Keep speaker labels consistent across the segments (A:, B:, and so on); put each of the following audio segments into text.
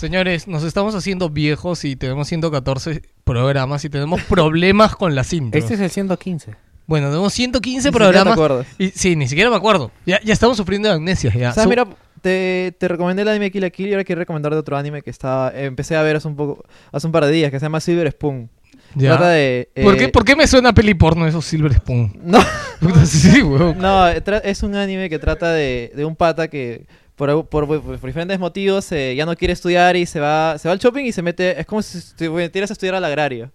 A: Señores, nos estamos haciendo viejos y tenemos 114 programas y tenemos problemas con las intros.
B: Este es el 115.
A: Bueno, tenemos 115
C: Ni siquiera te
A: programas.
C: acuerdas.
A: Y, sí, ni siquiera me acuerdo. Ya, ya estamos sufriendo de amnesia. Ya.
C: ¿Sabes?
A: Su-
C: Mira, te, te recomendé el anime Kill la Kill y ahora quiero recomendar de otro anime que estaba, eh, empecé a ver hace un poco, hace un par de días, que se llama Silver Spoon.
A: ya.
C: Trata de...
A: ¿Por,
C: eh,
A: qué, ¿Por qué me suena a peli porno eso Silver Spoon?
C: No,
A: sí, weón.
C: no, es un anime que trata de, de un pata que por, por- por- por diferentes motivos eh, ya no quiere estudiar y se va, se va al shopping y se mete, es como si metieras a estudiar a la agraria.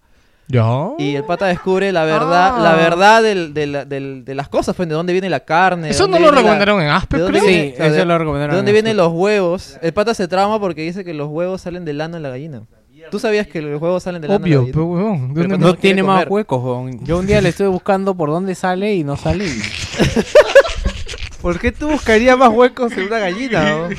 A: Ya.
C: Y el pata descubre la verdad,
A: Ah.
C: la verdad del- del- del- de las cosas, pues, de dónde viene la carne. de
A: Eso no lo
C: viene la-
A: recomendaron en Aspe,
C: ¿De dónde
A: creo.
C: viene?
B: Sí,
C: o sea,
B: eso
C: de-
B: lo recomendaron.
C: ¿De dónde
B: en
C: vienen los huevos? El pata se trauma porque dice que los huevos salen del ano en la gallina. ¿Tú sabías que los huevos salen del ano en la
A: Obvio,
C: gallina?
A: ¿de
C: Pero
B: No
C: no
B: tiene más huecos. Yo un día le estuve buscando por dónde sale y no sale.
D: ¿Por qué tú buscarías más huecos en una gallina? ¿no?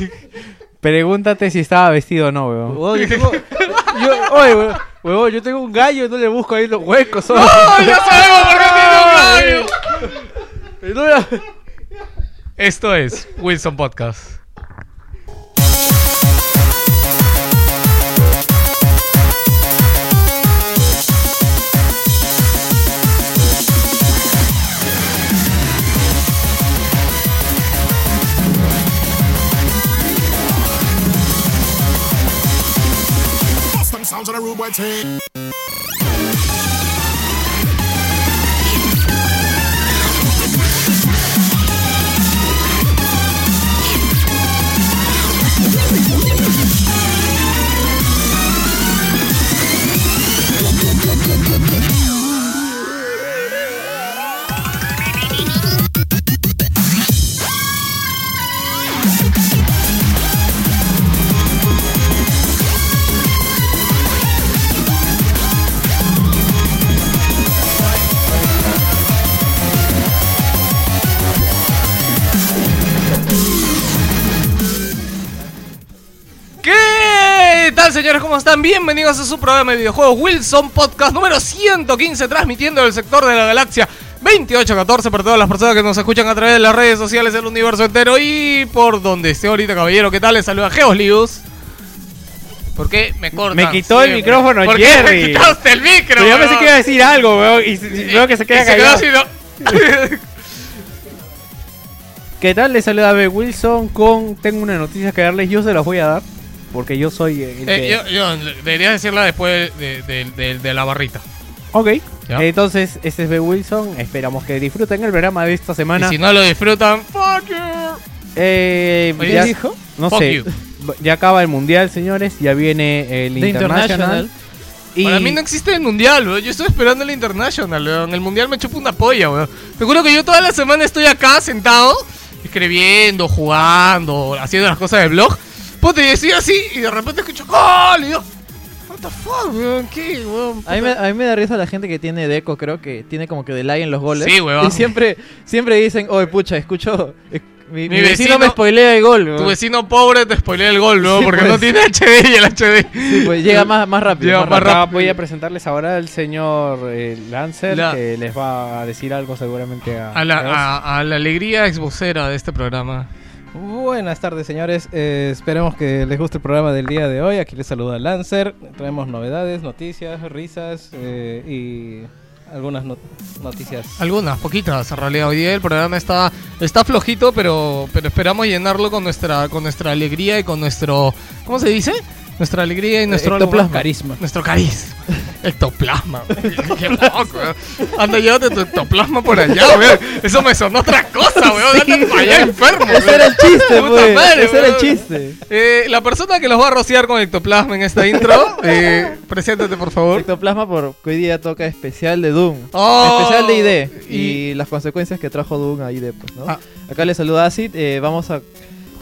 B: Pregúntate si estaba vestido o no, weón.
D: Huevón, yo tengo, yo, oye, huevón, huevón, yo tengo un gallo y no le busco ahí los huecos. ¿no?
A: ¡Ay, ya sabemos por qué tiene un gallo!
D: No, ya-
A: Esto es Wilson Podcast.
E: Custom sounds on a rude boy team.
A: ¿Qué tal, señores? ¿Cómo están? Bienvenidos a su programa de videojuegos Wilson Podcast número 115, transmitiendo del sector de la galaxia 2814 para todas las personas que nos escuchan a través de las redes sociales del universo entero y por donde esté ahorita, caballero. ¿Qué tal? Les saluda Geoslius. ¿Por qué me cortan?
B: Me quitó el micrófono,
A: ¿Por qué
B: Jerry.
A: me quitaste el micro?
B: Pero yo pensé que iba a decir algo, weón. Y, veo que se queda
A: se quedó
B: callado.
A: así, ¿no?
B: ¿Qué tal? Les saluda B. Wilson con... Tengo una noticia que darles. Yo se las voy a dar. Porque yo soy el
A: Eh,
B: que...
A: yo, yo debería decirla después de, de- de- de la barrita.
B: Ok.
A: Ya.
B: Entonces, este es B. Wilson. Esperamos que disfruten el programa de esta
A: Y
B: semana.
A: si no lo disfrutan, fuck you.
B: Eh,
A: Oye,
B: ya-
A: dijo?
B: No
A: Fuck
B: sé.
A: you.
B: Ya acaba el mundial, señores. Ya viene el
C: The
B: international.
C: International.
B: Y
A: Para mí no existe el mundial, weón. Yo estoy esperando el international, weón. El mundial me chupa una polla, weón. Te juro que yo toda la semana estoy acá sentado, escribiendo, jugando, haciendo las cosas del blog. Y estoy así, y de repente escucho gol, y yo, what the fuck, weón, ¿qué, weón?
C: A mí, me, a mí me da risa la gente que tiene Deco, creo que tiene como que delay en los goles.
A: Sí, huevón.
C: Y siempre, siempre dicen, oye, pucha, escucho, eh, mi,
A: Mi
C: mi vecino,
A: vecino-
C: me spoilea el gol.
A: Tu
C: huevón".
A: vecino pobre te spoilea el gol.
C: Sí,
A: Porque
C: pues.
A: no tiene HD y el HD.
C: Sí, pues llega más, más rápido.
A: Llega
C: más
A: más
C: rápido.
B: Acá voy a presentarles ahora al señor eh, Lancer,
A: La-
B: que les va a decir algo seguramente a,
A: A la,
B: a-
A: a, a la alegría exvocera de este programa.
D: Buenas tardes, señores. Eh, esperemos que les guste el programa del día de hoy. Aquí les saluda Lancer. Traemos novedades, noticias, risas eh, y algunas no- noticias.
A: Algunas, poquitas en realidad. Hoy día el programa está, está flojito, pero, pero esperamos llenarlo con nuestra, con nuestra alegría y con nuestro. ¿Cómo se dice? Nuestra alegría y nuestro
C: ectoplasma.
A: más.
D: Carisma.
A: Nuestro carisma. Ectoplasma. Qué loco, weón. Anda, llévate tu ectoplasma por allá, weón. Eso me sonó otra cosa, weón. Anda para allá enfermo.
C: Ese
A: weón.
C: era el chiste, pues.
A: madre,
C: Ese era el
A: weón.
C: chiste.
A: Eh, la persona que los va a rociar con ectoplasma en esta intro, eh, preséntate por favor.
C: Ectoplasma porque hoy día toca especial de Doom.
A: Oh.
C: especial de ID. Y,
A: Y-
C: las consecuencias que trajo Doom a ID, pues, ¿no?
A: Ah.
C: Acá les saluda Acid. eh, vamos a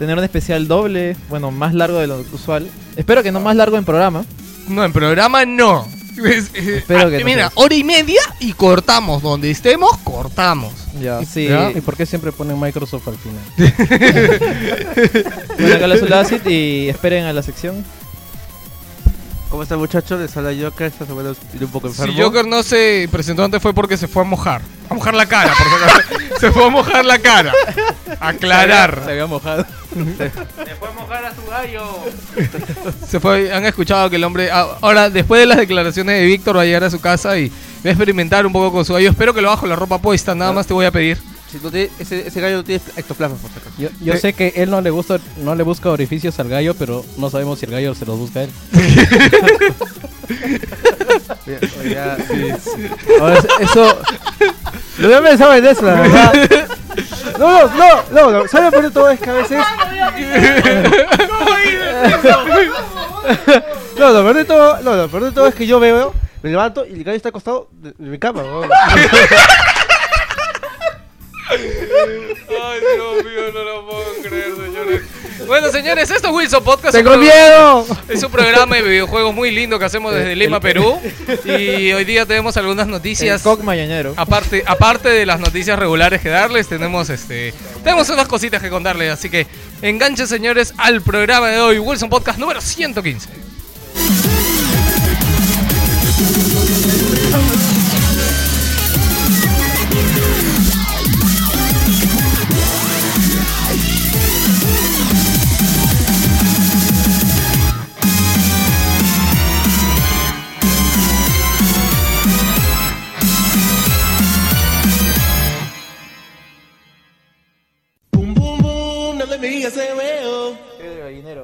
C: tener un especial doble, bueno, más largo de lo usual. Espero que no más largo en programa.
A: No, en programa no. Es- es-
C: Espero
A: ah,
C: que no
A: mira,
C: sea.
A: hora y media y cortamos. Donde estemos, cortamos.
C: Ya, sí.
A: ¿Ya?
D: ¿Y por qué siempre ponen Microsoft al final?
C: Bueno, acá Acid y esperen a la sección.
D: ¿Cómo está muchachos? Les habla Joker. Esta semana estoy un poco enfermo.
A: Si Joker no se presentó antes fue porque se fue a mojar. A mojar la cara, por acaso. Se fue a mojar la cara. Aclarar.
D: Se había mojado.
B: Se fue a mojar a su gallo.
A: Se fue, han escuchado que el hombre. ah, Ahora, después de las declaraciones de Víctor, va a llegar a su casa y va a experimentar un poco con su gallo. Espero que lo bajo la ropa puesta, nada más te voy a pedir.
F: Si no tiene- ese, ese gallo no tiene ectoplasma, por.
D: Yo, yo sé que él no le gusta no le busca orificios al gallo, pero no sabemos si el gallo se los busca a él.
F: Ya, Ahora, es- eso. Lo había pensado en eso, la verdad. No, no, no, no, no. ¿Sabes por todo es que a veces. No, lo peor de todo, no, lo peor de todo es que yo veo, me levanto y el gallo está acostado de, de mi cama. weón.
A: Ay, Dios mío, no lo puedo creer, señores. Bueno, señores, esto es Wilson Podcast.
F: ¡Tengo miedo!
A: Es un programa de videojuegos muy lindo que hacemos desde Lima, Perú. Y hoy día tenemos algunas noticias.
C: cock mañanero.
A: Aparte, aparte de las noticias regulares que darles, tenemos este tenemos unas cositas que contarles, así que enganchen señores al programa de hoy, Wilson Podcast número 115.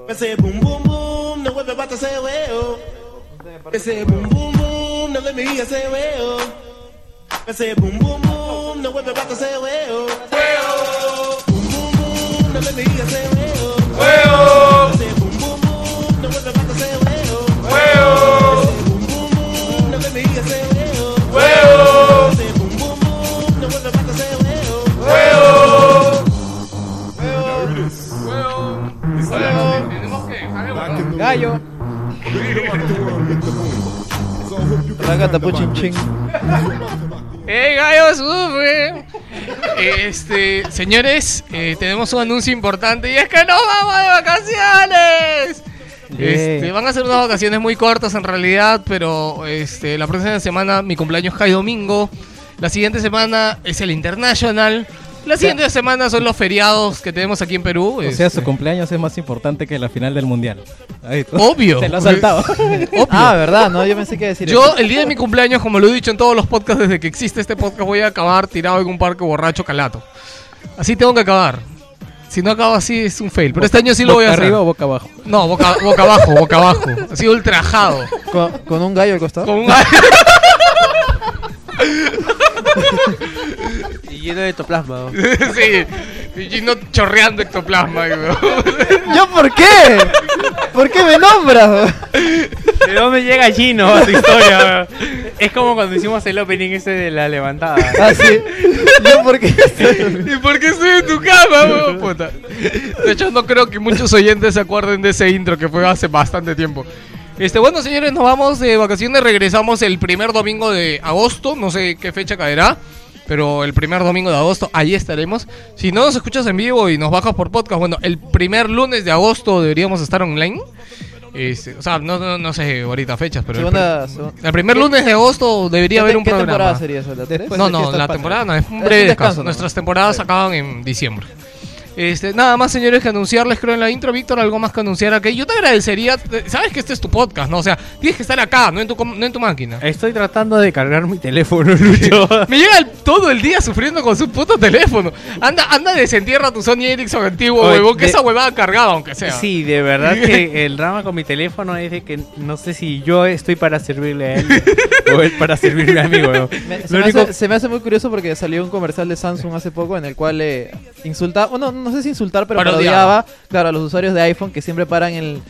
G: I say boom, boom, boom, now what about to say well. I say boom, boom, boom, now let me hear say well. I say boom, boom, boom, now what about to say well. Well, boom, boom, boom, now let me hear say I say boom, boom, boom, now what about to say
B: Gallo.
C: Raga tapuchin chin.
A: ¡Ey, gallo, sufre! Este, señores, eh, tenemos un anuncio importante y es que nos vamos de vacaciones. Este, van a ser unas vacaciones muy cortas en realidad, pero este, la próxima semana mi cumpleaños cae domingo. La siguiente semana es el International. La siguiente semana son los feriados que tenemos aquí en Perú.
D: O sea,
A: este,
D: su cumpleaños es más importante que la final del mundial. Ahí tú.
A: Obvio.
D: Se lo ha saltado.
A: Obvio.
C: Ah, ¿verdad? No, yo pensé que decir
A: Yo,
C: eso.
A: el día de mi cumpleaños, como lo he dicho en todos los podcasts desde que existe este podcast, voy a acabar tirado en un parque borracho calato. Así tengo que acabar. Si no acabo así es un fail. Pero este año sí lo voy a
D: ¿Boca
A: hacer.
D: arriba o boca abajo?
A: No, boca, boca abajo, boca abajo. Así ultrajado.
C: Con, con un gallo al costado.
A: Con un
F: Y lleno de ectoplasma. weón.
A: Sí. Y no chorreando ectoplasma. weón.
C: ¿Yo por qué? ¿Por qué me nombras?
B: ¿De dónde llega Chino a tu historia? es como cuando hicimos el opening ese de la levantada.
C: Ah, sí. ¿Yo por qué?
A: ¿Y por qué estoy en tu cama, weón? Puta. De hecho, no creo que muchos oyentes se acuerden de ese intro que fue hace bastante tiempo. Este, bueno, señores, nos vamos de vacaciones. Regresamos el primer domingo de agosto. No sé qué fecha caerá. Pero el primer domingo de agosto, ahí estaremos. Si no nos escuchas en vivo y nos bajas por podcast, bueno, el primer lunes de agosto deberíamos estar online. Este, o sea, no, no, no sé ahorita fechas, pero el, primer lunes de agosto debería haber un
C: ¿Qué
A: programa.
C: temporada sería eso? ¿La
A: No, no, la temporada no, es un breve descanso.
C: descanso.
A: Nuestras temporadas acaban en diciembre. Este, nada más, señores, que anunciarles, creo, en la intro, Víctor, algo más que anunciar aquí. Yo te agradecería, sabes que este es tu podcast, ¿no? O sea, tienes que estar acá, no en tu, com- no en tu máquina.
B: Estoy tratando de cargar mi teléfono, Lucho.
A: Me llega el- todo el día sufriendo con su puto teléfono. Anda, anda, desentierra tu Sony Ericsson antiguo,
B: Oye,
A: huevón, que
B: de-
A: esa huevada cargaba, aunque sea.
B: Sí, de verdad que el drama con mi teléfono es de que no sé si yo estoy para servirle a él o él para servirme a mí.
C: Me- se,
B: único-
C: hace, se me hace muy curioso porque salió un comercial de Samsung hace poco en el cual eh, insultaba, no sé si insultar, pero
A: Parodiaba.
C: parodiaba, claro, a los usuarios de iPhone que siempre paran el,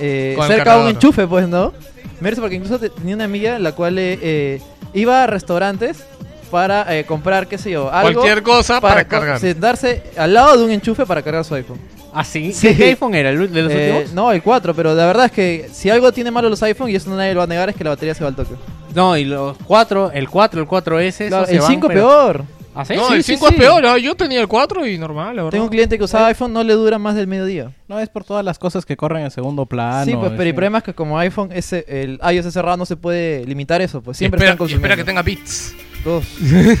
C: eh,
A: Con el
C: cerca de un
A: cargador.
C: enchufe, pues, ¿no? Me parece porque incluso te- tenía una amiga en la cual eh, eh, iba a restaurantes para eh, comprar, qué sé yo, algo.
A: Cualquier cosa para,
C: co-
A: cargar.
C: sentarse al lado de un enchufe para cargar su iPhone.
B: ¿Ah, sí?
C: Sí.
B: ¿Qué iPhone era? ¿El de los
C: Eh,
B: últimos?
C: no, el 4, pero la verdad es que si algo tiene malo los iPhone, y eso nadie lo va a negar, es que la batería se va al toque.
B: No, y los 4, el 4, el 4S.
C: Claro,
B: esos se
C: el
B: van,
C: 5
B: pero-
C: peor.
B: ¿Ah, sí?
A: No,
F: Sí,
A: el
F: sí,
A: 5
F: sí.
A: es peor. ah, Yo tenía el 4 y normal, la verdad.
C: Tengo un cliente que usaba iPhone, no le dura más del mediodía.
D: No es por todas las cosas que corren en segundo plano.
C: sí, pues, pero el problema es que como iPhone, ese, el iOS cerrado, no se puede limitar eso, pues siempre
A: espera,
C: están
A: y
C: consumiendo.
A: espera que tenga bits.
C: Dos.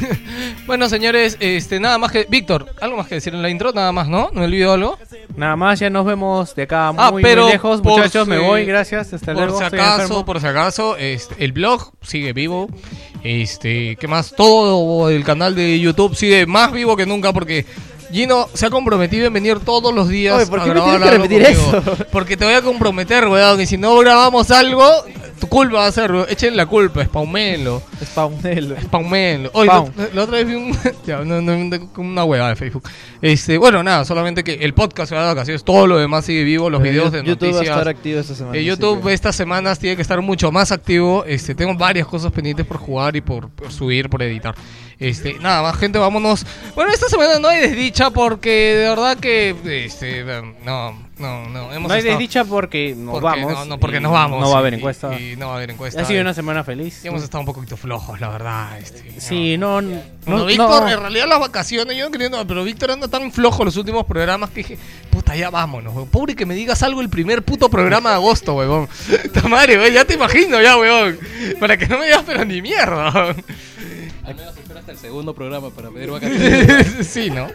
A: Bueno, señores, este, nada más que. Víctor, algo más que decir en la intro, nada más, ¿no? ¿No me olvido algo?
B: Nada más, ya nos vemos de acá
A: Ah,
B: muy,
A: pero
B: muy lejos.
A: por
B: Muchachos, me
A: si-
B: voy, gracias. Hasta
A: Por
B: luego.
A: si
B: estoy
A: acaso,
B: enfermo.
A: por si acaso, este, el blog sigue vivo. Este, ¿qué más? Todo el canal de YouTube sigue más vivo que nunca porque Gino se ha comprometido en venir todos los días
C: Oye, ¿por
A: a
C: me tienes que repetir eso?
A: Porque te voy a comprometer, weón, y si no grabamos algo, tu culpa va a ser, weón. echen la culpa, spaumelo.
C: Spawnelo.
A: Spaumelo. Oye,
C: Spawn.
A: la, la otra vez vi un, ya, no, no, no, una huevada de Facebook. Este, bueno, nada, solamente que el podcast se va de vacaciones, todo lo demás sigue vivo, los videos de
C: YouTube va a
A: noticias.
C: estar activo esta semana.
A: Eh, YouTube
C: que-
A: estas semanas tiene que estar mucho más activo. Este, tengo varias cosas pendientes por jugar y por, por subir, por editar. Este, nada más, gente, vámonos. Bueno, esta semana no hay desdicha porque de verdad que este, no, no, no, hemos
B: No hay
A: estado-
B: desdicha porque nos
A: porque
B: vamos.
A: No, no, porque nos vamos.
B: No va a haber
A: y-
B: encuesta.
A: Y, no va a haber encuesta.
B: ha sido una semana feliz.
A: y hemos estado un poquito flojos, la verdad. Este,
B: Sí, no. no,
A: Víctor, en realidad las vacaciones, yo no quería nada, pero Víctor anda tan flojo los últimos programas que dije, puta, ya vámonos, weón. Pobre que me digas algo el primer puto programa de agosto, weón. Tamario, weón, ya te imagino ya, weón. Para que no me digas, pero ni mierda, weón.
D: Al menos espera hasta el segundo programa para pedir vacaciones.
A: sí, ¿no?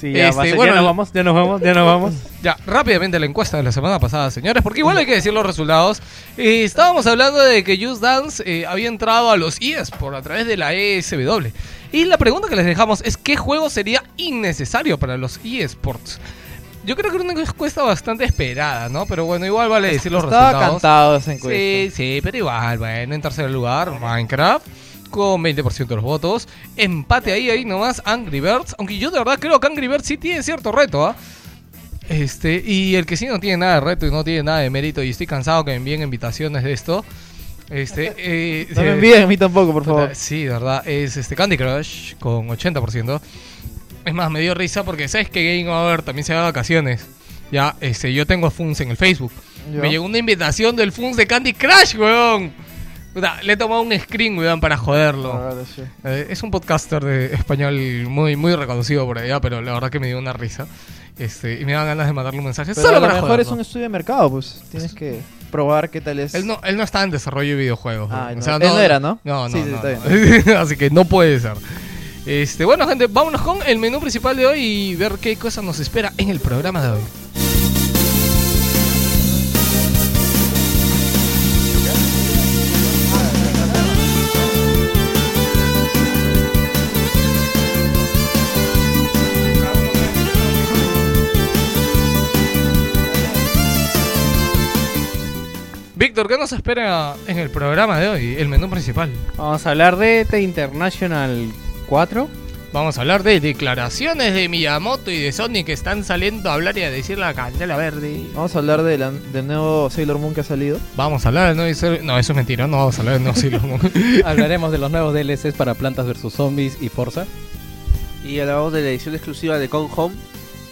B: Sí, ya,
A: Este,
B: va a ser-
A: bueno,
B: ya nos vamos, ya nos vamos, ya nos vamos.
A: Ya, rápidamente la encuesta de la semana pasada, señores, porque igual hay que decir los resultados. Eh, estábamos hablando de que Just Dance eh, había entrado a los eSports a través de la ESW. Y la pregunta que les dejamos es: ¿qué juego sería innecesario para los eSports? Yo creo que era una encuesta bastante esperada, ¿no? Pero bueno, igual vale decir los
C: Estaba
A: resultados.
C: cantado esa encuesta.
A: Sí, sí, pero igual, bueno, en tercer lugar, Minecraft. Con 20% de los votos. Empate ahí, ahí nomás, Angry Birds. Aunque yo de verdad creo que Angry Birds sí tiene cierto reto, ¿ah? Este, y el que sí no tiene nada de reto y no tiene nada de mérito, y estoy cansado que me envíen invitaciones de esto. Este, eh,
C: No me
A: eh,
C: envíen a mí tampoco, por favor.
A: Sí, de verdad, es este Candy Crush con 80%. Es más, me dio risa porque sabes que Game Over también se va de vacaciones. Ya, este, yo tengo Funs en el Facebook. Me llegó una invitación del Funs de Candy Crush, weón. Puta, le he tomado un screen, weón, para joderlo.
C: Ah, vale, sí.
A: Eh, es un podcaster de español muy, muy reconocido por allá, pero la verdad que me dio una risa. Este, y me dan ganas de mandarle un mensaje
C: Pero
A: solo
C: a lo
A: para
C: mejor es un estudio de mercado, pues. Tienes que probar qué tal es.
A: Él no, él no está en desarrollo de videojuegos.
C: Ah,
A: weón.
C: no. Él no era, ¿no?
A: No, no,
C: Sí, sí,
A: no,
C: está
A: no. Así que no puede ser. Este, bueno, gente, vámonos con el menú principal de hoy y ver qué cosa nos espera en el programa de hoy. Víctor, ¿qué nos espera en el programa de hoy? El menú principal.
B: Vamos a hablar de The International 4.
A: Vamos a hablar de declaraciones de Miyamoto y de Sony que están saliendo a hablar y a decir la candela verde.
C: Vamos a hablar de la- del nuevo Sailor Moon que ha salido.
A: Vamos a hablar del nuevo Sailor- No, eso es mentira, no vamos a hablar del nuevo Sailor Moon.
D: Hablaremos de los nuevos DLCs para Plantas vs Zombies y Forza.
F: Y hablamos de la edición exclusiva de Con Home.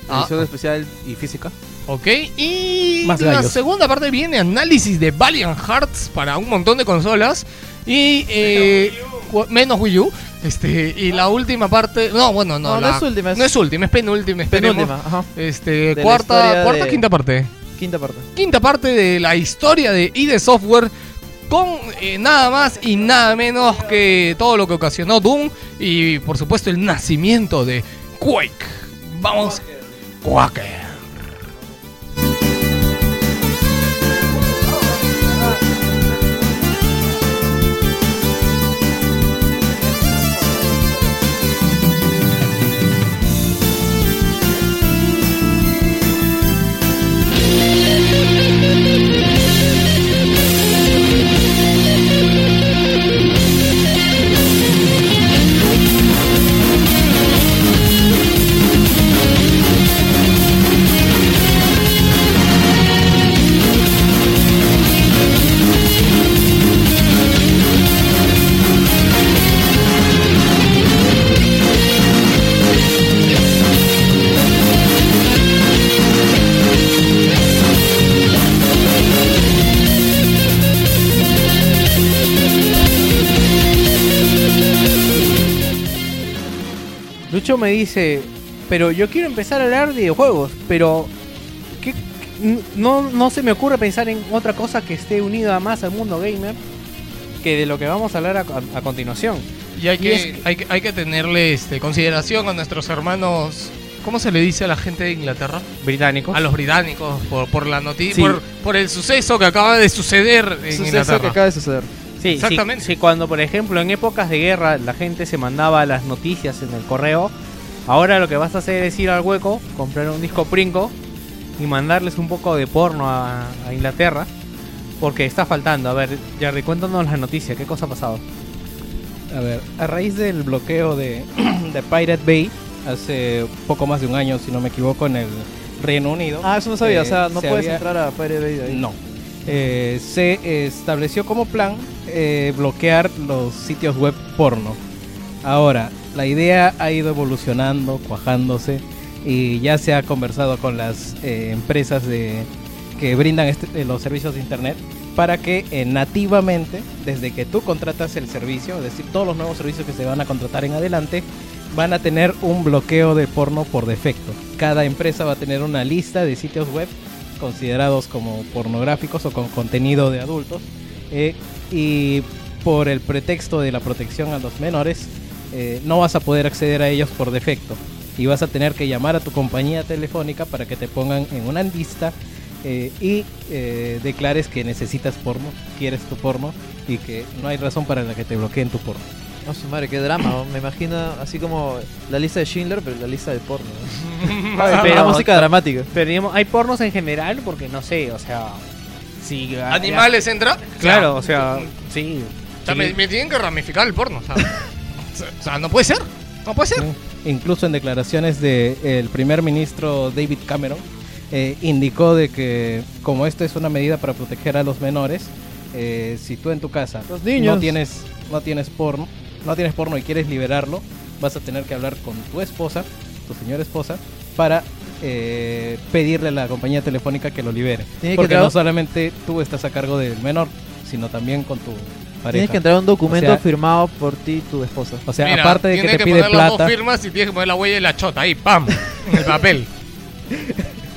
A: Ah.
F: Edición especial y física.
A: Ok, y
D: Más
A: la
D: gallos.
A: segunda parte viene análisis de Valiant Hearts para un montón de consolas. Y eh, cu- menos Wii U. Este, y la última parte. No, bueno, no.
C: No, no
A: la-
C: es última, es-
A: No es última, es penúltima. esperemos.
C: Penúltima, ajá.
A: Este,
C: De la
A: cuarta,
C: historia
A: cuarta,
C: de-
A: quinta parte.
C: Quinta parte.
A: quinta parte de la historia de ID Software con eh, nada más y nada menos que todo lo que ocasionó Doom y por supuesto el nacimiento de Quake. Vamos, Quaker.
B: Lucho me dice, pero yo quiero empezar a hablar de videojuegos, pero ¿qué- qué- no, no se me ocurre pensar en otra cosa que esté unida más al mundo gamer que de lo que vamos a hablar a, a- a continuación.
A: Y hay
B: Y
A: que,
B: es que-
A: hay, que- hay que tenerle este, consideración a nuestros hermanos. ¿Cómo se le dice a la gente de Inglaterra?
B: Británicos.
A: A los británicos por, por la noticia,
B: Sí.
A: por, por el suceso que acaba de suceder en
C: Suceso
A: Inglaterra.
C: que acaba de suceder.
B: Sí,
A: Exactamente.
B: Sí, sí, cuando por ejemplo en épocas de guerra la gente se mandaba las noticias en el correo, ahora lo que vas a hacer es ir al hueco, comprar un disco Princo y mandarles un poco de porno a, a Inglaterra. Porque está faltando. A ver, Jerry, cuéntanos las noticias. ¿Qué cosa ha pasado?
D: A ver, a raíz del bloqueo de, de Pirate Bay hace poco más de un año, si no me equivoco, en el Reino Unido.
C: Ah, eso no sabía.
D: eh,
C: o sea, no
D: se
C: puedes
D: había-
C: entrar a Pirate Bay de ahí.
D: No. Eh, se estableció como plan eh, bloquear los sitios web porno. Ahora, la idea ha ido evolucionando, cuajándose y ya se ha conversado con las eh, empresas de, que brindan este- los servicios de internet para que nativamente, desde que tú contratas el servicio, es decir, todos los nuevos servicios que se van a contratar en adelante, van a tener un bloqueo de porno por defecto. Cada empresa va a tener una lista de sitios web considerados como pornográficos o con contenido de adultos. eh, y por el pretexto de la protección a los menores, eh, no vas a poder acceder a ellos por defecto. Y vas a tener que llamar a tu compañía telefónica para que te pongan en una lista eh, y declares que necesitas porno, quieres tu porno y que no hay razón para la que te bloqueen tu porno.
C: No, su madre, qué drama. ¿no? Me imagino así como la lista de Schindler, pero la lista de porno. ¿no?
B: Pero-
C: la música dramática.
B: Pero digamos, hay pornos en general porque no sé, o sea. Si,
A: ¿Animales entra?
B: Claro, o sea, sí.
A: O sea, me, me tienen que ramificar el porno. O sea, o sea, no puede ser. No puede ser.
D: Incluso en declaraciones del primer ministro David Cameron, eh, indicó de que como esto es una medida para proteger a los menores, eh, si tú en tu casa
C: Los niños.
D: no tienes no tienes porno, no tienes porno y quieres liberarlo, vas a tener que hablar con tu esposa, tu señora esposa, para eh, pedirle a la compañía telefónica que lo libere.
C: Que
D: Porque no solamente tú estás a cargo del menor, sino también con tu pareja.
C: Tienes que entregar un documento
D: O sea-
C: firmado por ti y tu esposa.
D: O sea,
A: Mira,
D: aparte de que te pide
A: poner las dos
D: plata,
A: firmas y tienes que poner la huella y la chota ahí, ¡pam! En el papel.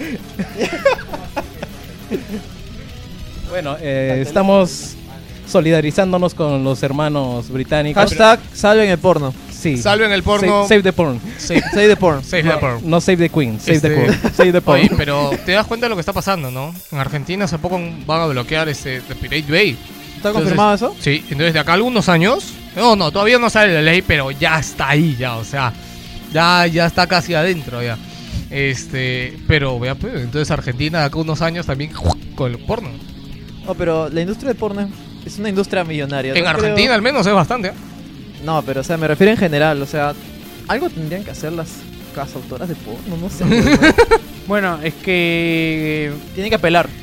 D: Bueno, eh, estamos solidarizándonos con los hermanos británicos.
C: Hashtag salven el porno.
D: sí.
A: Salven el porno.
D: Save, save the porn.
A: Save,
C: Save the porn.
A: save the porn.
D: No save the queen, save the
A: Este-
D: porn. Save the porn.
A: Oye, pero te das cuenta de lo que está pasando, ¿no? En Argentina hace poco van a bloquear este The Pirate Bay.
C: ¿Está
A: Entonces-
C: confirmado eso?
A: Sí, entonces de acá a algunos años. No, no, todavía no sale la ley, pero ya está ahí, ya, o sea, ya, ya está casi adentro ya. Este, pero vea, pues, entonces Argentina de acá a unos años también con el porno.
C: No, pero la industria del porno es una industria millonaria.
A: En
C: no creo-
A: Argentina al menos es bastante. ¿eh?
C: No, pero o sea, me refiero en general. O sea, algo tendrían que hacer las casas autoras de porno, no sé.
B: Bueno, es que.
C: Tienen que apelar.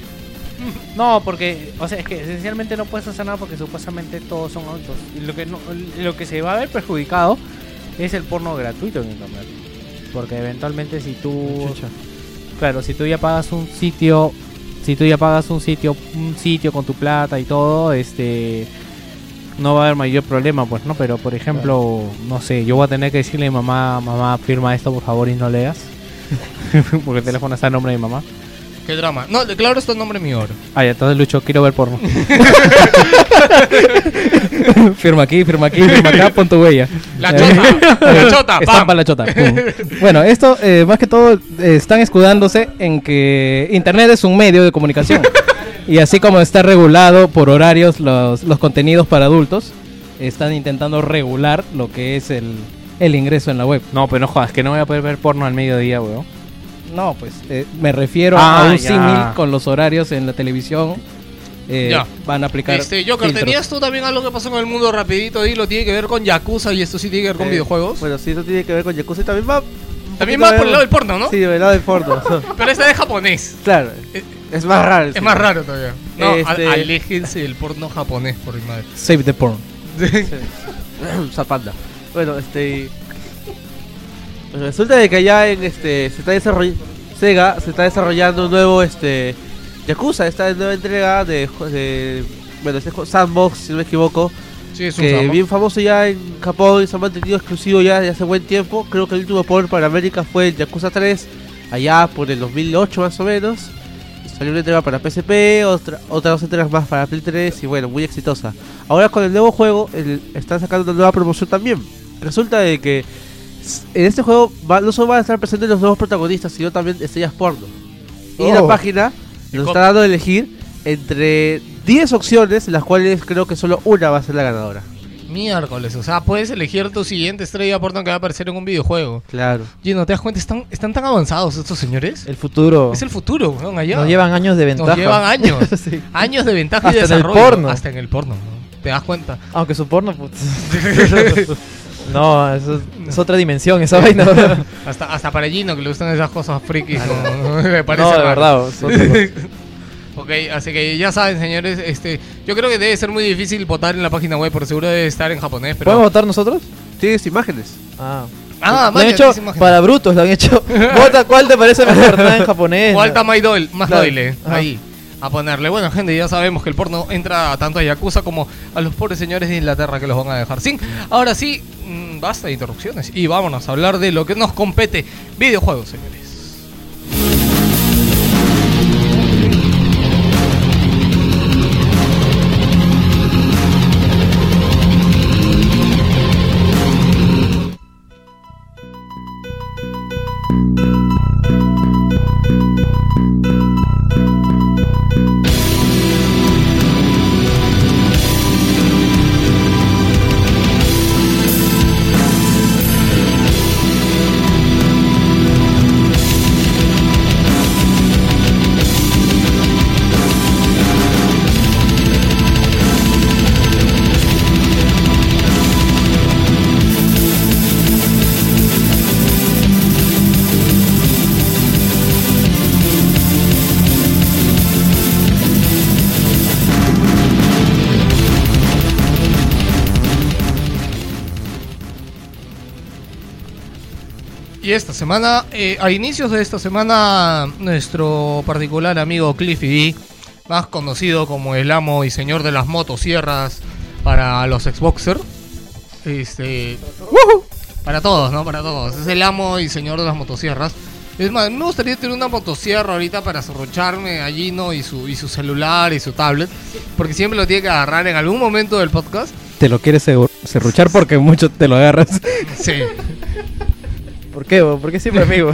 B: No, porque, o sea, es que esencialmente no puedes hacer nada porque supuestamente todos son adultos. Y lo que, no, lo que se va a ver perjudicado es el porno gratuito en internet. Porque eventualmente si tú...
C: Chucha.
B: Claro, si tú ya pagas un sitio, si tú ya pagas un sitio, un sitio con tu plata y todo, este no va a haber mayor problema, pues, ¿no? Pero por ejemplo, no sé, yo voy a tener que decirle a mi mamá, mamá, firma esto por favor y no leas. Porque el teléfono está en nombre de mi mamá.
A: Qué drama. No, claro, esto es nombre mío ahora.
B: Ah, ya, entonces Lucho, quiero ver porno.
D: firma aquí, firma aquí, firma acá, pon tu huella.
A: La chota, la chota,
D: Estampa
A: pam.
D: la chota. pum. bueno, esto eh, más que todo eh, están escudándose en que Internet es un medio de comunicación. y así como está regulado por horarios los, los contenidos para adultos, están intentando regular lo que es el, el ingreso en la web.
B: No, pero no jodas, que no voy a poder ver porno al mediodía, weón.
D: No, pues eh, me refiero
B: Ah,
D: a un
B: ya.
D: símil con los horarios en la televisión. Eh,
A: Ya.
D: Van a aplicar.
A: Este, Joker,
D: filtros.
A: ¿tenías tú también algo que pasó con el mundo rapidito? Y lo tiene que ver con Yakuza y esto sí tiene que ver con
F: Eh,
A: videojuegos.
F: Bueno, sí, eso tiene que ver con Yakuza y también va. un
A: también va por el lado del porno, ¿no?
F: Sí, del lado del porno.
A: Pero esta es japonés.
F: claro,
A: Eh,
F: es más raro.
A: Es más raro todavía. No,
F: Este-
A: al- aléjense del porno japonés, por mi madre.
D: Save the porn.
F: Zapanda. Bueno, este. Resulta de que ya en este. Se está desarrollando. Sega se está desarrollando un nuevo este. Yakuza, esta nueva entrega de. de bueno, este Sandbox, si no me equivoco.
A: Sí, es un
H: que bien famoso ya en Japón y se ha mantenido exclusivo ya desde hace buen tiempo. Creo que el último port para América fue el Yakuza 3, allá por el 2008 más o menos. Salió una entrega para PSP, otra, otras dos entregas más para Play 3 y bueno, muy exitosa. Ahora con el nuevo juego el- están sacando una nueva promoción también. Resulta de que en este juego va- no solo van a estar presentes los nuevos protagonistas, sino también estrellas porno. Y la
F: Oh.
H: página nos está dando a elegir entre 10 opciones, las cuales creo que solo una va a ser la ganadora.
A: Miércoles, o sea, puedes elegir tu siguiente estrella porno que va a aparecer en un videojuego.
H: Claro.
A: Gino, ¿te das cuenta? ¿Están, están tan avanzados estos señores?
C: El futuro.
A: Es el futuro, weón, allá.
C: Nos llevan años de ventaja.
A: Nos llevan años.
C: Sí.
A: Años de ventaja y
C: Hasta en el
A: desarrollo.
C: porno.
A: Hasta en el porno, ¿no? ¿Te das cuenta?
C: Aunque su porno, put- No, eso es, es otra dimensión esa vaina. No,
A: Hasta, hasta para Gino, que le gustan esas cosas frikis. ¿no? Me parece
C: de
A: raro.
C: verdad.
A: Ok, así que ya saben, señores, este, yo creo que debe ser muy difícil votar en la página web, porque seguro debe estar en japonés, pero...
C: ¿Podemos votar nosotros?
H: Tienes imágenes.
C: Ah.
A: Ah,
C: lo han hecho para brutos, lo han hecho. Vota cuál te parece mejor, nada en japonés.
A: ¿Cuál está más?
C: Ajá.
A: Ahí. A ponerle. Bueno, gente, ya sabemos que el porno entra tanto a Yakuza como a los pobres señores de Inglaterra que los van a dejar sin. Ahora sí, mm, basta de interrupciones y vámonos a hablar de lo que nos compete. Videojuegos, señores. Esta semana, eh, a inicios de esta semana, nuestro particular amigo Cliffy D, más conocido como el amo y señor de las motosierras para los Xboxer, este, para todos, ¿no? Para todos. Es el amo y señor de las motosierras. Es más, me gustaría tener una motosierra ahorita para serrucharme a Gino y su, y su celular y su tablet, porque siempre lo tiene que agarrar en algún momento del podcast.
D: Te lo quieres serruchar porque mucho te lo agarras.
A: Sí.
C: ¿Por qué? bo? ¿Por qué siempre amigo?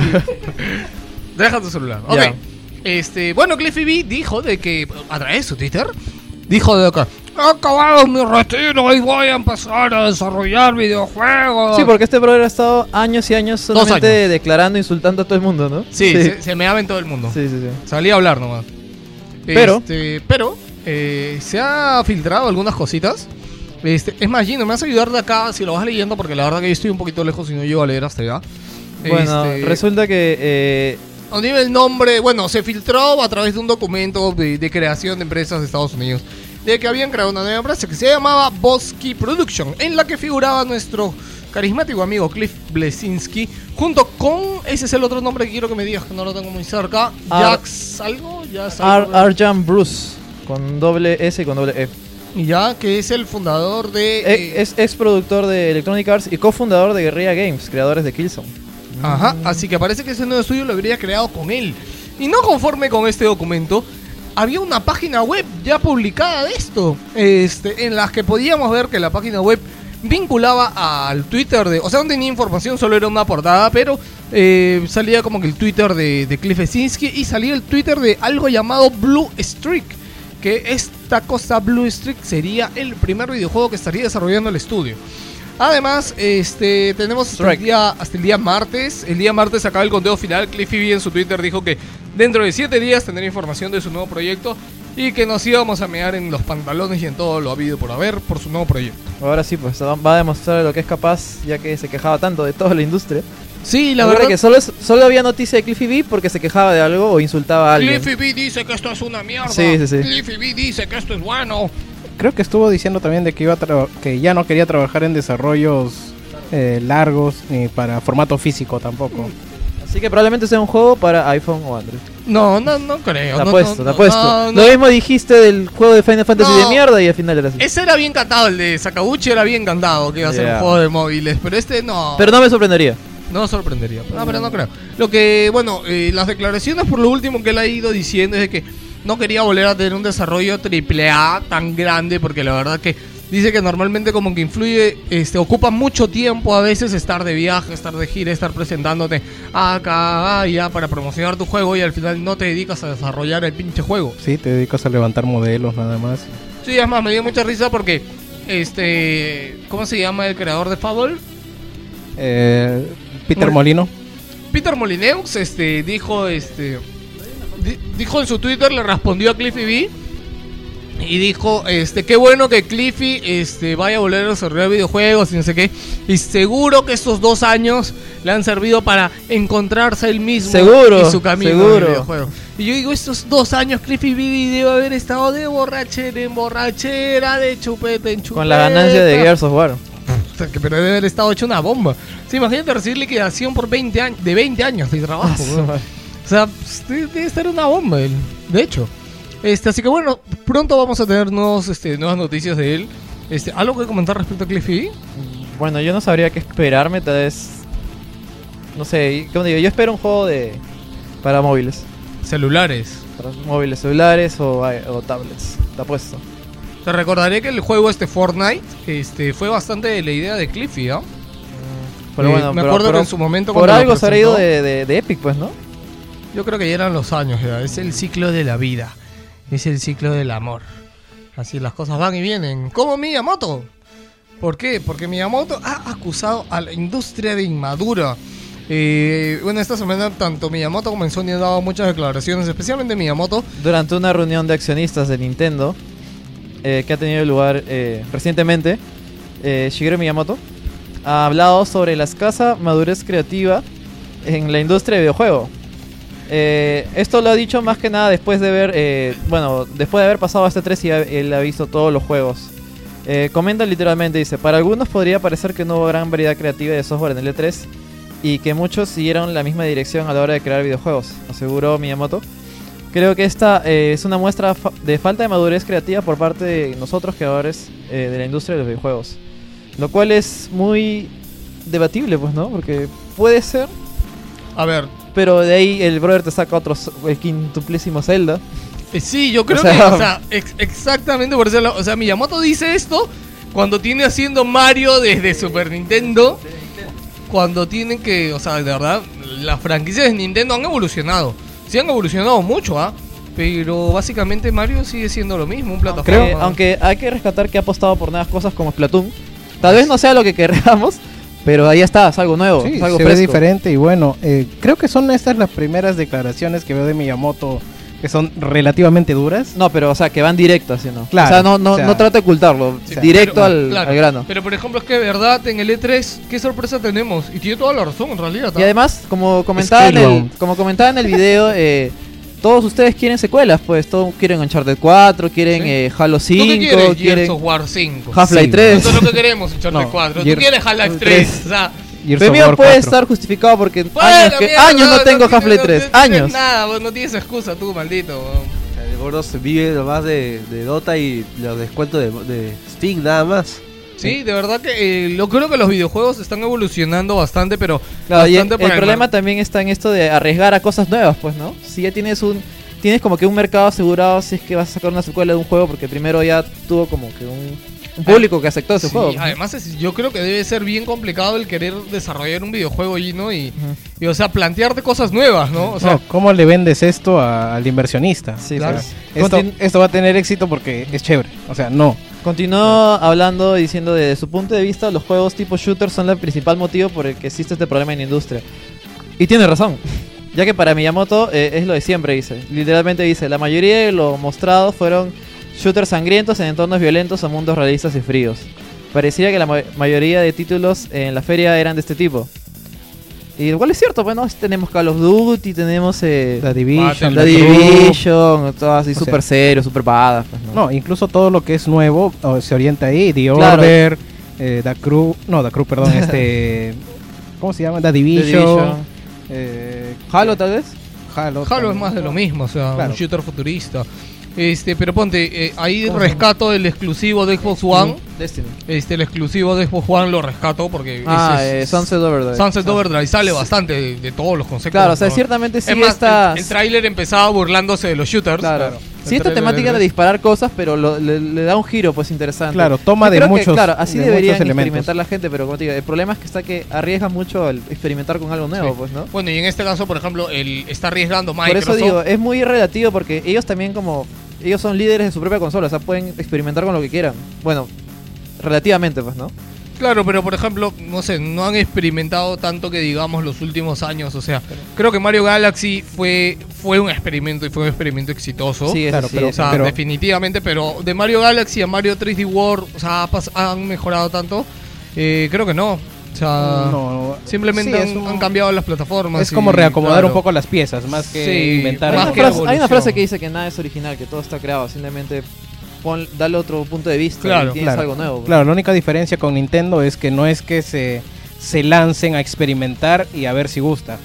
A: Deja tu celular. Ok.
C: Ya.
A: Este, bueno, Cliffy B dijo de que a través de su Twitter dijo de que he acabado mi retiro y voy a empezar a desarrollar videojuegos.
C: sí, porque este brother ha estado años y años solamente
A: años.
C: declarando, insultando a todo el mundo, ¿no?
A: Sí,
C: sí,
A: Se, se meaba en todo el mundo.
C: sí, sí, sí.
A: Salía a hablar nomás.
C: Pero-
A: Este, pero eh, se ha filtrado algunas cositas. Este, es más, Gino, me vas a ayudar de acá si lo vas leyendo porque la verdad que yo estoy un poquito lejos y no llego a leer hasta allá.
C: Bueno,
A: Este,
C: resulta que eh,
A: Donde iba el nombre, bueno, se filtró a través de un documento de, de creación de empresas de Estados Unidos, de que habían creado una nueva empresa que se llamaba Bosky Production, en la que figuraba nuestro carismático amigo Cliff Blesinski, junto con, ese es el otro nombre que quiero que me digas, que no lo tengo muy cerca,
C: Ar-
A: Jax algo, ya
C: Ar Arjan Bruce, con doble S y con doble E.
A: y ya, que es el fundador de...
C: Eh, es ex productor de Electronic Arts y cofundador de Guerrilla Games, creadores de Killzone.
A: Ajá, así que parece que ese nuevo estudio lo habría creado con él. Y no conforme con este documento, había una página web ya publicada de esto, este, en las que podíamos ver que la página web vinculaba al Twitter de, o sea, no tenía información, solo era una portada, pero eh, salía como que el Twitter de, Cliff Esinski y salía el Twitter de algo llamado Blue Streak, que esta cosa Blue Streak sería el primer videojuego que estaría desarrollando el estudio. Además, este, tenemos hasta el, día, hasta el día martes. El día martes acaba el conteo final. Cliffy B en su Twitter dijo que dentro de 7 días tendrá información de su nuevo proyecto y que nos íbamos a mear en los pantalones y en todo lo habido por haber por su nuevo proyecto.
C: Ahora sí, pues va a demostrar lo que es capaz, ya que se quejaba tanto de toda la industria.
A: Sí, la
C: La verdad
A: verdad
C: que solo, es- solo había noticia de Cliffy B porque se quejaba de algo o insultaba a alguien.
A: Cliffy B dice que esto es una mierda.
C: Sí, sí, sí.
A: Cliffy B dice que esto es bueno.
D: Creo que estuvo diciendo también de que iba a que ya no quería trabajar en desarrollos eh, largos ni para formato físico tampoco.
C: Así que probablemente sea un juego para iPhone o Android.
A: No, no, no creo.
C: Te
A: no,
C: apuesto,
A: no,
C: te apuesto.
A: no, no.
C: Lo mismo dijiste del juego de Final Fantasy
A: No.
C: de mierda y al final era así.
A: Ese era bien cantado, el de Sakaguchi era bien cantado, que iba a ser un juego de móviles, pero este no.
C: Pero no me sorprendería.
A: No sorprendería. No, pero no creo. Lo que, bueno, eh, las declaraciones por lo último que él ha ido diciendo es de que no quería volver a tener un desarrollo triple A tan grande porque la verdad que dice que normalmente como que influye, este, ocupa mucho tiempo a veces estar de viaje, estar de gira, estar presentándote acá, allá para promocionar tu juego y al final no te dedicas a desarrollar el pinche juego.
D: Sí, te dedicas a levantar modelos nada más.
A: Sí, es más, me dio mucha risa porque, este, ¿cómo se llama el creador de Fable?
D: Eh, Peter
A: Mol-
D: Molino.
A: Peter Molineux este, dijo, este, dijo en su Twitter, le respondió a Cliffy B y dijo, este, qué bueno que Cliffy este, vaya a volver a desarrollar videojuegos y no sé qué. Y seguro que estos dos años le han servido para encontrarse él mismo
C: Seguro,
A: y su camino
C: seguro.
A: videojuego. Y yo digo, estos dos años Cliffy B debe haber estado de borrachera en borrachera, de chupeta en chupeta.
C: Con la ganancia de Gears of War.
A: Pero debe haber estado hecho una bomba. Sí, imagínate recibir liquidación por 20 años, de 20 años de trabajo. O sea, pues, debe estar una bomba él. De hecho. Este, así que bueno, pronto vamos a tener nuevos, este, nuevas noticias de él. Este, ¿Algo que comentar respecto a Cliffy?
C: Bueno, yo no sabría qué esperarme, tal vez. No sé, como digo, yo espero un juego de. para móviles.
A: Celulares.
C: Para móviles celulares o, o tablets. Te apuesto.
A: Te recordaré que el juego este Fortnite este, fue bastante la idea de Cliffy, ¿ah?
C: Pero
A: Eh,
C: bueno,
A: me
C: pero-
A: acuerdo
C: pero
A: que en su momento
C: Por algo se habrá ido de- de Epic, pues, ¿no?
A: Yo creo que ya eran los años, ya. es el ciclo de la vida, es el ciclo del amor. Así las cosas van y vienen. Como Miyamoto. ¿Por qué? Porque Miyamoto ha acusado a la industria de inmadura. Eh, bueno, esta semana tanto Miyamoto como Sony han dado muchas declaraciones, especialmente Miyamoto.
C: Durante una reunión de accionistas de Nintendo eh, que ha tenido lugar eh, recientemente, Shigeru Miyamoto ha hablado sobre la escasa madurez creativa en la industria de videojuego. Eh, esto lo ha dicho más que nada después de ver, eh, bueno, después de haber pasado este 3 y ha- él ha visto todos los juegos. Eh, comenta literalmente, dice, para algunos podría parecer que no hubo gran variedad creativa de software en el E3 y que muchos siguieron la misma dirección a la hora de crear videojuegos, aseguró Miyamoto. Creo que esta eh, es una muestra fa- de falta de madurez creativa por parte de nosotros creadores eh, de la industria de los videojuegos. Lo cual es muy debatible, pues, ¿no? Porque puede ser,
A: A ver,
C: pero de ahí el brother te saca otro, el quintuplísimo Zelda.
A: eh, sí, yo creo
C: O sea-
A: que, o sea, ex- exactamente por eso, o sea, Miyamoto dice esto cuando tiene haciendo Mario desde Super Nintendo. Cuando tienen que, o sea, de verdad, las franquicias de Nintendo han evolucionado. Sí han evolucionado mucho, ¿ah? Pero básicamente Mario sigue siendo lo mismo, un plataforma.
C: Aunque, aunque hay que rescatar que ha apostado por nuevas cosas como Splatoon. Tal vez no sea lo que queramos, pero ahí está, es algo nuevo,
D: Sí,
C: es algo
D: se ve
C: fresco.
D: diferente y bueno, eh, creo que son estas las primeras declaraciones que veo de Miyamoto que son relativamente duras.
C: No, pero o sea, que van directas, ¿sí, no?
D: Claro,
C: o sea, no, no,
D: o sea-
C: no trata de ocultarlo,
A: Sí,
C: directo
A: pero-
C: al,
A: claro,
C: al grano.
A: Pero por ejemplo, es que de verdad en el E3, ¿qué sorpresa tenemos? Y tiene toda la razón en realidad. ¿ah?
C: Y además, como comentaba, en el, como comentaba en el video, eh, todos ustedes quieren secuelas, pues todos quieren Uncharted 4, quieren
A: Sí.
C: eh, Halo
A: ¿Tú
C: 5,
A: qué quieres? Gears
C: quieren
A: of War 5.
C: Half-Life
D: Sí.
C: 3.
A: Eso es lo que queremos, Uncharted
D: No,
A: 4.
D: Gears-
A: Tú quieres Half-Life 3. O sea,
D: War
C: puede
D: 4.
C: estar justificado porque
A: bueno,
C: años, que,
A: mierda,
C: años no tengo
A: tienes-
C: Half-Life
A: no
C: 3,
A: tienes
C: años.
A: Nada, pues, no tienes excusa tú, maldito. weón.
H: El gordo se vive nomás de, de Dota y los descuentos de, de Steam nada más.
A: Sí, de verdad que eh, lo creo que los videojuegos están evolucionando bastante, pero
C: Claro, y el,
A: bastante para
C: problema también está en esto de arriesgar a cosas nuevas, pues, ¿no? Si ya tienes un tienes como que un mercado asegurado si es que vas a sacar una secuela de un juego porque primero ya tuvo como que un, un público que aceptó ese
A: Sí,
C: juego.
A: además es- yo creo que debe ser bien complicado el querer desarrollar un videojuego y no y,
C: Ujú.
A: y, o sea plantearte cosas nuevas, ¿no? O sea,
D: No, ¿Cómo le vendes esto a- al inversionista?
C: Sí,
A: Claro.
C: pues.
D: Esto, esto va a tener éxito porque es chévere. O sea, no.
C: Continuó hablando y diciendo desde su punto de vista los juegos tipo shooter son el principal motivo por el que existe este problema en la industria. Y tiene razón. Ya que para Miyamoto eh, es lo de siempre, dice. Literalmente dice, la mayoría de lo mostrado fueron shooters sangrientos en entornos violentos o mundos realistas y fríos. Parecía que la ma- mayoría de títulos en la feria eran de este tipo. Y igual es cierto, bueno, tenemos Call of Duty, tenemos eh,
D: The Division,
C: The. Division, todo así super serio, super badass. pues, ¿no?
D: No, incluso todo lo que es nuevo se orienta ahí. The
C: Claro.
D: Order, eh, The Crew. No, The Crew, perdón. este. ¿Cómo se llama? The
C: The
D: Division. Eh,
F: Halo tal vez.
D: Halo.
A: Halo es más de lo mismo, o sea,
D: Claro.
A: un shooter futurista. Este, pero ponte, eh, ahí
C: ¿Cómo se
A: rescato el exclusivo de Xbox One.
C: Destiny.
A: Este, el exclusivo de Xbox One lo rescato porque
C: Ah,
A: ese
C: eh,
A: es-
C: Sunset Overdrive.
A: Sunset Overdrive sale bastante de, de todos los conceptos.
C: Claro, o sea, ciertamente sí
A: es más, el, el tráiler empezaba burlándose de los shooters.
C: Claro.
A: El
C: Sí, esta temática
A: de-
C: de disparar cosas, pero lo- le, le da un giro pues interesante.
D: Claro, toma
C: Yo
D: de
C: que,
D: muchos-
C: claro, así
D: de
C: deberían experimentar la gente, pero como te digo, el problema es que está que arriesga mucho al experimentar con algo nuevo,
A: Sí.
C: pues, ¿no?
A: Bueno, y en este caso, por ejemplo, el está arriesgando
C: Por
A: Microsoft.
C: eso digo, es muy relativo porque ellos también como ellos son líderes de su propia consola, o sea, pueden experimentar con lo que quieran. Bueno, relativamente, pues, ¿no?
A: Claro, pero por ejemplo, no sé, no han experimentado tanto que digamos los últimos años. O sea, creo que Mario Galaxy fue, fue un experimento y fue un experimento exitoso.
C: Sí,
D: claro,
C: sí,
D: pero-
A: O sea,
D: pero-
A: definitivamente, pero de Mario Galaxy a Mario 3D World, o sea, han mejorado tanto. Eh, creo que no. O sea,
D: No,
A: simplemente
D: sí,
A: han,
D: es un-
A: han cambiado las plataformas.
D: Es como
A: y,
D: reacomodar
A: claro.
D: un poco las piezas, más que
A: Sí,
D: inventar.
C: Hay
A: más
C: una,
A: que
C: frase, hay una frase que dice que nada es original, que todo está creado, simplemente pon, dale otro punto de vista
A: Claro,
C: y tienes
D: claro.
C: algo nuevo.
D: Claro, la única diferencia con Nintendo es que no es que se, se lancen a experimentar y a ver si gusta.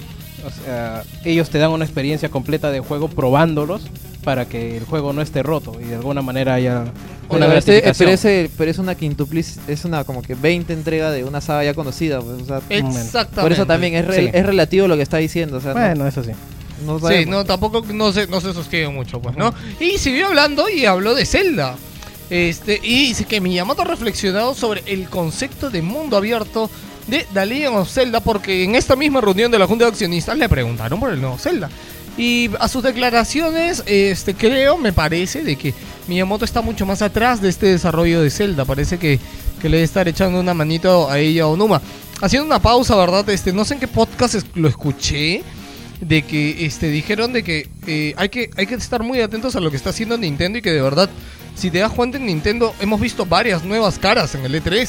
D: O sea, ellos te dan una experiencia completa de juego probándolos para que el juego no esté roto y de alguna manera haya una
C: pero, este- pero ese- pero es una quintupliz, es una como que 20 entrega de una saga ya conocida, pues, o sea,
A: Exactamente.
C: por eso también es, re-
D: Sí.
C: es relativo lo que está diciendo, o sea, no-
D: Bueno, eso sí.
C: No,
A: Sí, no, tampoco no se, no se sostiene mucho, pues, ¿no? Y siguió hablando y habló de Zelda. Este, y dice que Miyamoto ha reflexionado sobre el concepto de mundo abierto de The Legend of Zelda, porque en esta misma reunión de la Junta de Accionistas le preguntaron por el nuevo Zelda. Y a sus declaraciones, este, creo, me parece, de que Miyamoto está mucho más atrás de este desarrollo de Zelda. Parece que, que le debe estar echando una manito a ella o Numa. Haciendo una pausa, ¿verdad? Este, no sé en qué podcast lo escuché de que este dijeron de que eh, hay que hay que estar muy atentos a lo que está haciendo Nintendo y que de verdad si te das cuenta en Nintendo hemos visto varias nuevas caras en el E3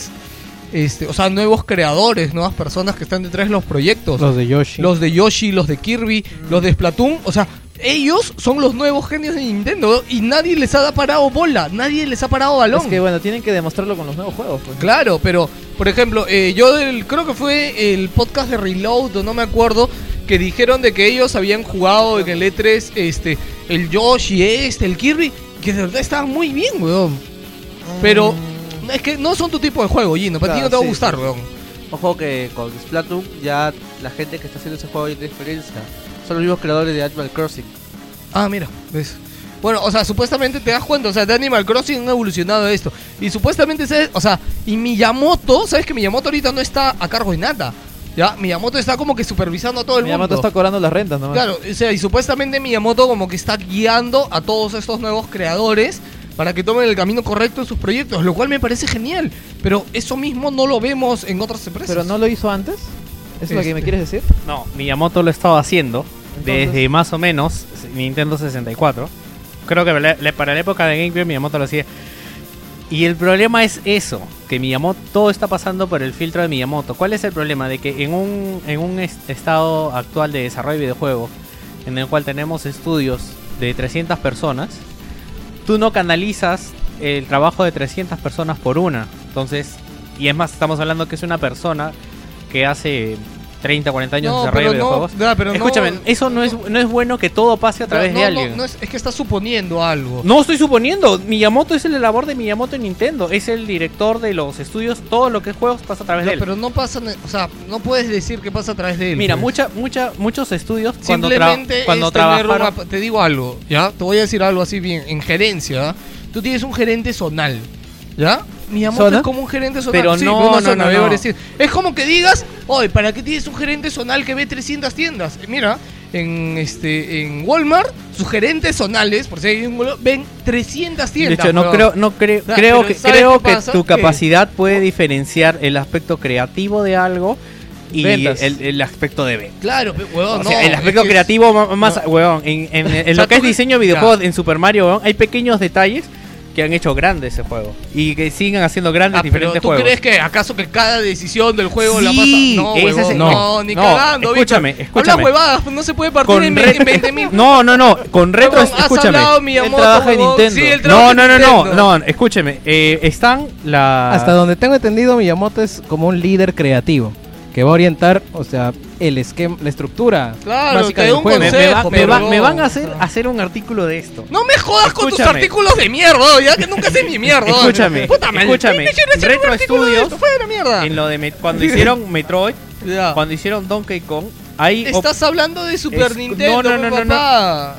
A: este o sea nuevos creadores nuevas personas que están detrás de los proyectos
D: Los de Yoshi.
A: los de Yoshi los de Kirby los de Splatoon o sea ellos son los nuevos genios de Nintendo y nadie les ha parado bola nadie les ha parado balón
C: Es que bueno, tienen que demostrarlo con los nuevos juegos, pues.
A: Claro, pero por ejemplo, eh, yo del, creo que fue el podcast de Reload, o no me acuerdo, que dijeron de que ellos habían jugado en el E3 este, el Yoshi este, el Kirby, que de verdad estaban muy bien, weón. Pero es que no son tu tipo de juego, Gino, para ti no te va a gustar, weón.
H: Ojo que con Splatoon ya la gente que está haciendo ese juego tiene experiencia. Son los mismos creadores de Animal Crossing.
A: Ah, mira, ves. Bueno, o sea, supuestamente te das cuenta, o sea, de Animal Crossing han evolucionado esto. Y supuestamente, ¿sabes? o sea, y Miyamoto, ¿sabes que Miyamoto ahorita no está a cargo de nada? Ya, Miyamoto está como que supervisando a todo el
C: Miyamoto
A: mundo.
C: está cobrando las rentas nomás.
A: Claro, o sea, y supuestamente Miyamoto como que está guiando a todos estos nuevos creadores para que tomen el camino correcto en sus proyectos, lo cual me parece genial. Pero eso mismo no lo vemos en otras empresas.
C: Pero no lo hizo antes. ¿Es lo que me
A: Este.
C: quieres decir?
B: No, Miyamoto lo estaba haciendo Desde más o menos Nintendo 64. Creo que para la época de GameCube Miyamoto lo hacía. Y el problema es eso, que Miyamoto, todo está pasando por el filtro de Miyamoto. ¿Cuál es el problema? De que en un, en un est- estado actual de desarrollo de videojuegos, en el cual tenemos estudios de 300 personas, tú no canalizas el trabajo de 300 personas por una. Entonces, y es más, estamos hablando que es una persona que hace 30, 40 años
A: No,
B: de desarrollo de
A: no,
B: videojuegos.
A: no-
B: Escúchame, eso no es, no es bueno que todo pase a través de alguien.
A: no es, es que está suponiendo algo.
B: No estoy suponiendo, Miyamoto es el labor de Miyamoto en Nintendo, es el director de los estudios, todo lo que es juegos pasa a través de él.
A: pero no pasa, o sea, no puedes decir que pasa a través de él.
B: Mira,
A: pues.
B: mucha, mucha, muchos estudios cuando, tra-
A: Simplemente
B: cuando
A: es tener
B: trabajaron...
A: una- te digo algo, ¿ya? Te voy a decir algo así bien, en gerencia, tú tienes un gerente zonal, ¿ya? Miyamoto
C: ¿Zona?
A: es como un gerente zonal.
B: Pero
A: Sí,
B: no, no,
A: zona,
B: no, no.
A: decir. Es como que digas, oye, ¿para qué tienes un gerente zonal que ve 300 tiendas? Mira, en este en Walmart, sus gerentes zonales, por si hay un ven 300
B: De
A: tiendas.
B: hecho, no creo, no creo, creo que
A: ¿sabes
B: creo que tu capacidad puede diferenciar el aspecto creativo de algo y el, el aspecto de venta.
A: Claro, weón,
B: O
A: no,
B: el aspecto creativo más,
A: no.
B: weón, en, en- en
A: O sea,
B: lo que es diseño de videojuegos en Super Mario, weón, hay pequeños detalles que han hecho grande ese juego y que siguen haciendo grandes
A: Ah, pero
B: diferentes
A: ¿tú
B: juegos.
A: crees que acaso que cada decisión del juego la pasa?
B: Sí,
A: No,
B: ese
A: huevón,
B: es el-
A: no,
B: no,
A: ni
B: no,
A: cagando.
B: escúchame,
A: Víctor.
B: escúchame.
A: Habla huevadas, no se puede partir
B: con
A: en,
B: re-
A: en 20 mil.
B: No, no, no, con retro,
A: Huevón,
B: escúchame.
A: hablado Miyamoto,
C: Él trabaja en. Nintendo.
A: Sí, él
B: No,
A: trabaja
B: no, no, no,
A: Nintendo.
B: no, escúcheme. eh, están la
D: Hasta donde tengo entendido, Miyamoto es como un líder creativo. Que va a orientar, o sea, el esquema, la estructura
A: Claro,
D: básica
A: te
D: del
A: da un
D: juego.
B: Me,
A: consejo.
B: me va- me
A: pero
B: va-
A: no.
B: me van a hacer, hacer un artículo de esto.
A: No me jodas con tus artículos de mierda, ya que nunca sé mi mierda.
B: Escúchame,
A: Puta madre,
B: escúchame.
A: ¿qué quieres hacer un
B: Retro
A: de
B: Studios?
A: Fuera, mierda.
B: En lo de cuando hicieron Metroid, cuando hicieron Donkey Kong, op-
A: Estás hablando de Super
B: Es-
A: Nintendo,
B: no, no, no, no, no.
A: papá.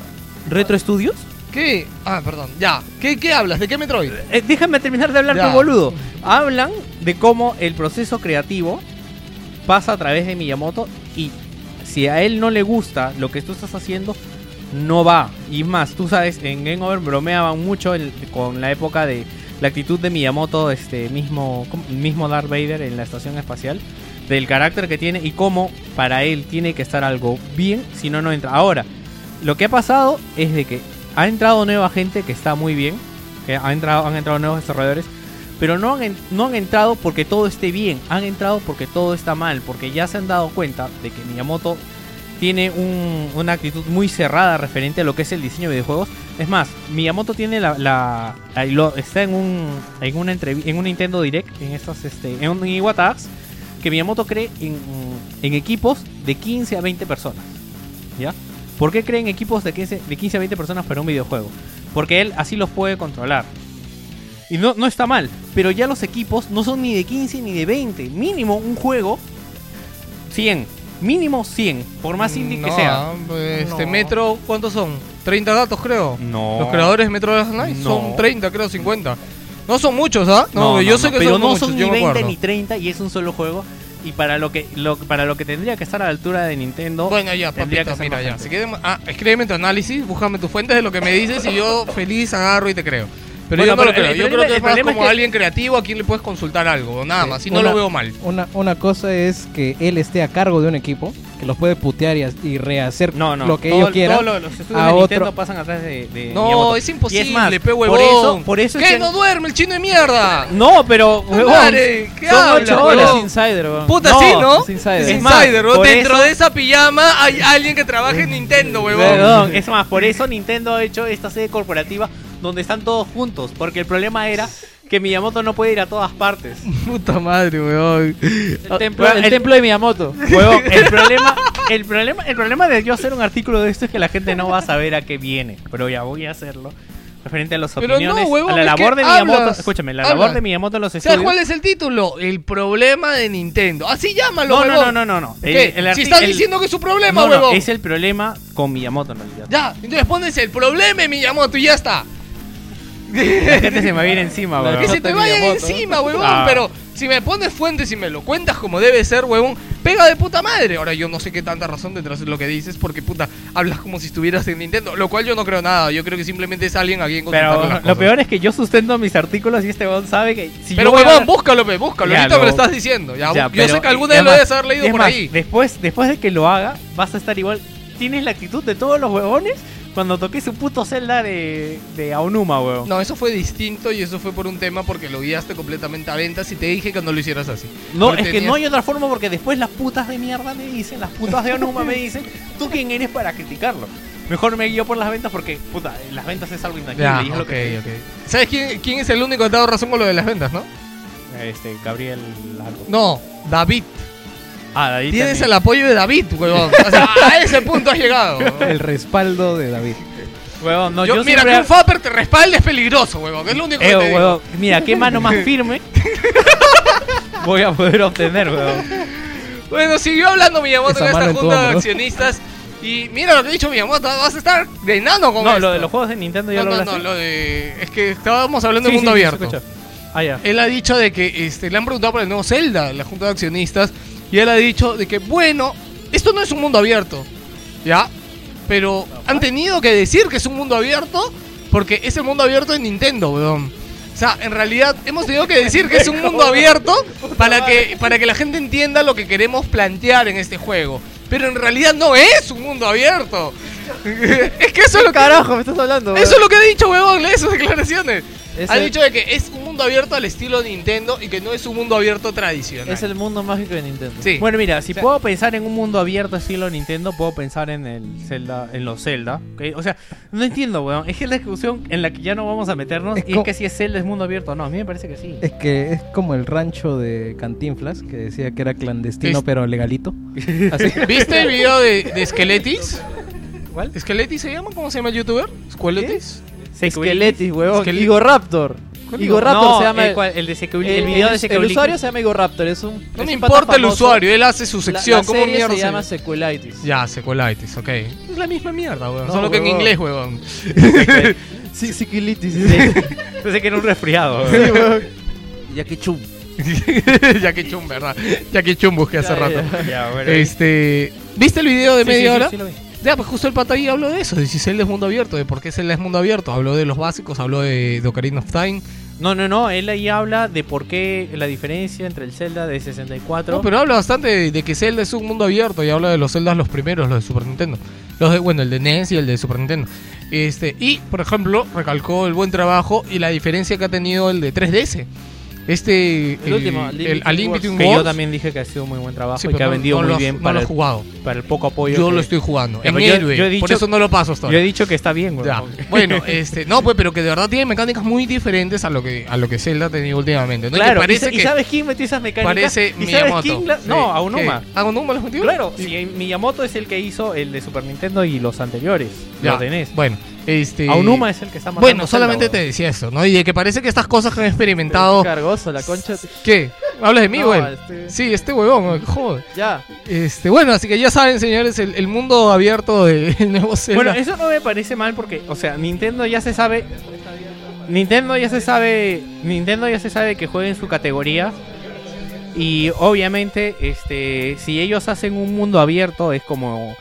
B: Retro Studios.
A: ¿Qué? Ah, perdón. Ya. ¿Qué, qué hablas? ¿De qué Metroid?
B: Eh, déjame terminar de hablar,
A: Ya.
B: tu boludo. Hablan de cómo el proceso creativo pasa a través de Miyamoto y si a él no le gusta lo que tú estás haciendo, no va. Y más, tú sabes, en Game Over bromeaban mucho el- con la época de la actitud de Miyamoto, este mismo, mismo Darth Vader en la estación espacial, del carácter que tiene y cómo para él tiene que estar algo bien, si no, no entra. Ahora, lo que ha pasado es de que ha entrado nueva gente que está muy bien, que ha entrado, han entrado nuevos desarrolladores, pero no han, en- no han entrado porque todo esté bien, han entrado porque todo está mal, porque ya se han dado cuenta de que Miyamoto tiene un- una actitud muy cerrada referente a lo que es el diseño de videojuegos. Es más, Miyamoto tiene la, la- ahí lo- está en un en una en un Nintendo Direct, en estas este, en un Iwatax, que Miyamoto cree en, en equipos de 15 a 20 personas. ¿Ya? ¿Por qué creen equipos de 15, de 15 a 20 personas para un videojuego? Porque él así los puede controlar. Y no, no está mal, pero ya los equipos no son ni de 15 ni de 20. Mínimo un juego 100. Mínimo 100, por más indie que
A: No,
B: sea.
A: pues, Este
B: No.
A: Metro, ¿cuántos son? 30 gatos, creo.
B: No.
A: Los creadores de Metro Last Night
B: No.
A: son 30, creo, 50. No son muchos, ¿ah? No, yo sé que
B: pero
A: son
B: no
A: muchos,
B: son ni
A: me
B: 20
A: acuerdo.
B: ni 30 y es un solo juego. Y para lo que lo, para lo que tendría que estar a la altura de Nintendo.
A: Bueno, ya,
B: tendría
A: papito,
B: que
A: mira, ya. Si quieres, ah, escríbeme tu análisis, búscame tus fuentes de lo que me dices y yo feliz agarro y te creo. Pero
B: Bueno,
A: yo no lo creo.
B: el
A: Yo
B: problema-
A: creo que es más
B: es
A: como
B: que-
A: alguien creativo a quien le puedes consultar algo, nada más. Y no
D: Una-
A: lo veo mal.
D: Una, una cosa es que él esté a cargo de un equipo, que los puede putear y, y rehacer
B: No, no.
D: lo que
B: todo-
D: ellos quieran.
B: Todos los, los estudios
D: a
B: de
D: otro-
B: Nintendo pasan atrás de, de
A: No,
B: Miyamoto.
A: es
B: Y
A: imposible,
B: más,
A: pe huevón.
B: Por eso, por eso es
A: ¿Qué?
B: que-
A: ¿No duerme el chino de mierda?
B: No, pero huevón,
A: Madre, ¿qué
C: Son ocho horas? Insider.
A: Puta,
B: No,
A: sí, ¿no?
C: es Insider.
A: Es
B: Es más,
A: Insider, Dentro
B: eso-
A: de esa pijama hay alguien que trabaja en Nintendo, huevón.
B: Perdón, es más, por eso Nintendo ha hecho esta sede corporativa donde están todos juntos. Porque el problema era que Miyamoto no puede ir a todas partes.
A: Puta madre, weón.
C: El templo,
B: Bueno,
C: el
B: el-
C: templo de Miyamoto.
B: Huevón, el problema, el problema, el problema de yo hacer un artículo de esto es que la gente no va a saber a qué viene. Pero ya voy a hacerlo. Referente a las
A: Pero no,
B: opiniones,
A: huevón,
B: a la labor de Miyamoto.
A: hablas,
B: escúchame, la
A: hablas.
B: labor de Miyamoto en los
A: ¿Sabes
B: estudios.
A: cuál es el título? El problema de Nintendo. Así llámalo,
B: No, no,
A: huevón.
B: no, no, no. El- el
A: si estás
B: el-
A: diciendo que es su problema,
B: No, no, es el problema con Miyamoto en realidad.
A: Ya, entonces pones el problema de Miyamoto y ya está.
B: La gente se me viene encima,
A: Que
B: huevón.
A: se te
C: de
A: vaya
C: Miyamoto.
A: encima, huevón.
B: Ah.
A: Pero si me pones fuentes y me lo cuentas como debe ser, huevón, pega de puta madre. Ahora yo no sé qué tanta razón detrás de lo que dices, porque puta, hablas como si estuvieras en Nintendo. Lo cual yo no creo nada. Yo creo que simplemente es alguien a quien
B: Pero
A: las
B: lo peor es que yo sustento mis artículos y este huevón sabe que si
A: Pero huevón,
B: hablar-
A: búscalo, pe, búscalo.
B: Ya,
A: Ahorita me lo
B: lo-
A: estás diciendo. Ya,
B: Ya,
A: yo
B: pero-
A: sé que alguna vez lo debes haber leído por
B: más,
A: ahí.
B: Después, después de que lo haga, vas a estar igual. Tienes la actitud de todos los huevones cuando toqué su puto celda de, de Aonuma, huevón.
A: No, eso fue distinto y eso fue por un tema porque lo guiaste completamente a ventas y te dije que no lo hicieras así.
B: No,
A: Porque
B: es que
A: tenías-
B: no hay otra forma porque después las putas de mierda me dicen, las putas de Aonuma me dicen, ¿tú quién eres para criticarlo? Mejor me guío por las ventas porque, puta, las ventas es algo intangible
A: Ya,
B: y es lo que...
A: ¿Sabes quién, quién es el único que ha dado razón con lo de las ventas, no?
B: Este, Gabriel algo.
A: No, David.
B: Ah, David
A: Tienes
B: también.
A: el apoyo de David, huevón. O sea, a ese punto has llegado.
D: El respaldo de David.
B: Huevón, no,
A: yo,
B: yo,
A: mira,
B: siempre-
A: que un Fapper te respalde es peligroso, huevón. Es lo único que
B: Eh,
A: te digo.
B: huevón, mira, qué mano más firme voy a poder obtener, huevón.
A: Bueno, siguió hablando Miyamoto
D: Esa
A: en esta junta de accionistas. Y mira lo que ha dicho Miyamoto, vas a estar de enano con
B: No,
A: esto.
B: lo de los juegos de Nintendo ya
A: No,
B: lo
A: no,
B: hablaste.
A: no, lo de... Es que estábamos hablando
B: Sí,
A: de mundo
B: sí,
A: abierto.
B: Ah, ya.
A: Él ha dicho de que este, le han preguntado por el nuevo Zelda, la junta de accionistas, y él ha dicho de que, bueno, esto no es un mundo abierto, ¿ya? Pero han tenido que decir que es un mundo abierto porque es el mundo abierto de Nintendo, weón. O sea, en realidad hemos tenido que decir que es un mundo abierto para que, para que la gente entienda lo que queremos plantear en este juego. Pero en realidad no es un mundo abierto. es que eso es lo que...
C: Carajo, me estás hablando.
A: Eso es lo que ha dicho, huevón, lee sus declaraciones.
C: Es
A: ha dicho de que es un mundo abierto al estilo Nintendo y que no es un mundo abierto tradicional.
C: Es el mundo mágico de Nintendo.
A: Sí.
B: Bueno, mira, si
A: O sea-
B: puedo pensar en un mundo abierto estilo Nintendo, puedo pensar en el Zelda, en los Zelda. O sea, no entiendo, weón. Es que es la discusión en la que ya no vamos a meternos.
D: Es
B: y es que si es Zelda es mundo abierto o no. A mí me parece que sí.
D: Es que es como el rancho de Cantinflas, que decía que era clandestino
A: Es-
D: pero legalito. Así.
A: ¿Viste el video de, de Skeletis?
B: ¿Cuál?
A: ¿Skeletis se llama? ¿Cómo se llama el youtuber? ¿Skeletis?
C: Esqueletis, huevón.
A: Esqueletis.
C: Igor Raptor.
A: ¿Cuál
C: Igor
A: Igor?
C: Raptor
B: no,
C: se llama.
B: el, cual- el
C: el,
B: el video de
C: el-
B: Sequel-
C: el usuario se llama Igor Raptor. Es un.
A: No
C: es
A: me
C: un
A: importa el usuario, él hace su
C: La-
A: sección.
C: La,
A: ¿Cómo
C: serie
A: mierda
C: se
A: se
C: llama? Sequelitis.
A: Ya, Sequelitis, ok. Es la misma mierda, weón.
C: No,
A: Solo que en inglés, weón.
C: Sí, Sequelitis.
B: Pensé que era un resfriado.
C: Sí, huevón.
H: Ya que chum.
A: Jackie Chun, ¿verdad? Jackie Chun busqué hace
C: Ya,
A: rato.
C: ya.
B: ya, bueno.
A: Este. ¿Viste el video de
B: Sí, sí,
A: media
B: sí,
A: hora?
B: sí lo vi.
A: Ya, pues justo el pata ahí habló de eso, de si Zelda es mundo abierto, de por qué Zelda es mundo abierto. Habló de los básicos, habló de, de Ocarina of Time.
B: No, no, no. Él ahí habla de por qué la diferencia entre el Zelda de 64.
A: No, pero habla bastante de, de que Zelda es un mundo abierto y habla de los Zeldas los primeros, los de Super Nintendo. Los de, bueno, el de NES y el de Super Nintendo. Este, y, por ejemplo, recalcó el buen trabajo y la diferencia que ha tenido el de 3DS. Este,
C: El último,
A: el,
C: Link
A: el-
C: Between
A: Between
B: que yo también dije que ha sido muy buen trabajo
A: Sí,
B: y que ha vendido
A: no
B: muy
A: lo
B: bien
A: no
B: para,
A: lo
B: el,
A: jugado.
B: para el poco apoyo.
A: Yo
B: que-
A: lo estoy jugando. En
B: yo-
A: héroe.
B: yo he
A: por
B: dicho-
A: eso no lo paso hasta
B: Yo he dicho que está bien, güey.
A: Ya. Bueno, este, no, pues, pero que de verdad tiene mecánicas muy diferentes a lo que a lo que Zelda ha tenido últimamente. ¿no? Que
B: Claro,
A: parece
B: ¿y, sa- y
A: que
B: sabes quién metió esas mecánicas?
A: parece
B: ¿Y
A: Miyamoto.
B: quién la-. No, Aonuma.
A: ¿Qué? ¿Aonuma los metió?
B: Claro,
A: Sí.
B: Miyamoto es el que hizo el de Super Nintendo y los anteriores,
A: Ya,
B: de NES.
A: Bueno, este.
B: Aonuma es el que está matando
A: Bueno, solamente te decía eso, ¿no? Y de que parece que estas cosas que han experimentado.
C: Cargoso, la concha.
A: ¿Qué? ¿Hablas de mí,
C: No,
A: güey?
C: este-
A: Sí, este huevón, joder.
C: Ya.
A: Este, bueno, así que ya saben, señores, el, el mundo abierto del nuevo Zelda.
B: Bueno, eso no me parece mal porque, o sea, Nintendo ya se sabe. Nintendo ya se sabe. Nintendo ya se sabe que juega en su categoría. Y obviamente, este, si ellos hacen un mundo abierto, es como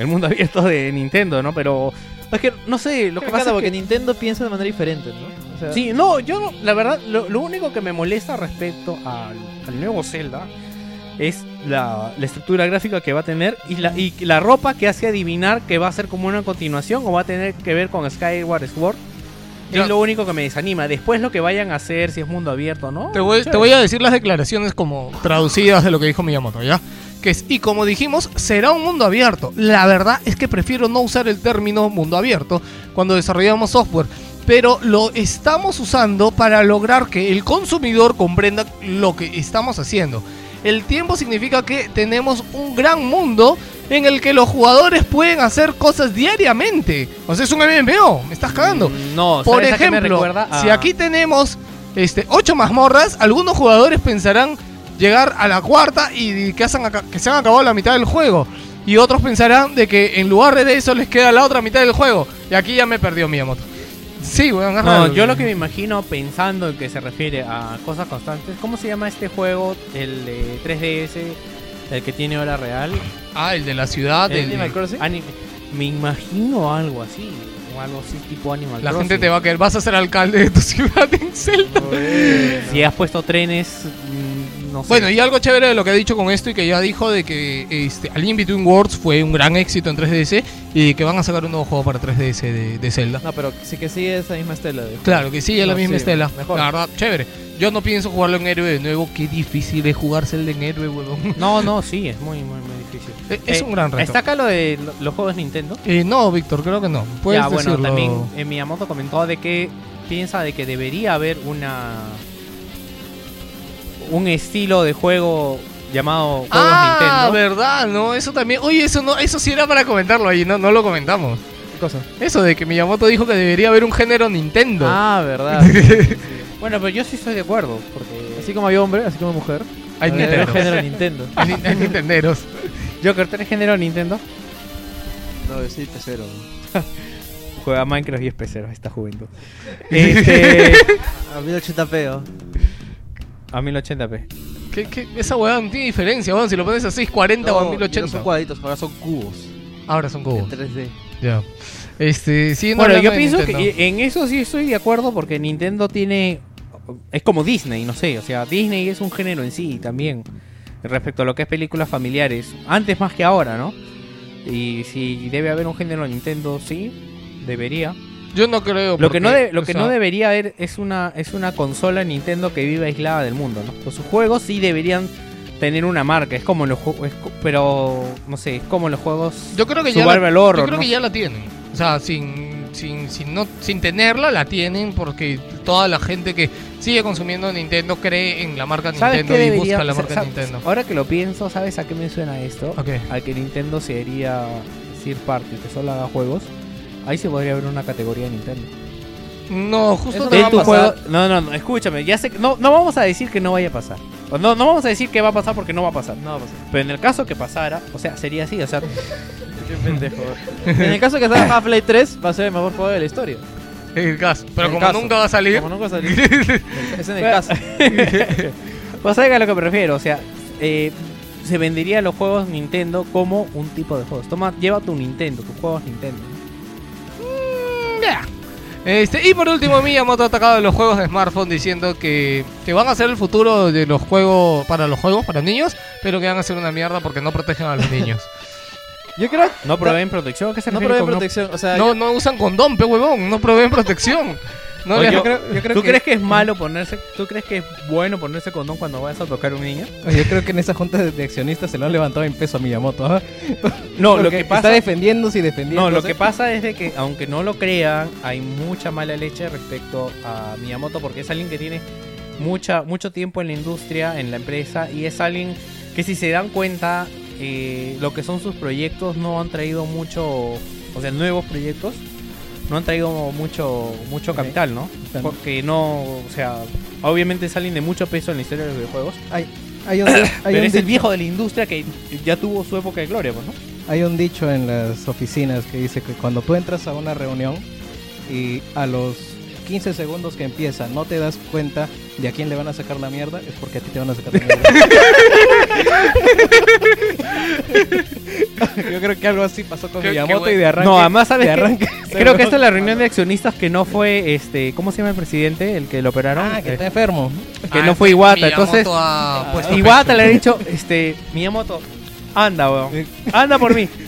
B: el mundo abierto de Nintendo, ¿no? Pero es que no sé, lo que pasa es
C: porque
B: que
C: Nintendo piensa de manera diferente, ¿no? O sea,
B: Sí, no, yo la verdad, lo, lo único que me molesta respecto al, al nuevo Zelda es la, la estructura gráfica que va a tener y la, y la ropa que hace adivinar que va a ser como una continuación o va a tener que ver con Skyward Sword.
A: Ya.
B: Es lo único que me desanima. Después lo que vayan a hacer, si es mundo abierto o no.
A: Te voy, te voy a decir las declaraciones como traducidas de lo que dijo Miyamoto, ¿ya? Que es, y como dijimos, será un mundo abierto. La verdad es que prefiero no usar el término mundo abierto cuando desarrollamos software, pero lo estamos usando para lograr que el consumidor comprenda lo que estamos haciendo. El tiempo significa que tenemos un gran mundo en el que los jugadores pueden hacer cosas diariamente. O sea, es un MMO, me estás cagando.
B: Mm, No,
A: Por
B: ¿sabes a me
A: ejemplo?
B: A-
A: si aquí tenemos este, ocho mazmorras, algunos jugadores pensarán llegar a la cuarta y que, hacen que se han acabado la mitad del juego. Y otros pensarán de que en lugar de eso les queda la otra mitad del juego. Y aquí ya me perdió Miyamoto. Sí, weón, es
B: No, yo lo que me imagino pensando en que se refiere a cosas constantes, ¿cómo se llama este juego? El de 3DS, el que tiene hora real.
A: Ah, el de la ciudad.
B: El
C: Animal Crossing.
B: Ani- me imagino algo así, o algo así tipo Animal
A: la
B: Crossing.
A: gente te va a querer. Vas a ser alcalde de tu ciudad en Zelda.
B: Si has puesto trenes, no sé.
A: Bueno, y algo chévere de lo que ha dicho con esto y que ya dijo de que este, A Link Between Worlds fue un gran éxito en 3DS y que van a sacar un nuevo juego para 3DS de, de Zelda.
C: No, pero sí que sigue esa misma estela. de-
A: Claro que sí, es la
C: No,
A: misma
C: sí,
A: estela.
C: mejor.
A: La verdad, chévere. Yo no pienso jugarlo en héroe de nuevo. Qué difícil es jugar Zelda en héroe, huevón.
B: No, no, sí, es muy, muy, muy difícil.
A: Es- es un gran reto.
B: ¿Está acá lo de lo- los juegos Nintendo?
A: Eh, no, Víctor, creo que no. Puedes
B: ya, bueno,
A: decirlo.
B: también eh, Miyamoto comentó de que piensa de que debería haber una un estilo de juego llamado Juegos
A: Ah,
B: Nintendo.
A: verdad, no, eso también. Oye, eso no, eso sí era para comentarlo ahí, no, no lo comentamos.
C: ¿Qué cosa?
A: Eso de que Miyamoto dijo que debería haber un género Nintendo.
C: Ah, verdad. sí, sí, sí.
B: Bueno, pero yo sí estoy de acuerdo, porque
C: Así como hay hombre, así como mujer.
A: Hay Nintenderos.
C: género Nintendo.
A: Hay, hay Nintenderos.
B: Joker, ¿tú eres género Nintendo?
H: No, yo soy pecero.
B: Juega Minecraft y es pecero esta juventud. Este,
H: A 1080p, ¿o?
B: A 1080p.
A: ¿Qué, qué? Esa weá no tiene diferencia, weón. Si lo pones a 640 o a
H: No, ya no
A: 1080.
H: son cuadritos, ahora son cubos.
A: Ahora son
H: En
A: cubos.
H: 3D.
A: Ya. Este,
B: Bueno, yo pienso
A: Nintendo.
B: que en eso sí estoy de acuerdo porque Nintendo tiene... Es como Disney, no sé, o sea, Disney es un género en sí también respecto a lo que es películas familiares, antes más que ahora, ¿no? Y si debe haber un género Nintendo, sí, debería.
A: Yo no creo.
B: Lo que no, de- lo que
A: sea,
B: no debería haber es una, es una consola Nintendo que vive aislada del mundo, ¿no? Pues sus juegos sí deberían tener una marca, es como en los juegos, pero no sé, es como en los juegos
A: Yo creo que ya la,
B: Horror,
A: yo creo
B: ¿no?
A: que ya la tienen. O sea, sin, sin, sin, no, sin tenerla, la tienen porque toda la gente que sigue consumiendo Nintendo cree en la marca
B: ¿Sabes
A: Nintendo y busca la marca Nintendo.
B: Ahora que lo pienso, ¿sabes a qué me suena esto?
A: Ok.
B: A que Nintendo sería third party, que solo haga juegos. Ahí se podría ver una categoría de Nintendo.
A: No, justo no va a pasar.
B: juego- No, no, no, escúchame, ya sé, que- no, no vamos a decir que no vaya a pasar. O No, no vamos a decir que va a pasar porque no va a pasar.
C: No, pues.
B: Pero en el caso que pasara, o sea, sería así, o sea,
C: Qué pendejo. en el caso que salga Half-Life 3, va a ser el mejor juego de la historia.
A: En el caso. Pero
C: En el
A: como
C: caso.
A: nunca va a salir.
C: Como nunca salió. es en el caso.
B: pues sabes a lo que me refiero, o sea, eh, se vendería los juegos Nintendo como un tipo de juegos. Toma, lleva tu Nintendo, tus juegos Nintendo.
A: Este, y por último, Miyamoto ha atacado de los juegos de smartphone diciendo que, que van a ser el futuro de los juegos para los juegos para niños, pero que van a ser una mierda porque no protegen a los niños.
C: Yo creo.
B: No proveen protección, ¿qué se
C: No proveen
B: con no-
C: protección. O sea,
A: No,
C: yo-
A: no usan condón, pe huevón, no proveen protección. No
B: Oye,
A: les-
D: yo creo, yo creo
B: ¿Tú
D: que,
B: crees que es malo ponerse, tú crees que es bueno ponerse condón cuando vayas a tocar a un niño?
D: Yo creo que en esa junta de accionistas se lo han levantado en peso a Miyamoto. ¿ah?
B: No, lo que
D: está
B: pasa
D: defendiéndose y defendiéndose.
B: No, lo que pasa es de que, aunque no lo crean, hay mucha mala leche respecto a Miyamoto porque es alguien que tiene mucha, mucho tiempo en la industria, en la empresa, y es alguien que si se dan cuenta, eh, lo que son sus proyectos no han traído mucho, o sea, nuevos proyectos, no han traído mucho, mucho capital, ¿no? Porque no, o sea, obviamente es alguien de mucho peso en la historia de los videojuegos,
D: Hay, hay un, hay
B: pero
D: un
B: es el viejo de la industria que ya tuvo su época de gloria, pues, ¿no?
D: Hay un dicho en las oficinas que dice que cuando tú entras a una reunión y a los 15 segundos que empieza no te das cuenta de a quién le van a sacar la mierda, es porque a ti te van a sacar la mierda. Yo creo que algo así pasó con
A: qué
D: Miyamoto
A: bueno.
D: y de arranque.
B: No, además, ¿sabes
D: de arranque
B: Creo que esta es la reunión de accionistas que no fue, este, ¿cómo se llama el presidente? El que lo operaron.
D: Ah, que
B: Eh,
D: está enfermo.
B: que
A: Ah,
B: no fue
A: que
B: Iwata.
A: Miyamoto
B: Entonces,
A: ha puesto
B: Iwata le ha dicho, este, Miyamoto, anda, weón. Anda por mí.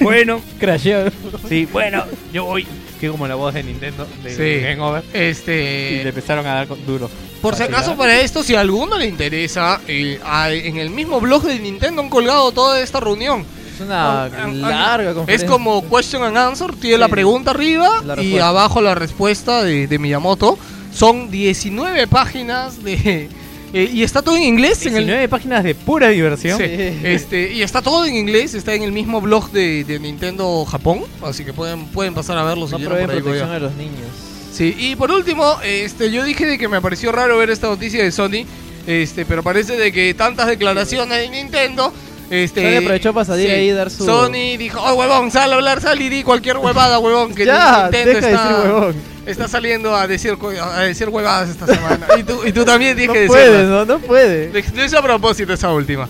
B: Bueno,
D: Crasheó.
B: sí, bueno, yo voy. Como la voz de Nintendo, de
A: Sí.
B: Game Over. Y le
A: Este,
B: empezaron a dar duro.
A: por si acaso para esto, si a alguno le interesa, eh, hay- en el mismo blog de Nintendo han colgado toda esta reunión.
C: es una
A: Ah, ah,
C: larga
A: Es
C: conferencia.
A: como question and answer, tiene la pregunta arriba
C: La
A: y abajo la respuesta de, de Miyamoto. Son 19 páginas de... eh, y está todo en inglés. En el,
B: 19 páginas de pura diversión.
A: Sí, este, y está todo en inglés, está en el mismo blog de, de Nintendo Japón, así que pueden, pueden pasar a verlo si
C: No
A: quieren por ahí,
C: protección
A: a
C: los niños.
A: Sí, y por último, este, yo dije de que me pareció raro ver esta noticia de Sony, este, pero parece de que tantas declaraciones de Nintendo, este,
C: Sony aprovechó para salir ahí y dar su-
A: Sony dijo, oh huevón, sal a hablar, sal y di cualquier huevada, huevón, que
C: ya,
A: Nintendo
C: deja de
A: está,
C: decir huevón.
A: está saliendo a decir, a decir huevadas esta semana. y, tú, y tú también
C: No
A: dije de
C: puede, no, no puede.
A: no es a propósito esa última.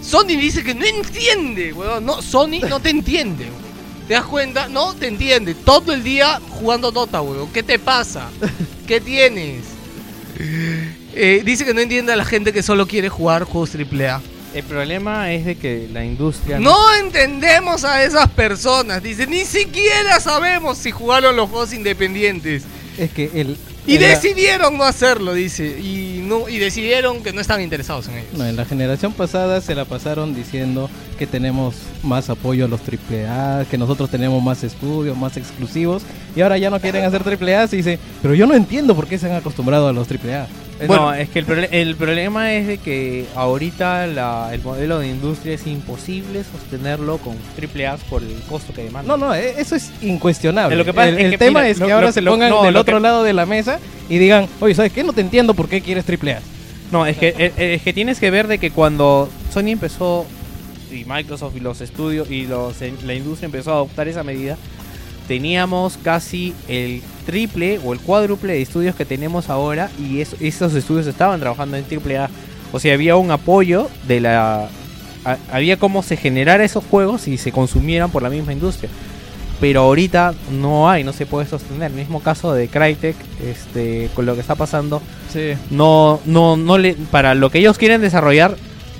A: Sony dice que no entiende, weón. No, Sony no te entiende. ¿Te das cuenta? No te entiende. Todo el día jugando Dota, weón. ¿Qué te pasa? ¿Qué tienes? Eh, dice que no entiende a la gente que solo quiere jugar juegos AAA.
B: El problema es de que la industria...
A: No entendemos a esas personas. Dice, ni siquiera sabemos si jugaron los juegos independientes.
D: Es que el.
A: Y decidieron no hacerlo, dice. Y, no, y decidieron que no están interesados en ellos.
D: No, en la generación pasada se la pasaron diciendo que tenemos más apoyo a los AAA, que nosotros tenemos más estudios, más exclusivos, y ahora ya no quieren hacer AAA, y dice, pero yo no entiendo por qué se han acostumbrado a los AAA.
B: Eh,
A: Bueno.
B: no, es que el, el problema es de que ahorita la- el modelo de industria es imposible sostenerlo con triple A por el costo que demanda.
D: No, no, e- eso es incuestionable.
B: Eh, lo que pasa
D: el
B: es
D: el
B: que,
D: tema
B: mira,
D: es que
B: lo-
D: ahora
B: lo-
D: se
B: lo-
D: pongan
B: no,
D: del otro
B: que-
D: lado de la mesa y digan, oye, ¿sabes qué? No te entiendo por qué quieres AAA.
B: No, es que, es que tienes que ver de que cuando Sony empezó y Microsoft y los estudios y los, la industria empezó a adoptar esa medida, teníamos casi el triple o el cuádruple de estudios que tenemos ahora y eso- esos estudios estaban trabajando en triple A. O sea, había un apoyo de la... a- había cómo se generara esos juegos y se consumieran por la misma industria. Pero ahorita no hay, no se puede sostener. El mismo caso de Crytek, este, con lo que está pasando,
C: Sí.
B: no, no, no le, para lo que ellos quieren desarrollar,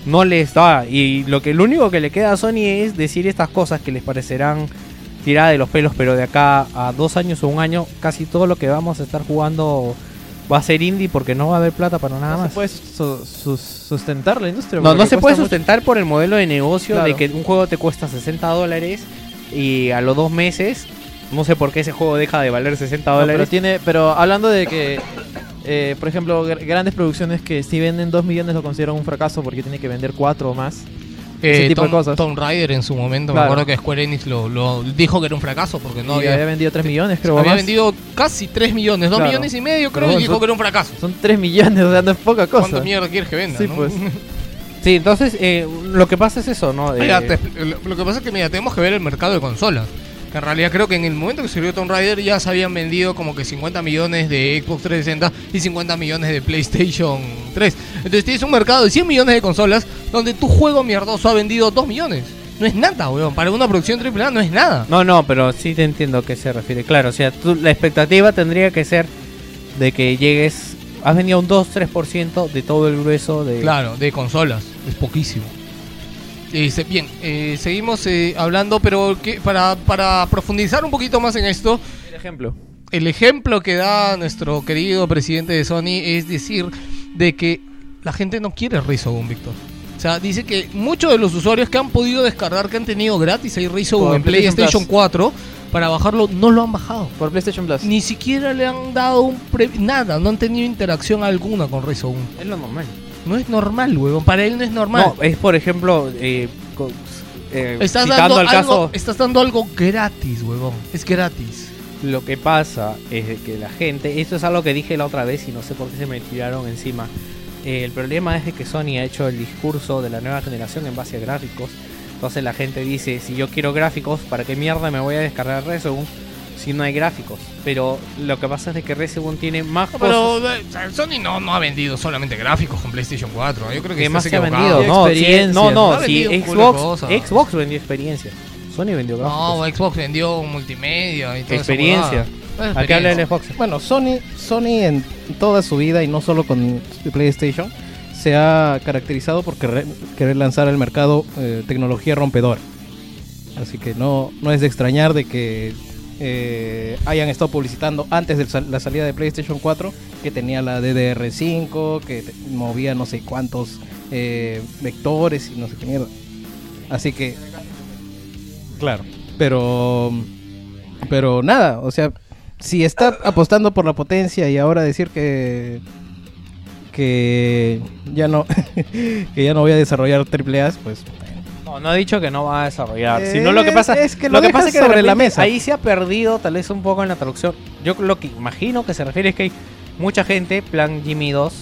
B: no les da. Y lo que, lo único que le queda a Sony es decir estas cosas que les parecerán tirada de los pelos, pero de acá a dos años o un año, casi todo lo que vamos a estar jugando va a ser indie porque no va a haber plata para nada
C: No
B: más.
C: se puede su- su- sustentar la industria.
B: No, no se puede
C: mucho.
B: sustentar por el modelo de negocio de que un juego te cuesta 60 dólares y a los dos meses, no sé por qué ese juego deja de valer 60
C: No, pero
B: dólares.
C: tiene, pero hablando de que, eh, por ejemplo, gr- grandes producciones que si venden 2 millones lo consideran un fracaso porque tiene que vender 4 o más. Ese
A: Eh,
C: tipo de
A: Tom,
C: cosas.
A: Tomb Raider en su momento, me
C: Claro.
A: acuerdo que Square Enix lo, lo dijo que era un fracaso porque no había,
C: había vendido 3 millones, creo.
A: había
C: más.
A: vendido casi 3 millones, 2
C: Claro.
A: millones y medio creo
C: Pero
A: y
C: bueno,
A: dijo
C: son-
A: que era un fracaso.
C: Son 3 millones, o sea, no es poca cosa.
A: ¿Cuánto mierda quieres que venda?
C: Sí,
A: no?
C: pues.
B: Sí, entonces eh, lo que pasa es eso, ¿no? De-
A: Mira, lo, lo que pasa es que mira, tenemos que ver el mercado de consolas. En realidad creo que en el momento que salió Tomb Raider ya se habían vendido como que 50 millones de Xbox 360 y 50 millones de PlayStation 3. Entonces tienes un mercado de 100 millones de consolas donde tu juego mierdoso ha vendido 2 millones. No es nada, weón. Para una producción AAA no es nada.
B: No, no, pero sí te entiendo a qué se refiere. Claro, o sea, tú- la expectativa tendría que ser de que llegues... Has vendido un 2-3% de todo el grueso de...
A: Claro, de consolas. Es poquísimo. Eh, se- bien, eh, seguimos eh, hablando, pero que, para, para profundizar un poquito más en esto,
C: Por ejemplo.
A: el ejemplo que da nuestro querido presidente de Sony es decir de que la gente no quiere Resogun, Víctor. O sea, dice que muchos de los usuarios que han podido descargar, que han tenido gratis ahí Resogun
C: Por
A: en
C: PlayStation Plus.
A: 4, para bajarlo, no lo han bajado.
C: Por PlayStation Plus.
A: Ni siquiera le han dado un pre- nada, no han tenido interacción alguna con Resogun.
B: Es lo normal.
A: No es normal, huevón. Para él no es normal.
B: No, es por ejemplo... Eh, eh,
A: Estás dando, algo,
B: caso...
A: estás dando algo gratis, huevón. Es gratis.
B: Lo que pasa es que la gente, esto es algo que dije la otra vez y no sé por qué se me tiraron encima. Eh, el problema es de que Sony ha hecho el discurso de la nueva generación en base a gráficos. Entonces la gente dice, si yo quiero gráficos, ¿para qué mierda me voy a descargar Resogun si no hay gráficos? Pero lo que pasa es de que Resogun tiene más cosas.
A: Pero eh, Sony no, no ha vendido solamente gráficos con PlayStation 4. Yo creo que
B: ¿Qué
A: estás
B: más se ha vendido? No, si- no, no,
A: Ha
B: si Xbox,
A: cosas.
B: Xbox vendió experiencia. Sony vendió
A: No,
B: gráficos.
A: Xbox vendió multimedia y esa
B: experiencia.
A: huevada.
B: ¿A qué habla el Xbox?
D: Bueno, Sony, Sony en toda su vida y no solo con PlayStation se ha caracterizado por querer, querer lanzar al mercado eh, tecnología rompedora. Así que no, no es de extrañar de que eh, hayan estado publicitando antes de la salida de PlayStation 4 que tenía la DDR5, que movía no sé cuántos eh, vectores y no sé qué mierda. Así que, claro, pero, pero nada, o sea, si está apostando por la potencia y ahora decir que que ya no que ya no voy a desarrollar triple A, pues
B: No, no ha dicho que no va a desarrollar.
D: Eh,
B: sino lo que pasa
D: es que
B: lo
D: lo
B: que pasa es que
D: sobre la mesa.
B: Ahí se ha perdido tal vez un poco en la traducción. Yo lo que imagino que se refiere es que hay mucha gente, plan Jimmy 2,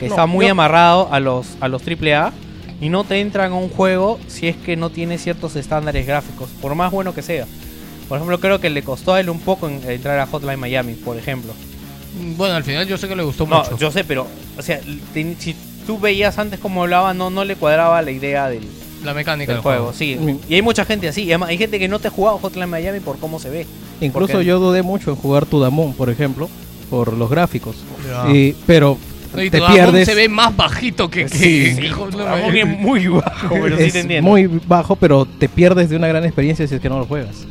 B: que
D: No,
B: está muy
D: yo-
B: amarrado a los a los AAA y no te entran a un juego si es que no tiene ciertos estándares gráficos, por más bueno que sea. Por ejemplo, creo que le costó a él un poco en- entrar a Hotline Miami, por ejemplo.
A: Bueno, al final yo sé que le gustó
B: No,
A: mucho.
B: yo sé, pero o sea, te- si tú veías antes cómo hablaba, no no le cuadraba la idea del
A: La mecánica
B: del
A: del
B: juego,
A: juego.
B: sí. Y hay mucha gente así. y además hay gente que no te ha jugado Hotline Miami por cómo se ve.
D: incluso
B: Porque-
D: yo dudé mucho en jugar Moon, por ejemplo, por los gráficos. Y, pero
A: No, y
D: te pierdes
A: se ve más bajito que, que,
B: Sí,
A: que
B: sí,
A: Miami.
B: es muy bajo, pero sí te entiendo.
D: muy bajo, pero te pierdes de una gran experiencia si es que no lo juegas.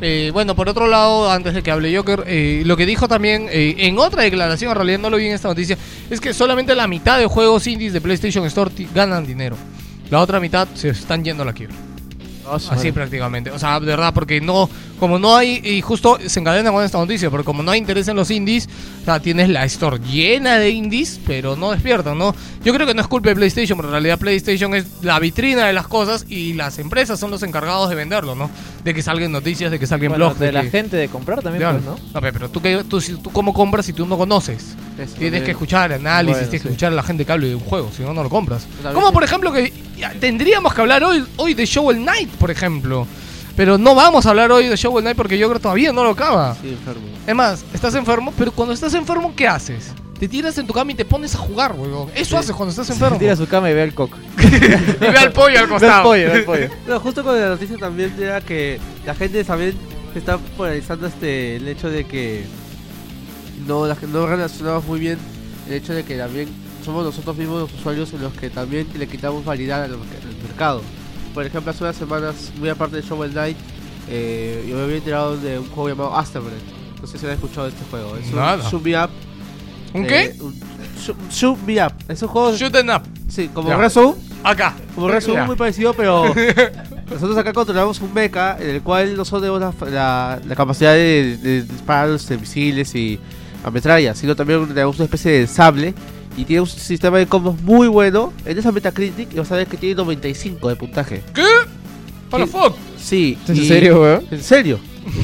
A: Eh, bueno, por otro lado, antes de que hable Joker, eh, lo que dijo también eh, en otra declaración, en realidad no lo vi en esta noticia, es que solamente la mitad de juegos indies de PlayStation Store ganan dinero. La otra mitad se están yendo a la quiebra. Así prácticamente. O sea, de verdad, porque no, como no hay, y justo se encadena con esta noticia, porque como no hay interés en los indies, o sea, tienes la store llena de indies, pero no despiertan, ¿no? Yo creo que no es culpa de PlayStation, pero en realidad PlayStation es la vitrina de las cosas y las empresas son los encargados de venderlo, ¿no? De que salgan noticias, de que salgan
C: Bueno,
A: blogs.
C: de la
A: que-
C: gente de comprar también,
A: Claro.
C: pues, ¿no?
A: No, pe- pero tú, que, tú, si- tú cómo compras si tú no conoces.
H: Eso,
A: Tienes que escuchar análisis,
C: Bueno,
A: tienes que
C: sí.
A: escuchar a la gente que hable de un juego, si no, no lo compras. Como por ejemplo que tendríamos que hablar hoy, hoy de Shovel Knight, por ejemplo. Pero no vamos a hablar hoy de Shovel Knight porque yo creo que todavía no lo acaba.
H: Sí, enfermo.
A: Es más, estás enfermo, pero cuando estás enfermo, ¿qué haces? Te tiras en tu cama y te pones a jugar, weón. Eso haces cuando estás enfermo.
C: Tira a su cama y ve al coco.
A: y ve al pollo al
C: Ve al
A: costado.
C: pollo, ve al pollo.
H: No, justo con la noticia también era que la gente también se está polarizando este el hecho de que no, la, no relacionamos muy bien el hecho de que también somos nosotros mismos los usuarios en los que también le quitamos validad al, al mercado. Por ejemplo, hace unas semanas, muy aparte de Shovel Knight, eh, yo me había enterado de un juego llamado Aftermath. No sé si han escuchado de este juego. Es un
A: Nada.
H: shoot me up.
A: ¿Un
H: eh,
A: qué?
H: un shoot, shoot me up. Es un juego.
A: Shoot 'em up.
H: Sí, como. Rezo.
A: Acá.
H: Como Rezo
A: Ya.
H: muy parecido, pero nosotros acá controlamos un mecha en el cual no tenemos la, la, la capacidad de, de disparar los misiles y ametrallas, sino también tenemos una especie de sable y tiene un sistema de combos muy bueno. En esa Metacritic, y vas a ver que tiene 95 de puntaje.
A: ¿Qué?
H: Sí.
A: fuck?
H: Sí,
C: ¿En serio, weón?
H: ¿En serio?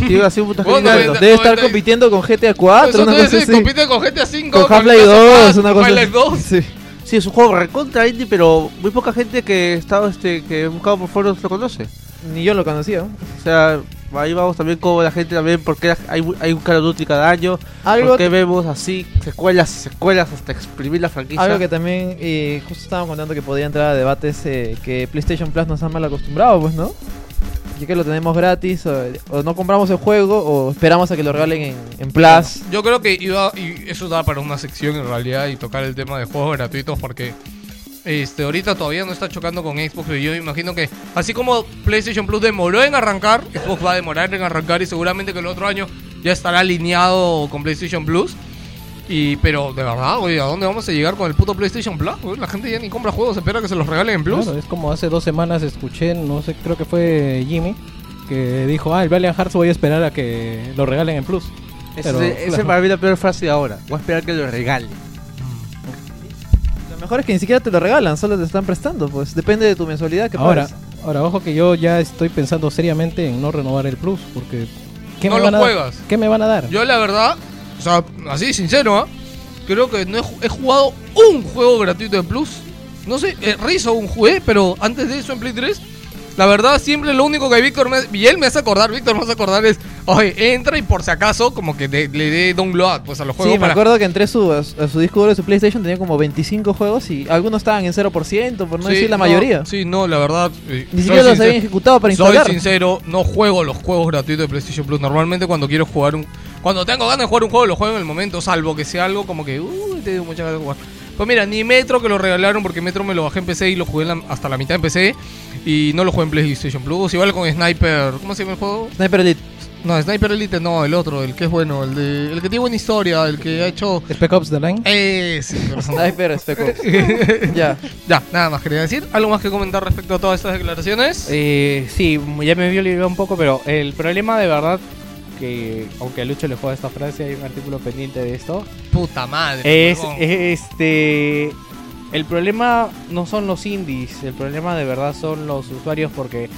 H: Tiene así un puntaje
A: Bueno,
H: alto.
C: Debe estar compitiendo con GTA 4,
A: Eso
C: una cosa así.
A: compite con GTA 5,
C: Con Half-Life 2, una cosa
A: Half-Life 2.
C: Sí.
H: Sí, es un juego recontra indie, pero muy poca gente que estaba este que he buscado por foros lo conoce.
C: Ni yo lo conocía.
H: O sea, ahí vamos también como la gente también, porque hay, hay un Call of Duty cada año,
C: Algo,
H: porque vemos así secuelas y secuelas hasta exprimir la franquicia.
C: algo que también eh, justo estaban contando que podía entrar a debates eh, que PlayStation Plus nos ha mal acostumbrado, pues, ¿no? Ya que lo tenemos gratis, o, o no compramos el juego, o esperamos a que lo regalen en, en Plus.
A: Yo creo que iba, y eso da para una sección en realidad y tocar el tema de juegos gratuitos porque este ahorita todavía no está chocando con Xbox, pero yo imagino que así como PlayStation Plus demoró en arrancar, Xbox va a demorar en arrancar y seguramente que el otro año ya estará alineado con PlayStation Plus. Y pero de verdad, oye, ¿a dónde vamos a llegar con el puto PlayStation Plus? La gente ya ni compra juegos, espera que se los regalen en Plus.
D: Claro, es como hace dos semanas escuché, no sé, creo que fue Jimmy, que dijo, ah, el Valiant Hearts voy a esperar a que lo regalen en Plus.
H: Esa
D: pero,
H: es,
D: claro.
H: es para mí la peor frase de ahora. Voy a esperar que lo regale.
C: Lo mejor es que ni siquiera te lo regalan, solo te están prestando, pues. Depende de tu mensualidad que
D: Ahora,
C: pagues.
D: ahora, ojo que yo ya estoy pensando seriamente en no renovar el Plus, porque... ¿qué
A: No
D: me
A: lo
D: van a dar?
A: juegas.
D: ¿Qué me van a dar?
A: Yo la verdad, o sea, así sincero, ¿ah? creo que no he, ju- he jugado un juego gratuito de Plus. No sé, eh, Rizzo un jugué, pero antes de eso en Play 3, la verdad siempre lo único que Víctor me, y él me hace acordar, Víctor me hace acordar es, oye, entra y por si acaso como que de- le dé download pues a los juegos
C: Sí, me acuerdo que entré su, a, su- a su disco duro de su PlayStation, tenía como 25 juegos y algunos estaban en 0%, por no
A: Sí,
C: decir la mayoría.
A: Sí, no, la verdad. eh,
C: Ni
A: soy
C: siquiera los habían ejecutado para
A: Soy
C: instalar.
A: sincero, no juego los juegos gratuitos de PlayStation Plus. Normalmente cuando quiero jugar un... Cuando tengo ganas de jugar un juego, lo juego en el momento, salvo que sea algo como que... Uy, tengo muchas ganas de jugar. Pues mira, ni Metro que lo regalaron porque Metro me lo bajé en PC y lo jugué la- hasta la mitad en PC. Y no lo jugué en PlayStation Plus. Igual con Sniper... ¿Cómo se llama el juego?
C: Sniper Elite.
A: No, Sniper Elite no, el otro, el que es bueno, el, de, el que tiene buena historia, el que ha hecho...
D: Spec Ops The Line.
A: Ese, corazón.
C: Sniper Spec Ops. ya.
A: ya, nada más quería decir. ¿Algo más que comentar respecto a todas estas declaraciones?
B: Eh, sí, ya me vio un poco, pero el problema de verdad que, aunque a Lucho le juega esta frase, hay un artículo pendiente de esto,
A: Puta madre.
B: es
A: huevón.
B: este... El problema no son los indies, el problema de verdad son los usuarios porque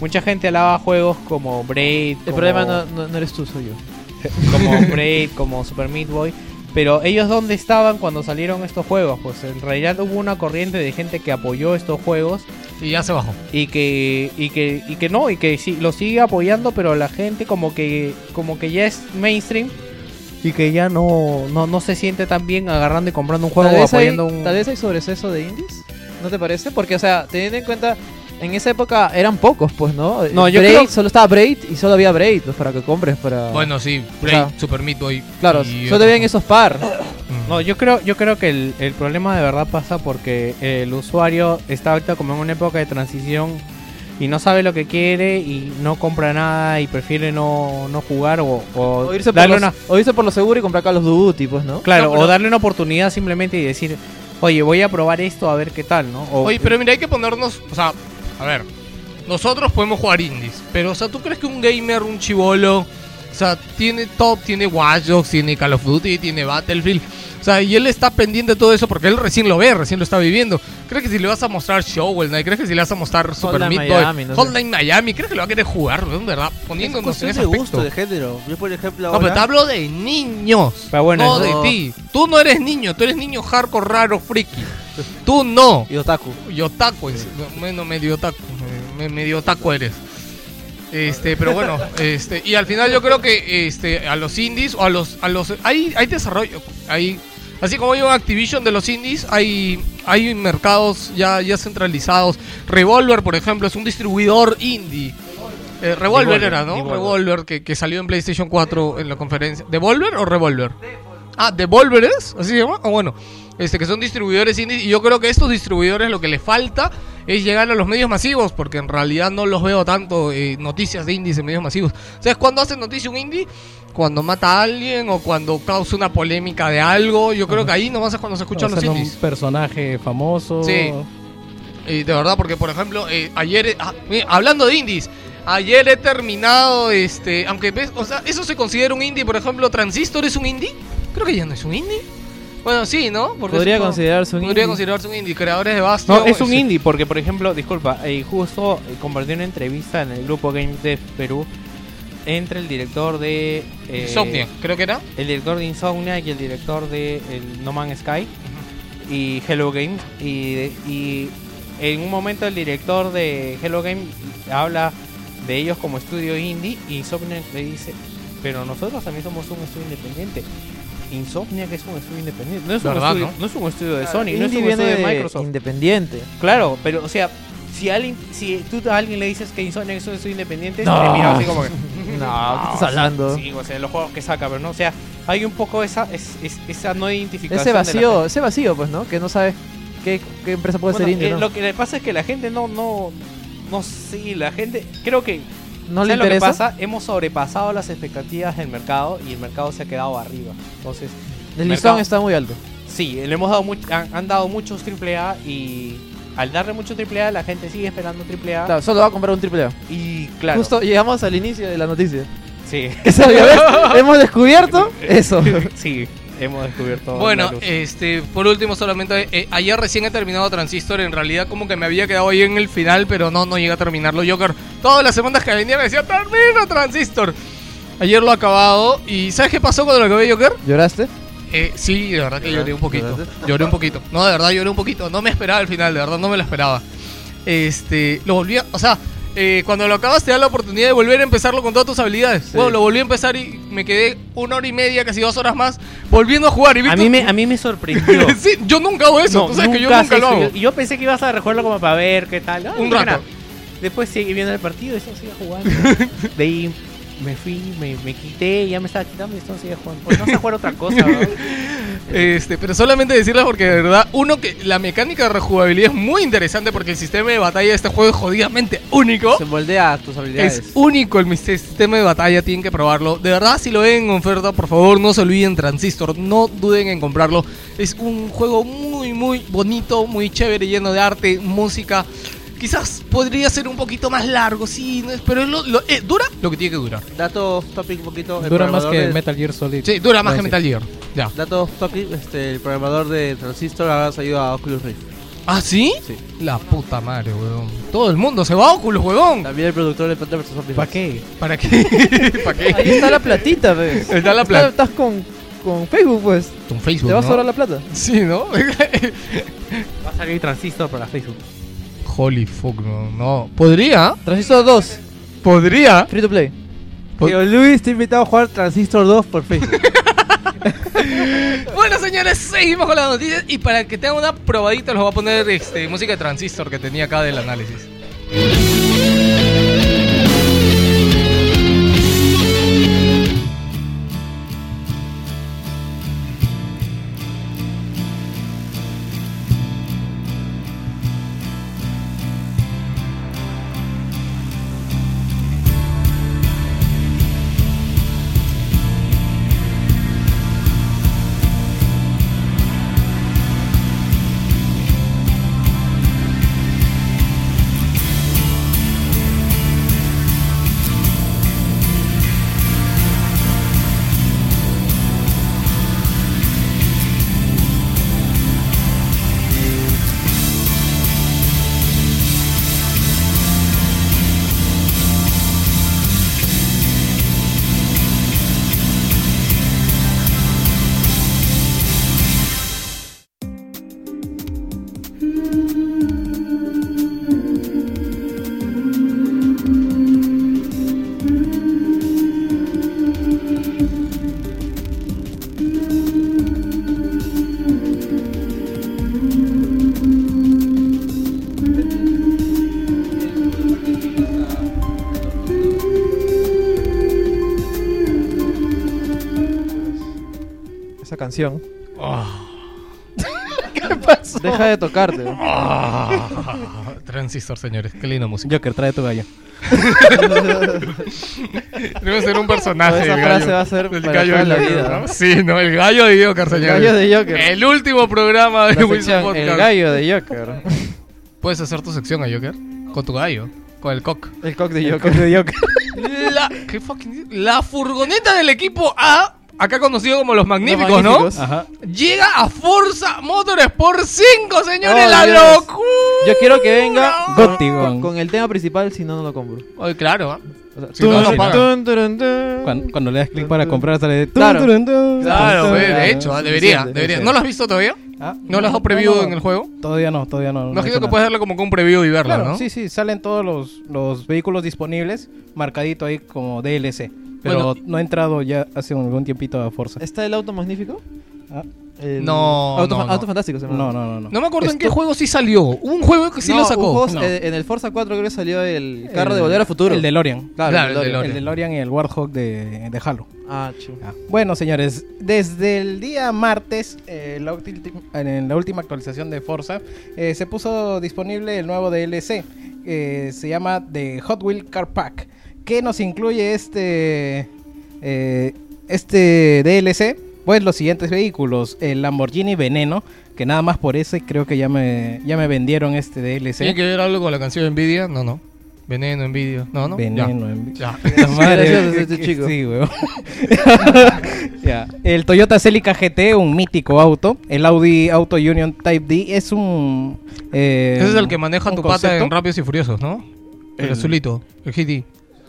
B: mucha gente alaba juegos como Braid,
C: El
B: como-
C: problema no, no- no eres tú, soy yo.
B: como Braid, como Super Meat Boy. Pero ellos dónde estaban cuando salieron estos juegos? Pues en realidad hubo una corriente de gente que apoyó estos juegos
A: Y ya se bajó.
B: y que y que y que no y que sí lo sigue apoyando, pero la gente como que como que ya es mainstream y que ya no no, no se siente tan bien agarrando y comprando un juego
C: tal,
B: o
C: vez hay,
B: apoyando un
C: tal vez hay sobreexceso de indies, ¿no te parece? Porque, o sea, teniendo en cuenta, en esa época eran pocos, pues, ¿no?
B: No, yo
C: Braid,
B: creo-
C: solo estaba Braid y solo había Braid, pues, para que compres, para...
A: Bueno, sí,
C: O
A: Braid,
C: sea,
A: Super Meat Boy.
C: claro,
A: y
C: solo
A: otro
C: habían esos par.
A: Mm.
B: No, yo creo, yo creo que el, el problema de verdad pasa porque el usuario está ahorita como en una época de transición y no sabe lo que quiere y no compra nada y prefiere no, no jugar o, o
C: O irse, por
B: darle una
C: o irse por lo seguro y comprar Call of Duty, pues, ¿no?
B: claro
A: No, pero-
B: o darle una oportunidad simplemente y decir oye voy a probar esto a ver qué tal no o,
A: Oye, pero mira, hay que ponernos, o sea, a ver, nosotros podemos jugar indies, pero, o sea, ¿tú crees que un gamer, un chivolo, o sea, tiene top, tiene Watch Dogs, tiene Call of Duty, tiene Battlefield, o sea, y él está pendiente de todo eso porque él recién lo ve, recién lo está viviendo. ¿Crees que si le vas a mostrar Shovel Knight, crees que si le vas a mostrar Super Meat Boy,
C: Miami, no.
A: Hotline Miami, crees que lo va a querer jugar. ¿verdad?
H: Es
A: Poniéndonos en ese
H: de
A: aspecto.
H: gusto, de género. Yo, por ejemplo,
A: No, pero te hablo de niños.
B: Pero bueno,
A: no
H: no.
A: de ti. Tú no eres niño, tú eres niño hardcore, raro, friki. Tú no.
H: Y otaku.
A: Y otaku, bueno, medio otaku, me- me- medio otaku eres. Este, pero bueno, este, y al final yo creo que este a los indies o a los a los hay hay desarrollo, hay así como hay un Activision de los indies, hay hay mercados ya ya centralizados. Revolver, por ejemplo, es un distribuidor indie. Eh, Revolver
B: Devolver,
A: era, ¿no?
B: Devolver.
A: Revolver que, que salió en PlayStation 4 en la conferencia. ¿Devolver o Revolver? Ah, Devolver es, así se llama. Ah, bueno, este que son distribuidores indie y yo creo que estos distribuidores lo que les falta es llegar a los medios masivos, porque en realidad no los veo tanto eh, noticias de indies en medios masivos. ¿Sabes cuándo hace noticia un indie? Cuando mata a alguien o cuando causa una polémica de algo. Yo creo que ahí nomás es cuando se escuchan los
D: Hacer un
A: indies.
D: personaje famoso.
A: Sí. Eh, de verdad, porque por ejemplo, eh, ayer, eh, ah, mira, hablando de indies, ayer he terminado, este, aunque ves, o sea, eso se considera un indie, por ejemplo, Transistor es un indie, creo que ya no es un indie. Bueno, sí, ¿no? Porque
C: Podría
A: como-
C: considerarse un
A: podría
C: indie.
A: considerarse un indie, creadores de Bastion.
B: No, es un
A: sí.
B: indie, porque por ejemplo, disculpa, eh, justo eh, compartí una entrevista en el grupo Game Dev Perú entre el director de eh,
A: Insomnia, creo que era.
B: el director de Insomnia y el director de el No Man's Sky y Hello Games y, y en un momento el director de Hello Games habla de ellos como estudio indie y Insomnia le dice pero nosotros también somos un estudio independiente Insomnia que es un estudio independiente no es, un
A: ¿Verdad,
B: estudio,
A: no?
B: no es un estudio de Sony no es
C: Indie
B: un
C: viene
B: estudio de
C: de
B: Microsoft
C: independiente.
B: Claro, pero o sea, si alguien, si tú a alguien le dices que Insomniac es un estudio independiente,
C: No.
B: te mira así como que.
C: No, ¿qué estás hablando?
B: Sí, o sea, los juegos que saca, pero no, o sea, hay un poco esa, es, es- esa no identificación.
C: Ese vacío, ese vacío, pues, ¿no? Que no sabes qué, qué empresa puede
B: Bueno,
C: ser indie,
B: eh,
C: ¿no?
B: Lo que le pasa es que la gente no, no, no sé, la gente, creo que.
C: No le
B: ¿sabes lo que
C: interesa.
B: pasa? Hemos sobrepasado las expectativas del mercado y el mercado se ha quedado arriba. Entonces,
C: El listón está muy alto.
B: sí, le hemos dado much- han, han dado muchos AAA y al darle mucho AAA la gente sigue esperando AAA
C: Claro, solo va a comprar un triple A.
B: y claro,
C: Justo llegamos al inicio de la noticia.
B: sí.
C: Eso. Hemos descubierto eso.
B: Sí, hemos descubierto.
A: Bueno, este, por último solamente, eh, ayer recién he terminado Transistor, en realidad como que me había quedado ahí en el final, pero no, no llegué a terminarlo. Joker, todas las semanas que venía me decía, termina Transistor. Ayer lo he acabado y ¿sabes qué pasó cuando lo acabé Joker?
C: ¿Lloraste?
A: Eh, sí, de verdad que lloré un poquito. Lloré un poquito. No, de verdad lloré un poquito. No me esperaba el final, de verdad no me lo esperaba. Este, lo volví a, o sea, eh, cuando lo acabas te da la oportunidad de volver a empezarlo con todas tus habilidades. Bueno, lo volví a empezar y me quedé una hora y media, casi dos horas más, volviendo a jugar. Y
B: a mí me a mí me sorprendió.
A: sí, yo nunca hago eso.
B: No,
A: Tú sabes que yo
B: nunca
A: lo
B: eso.
A: hago.
B: Yo, yo pensé que ibas a rejugarlo como para ver qué tal. Ah,
A: Un rato.
B: nada. Después seguí viendo el partido y esto sigue jugando. De ahí me fui, me, me quité, ya me estaba quitando y esto sigue jugando. Pues no sé jugar otra cosa, ¿no?
A: Este, pero solamente decirles porque de verdad, uno que la mecánica de rejugabilidad es muy interesante porque el sistema de batalla de este juego es jodidamente único.
H: Se moldea a tus habilidades.
A: Es único el mis- sistema de batalla, tienen que probarlo. De verdad, si lo ven en oferta, por favor, no se olviden Transistor, no duden en comprarlo. Es un juego muy, muy bonito, muy chévere, lleno de arte, música. Quizás podría ser un poquito más largo, sí, no es- pero es lo- lo- eh, dura lo que tiene que durar.
H: Dato off topic un poquito.
D: Dura más que
H: de-
D: Metal Gear Solid.
A: Sí, dura más que
D: Sí.
A: Metal Gear. Ya.
H: Dato off topic, este, el programador de Transistor ahora salido a Oculus Rift.
A: ¿Ah, sí?
H: Sí.
A: La puta madre, weón. Todo el mundo se va a Oculus, weón.
H: También el productor de Planta vs Zombies.
D: ¿Para qué?
A: ¿Para qué? ¿Para qué?
C: Ahí está la platita, pues.
A: Está la plata.
C: Estás con, con Facebook, pues.
A: Un Facebook,
C: Te vas a ahorrar la plata.
A: Sí, ¿no?
B: Va a salir transistor para Facebook.
A: Holy fuck, no. no. ¿Podría?
C: Transistor 2,
A: ¿Podría?
C: free to play.
H: Tío Luis te ha invitado a jugar Transistor 2 por Facebook.
A: Bueno, señores, seguimos con las noticias. Y para que tengan una probadita, les voy a poner este, música de transistor que tenía acá del análisis.
C: Canción. Deja de tocarte.
A: Ah, Transistor, señores. Qué linda música.
D: Joker, trae tu gallo.
A: Debe ser un personaje.
C: Esa
A: el
C: frase
A: gallo.
C: va a ser
A: el
C: para
A: gallo
C: toda
A: de
C: la
A: Joker,
C: vida.
A: ¿no? Sí, no, el gallo de Joker,
C: El
A: señores.
C: gallo de Joker.
A: El último programa de
C: La
A: Wilson
C: sección,
A: Podcast.
C: el gallo de Joker.
A: Puedes hacer tu sección a Joker con tu gallo, con el cock.
C: El cock de
D: El
C: Joker.
D: cock de Joker.
A: La, ¿qué fucking- la furgoneta del equipo A, acá conocido como los magníficos,
C: Los
A: ¿no?
D: Ajá.
A: Llega a Forza Motorsport 5, señores,
C: Oh,
A: la
C: Dios.
A: locura.
C: Yo quiero que venga
D: Gotti,
C: con,
D: con-
C: con el tema principal, si no, no lo compro.
A: Oye, claro, ¿ah?
C: O sea,
A: Si no, no paga.
C: tun, turun, tun.
D: Cuando, cuando le das clic para comprar, sale. tun,
C: Claro.
D: turun, tun,
A: Claro,
D: tun,
A: güey,
D: tun.
A: de hecho, ah, debería,
C: suficiente,
A: debería.
C: sí.
A: ¿No lo has visto todavía?
D: Ah,
A: ¿No lo has dado preview en el juego?
D: Todavía no, todavía no. no he
A: Imagino que
D: nada.
A: puedes darle como que un preview y verla,
D: Claro,
A: ¿no?
D: sí, sí, salen todos los, los vehículos disponibles, marcadito ahí como DLC. Pero
A: Bueno.
D: no he entrado ya hace algún tiempito a Forza.
C: ¿Está el auto magnífico?
D: Ah,
C: El-
A: No,
C: Auto,
A: no, no.
C: fantástico se.
D: No, no, no, no.
A: No me acuerdo en qué juego sí salió. Un juego que sí
C: No,
A: lo sacó.
C: juego,
D: No.
C: eh, en el Forza 4 creo que salió el carro
D: El-
C: de Volver a Futuro.
D: El DeLorean.
C: Claro,
A: Claro,
C: el
A: el
C: DeLorean.
D: El DeLorean y el Warthog de, de Halo.
C: Ah, chu.
D: Ah, Bueno, señores, desde el día martes, eh, la en la última actualización de Forza, eh, se puso disponible el nuevo DLC. eh, se llama The Hot Wheel Car Pack. Que nos incluye este, eh, este DLC. Pues los siguientes vehículos: el Lamborghini Veneno. Que nada más por ese creo que ya me, ya me vendieron este DLC.
A: ¿Tiene que ver algo con la canción Nvidia? No, no. Veneno, Nvidia. No, no.
D: Veneno. en-
A: Ya.
D: La madre,
C: gracioso
D: que-
C: este
D: que-
C: chico.
D: Sí, weón. Ya. El Toyota Celica GT, un mítico auto. El Audi Auto Union Type D es un. eh,
A: Ese es el que maneja tu pata en Rápidos y Furiosos, ¿no? El,
D: El-
A: azulito, el GT.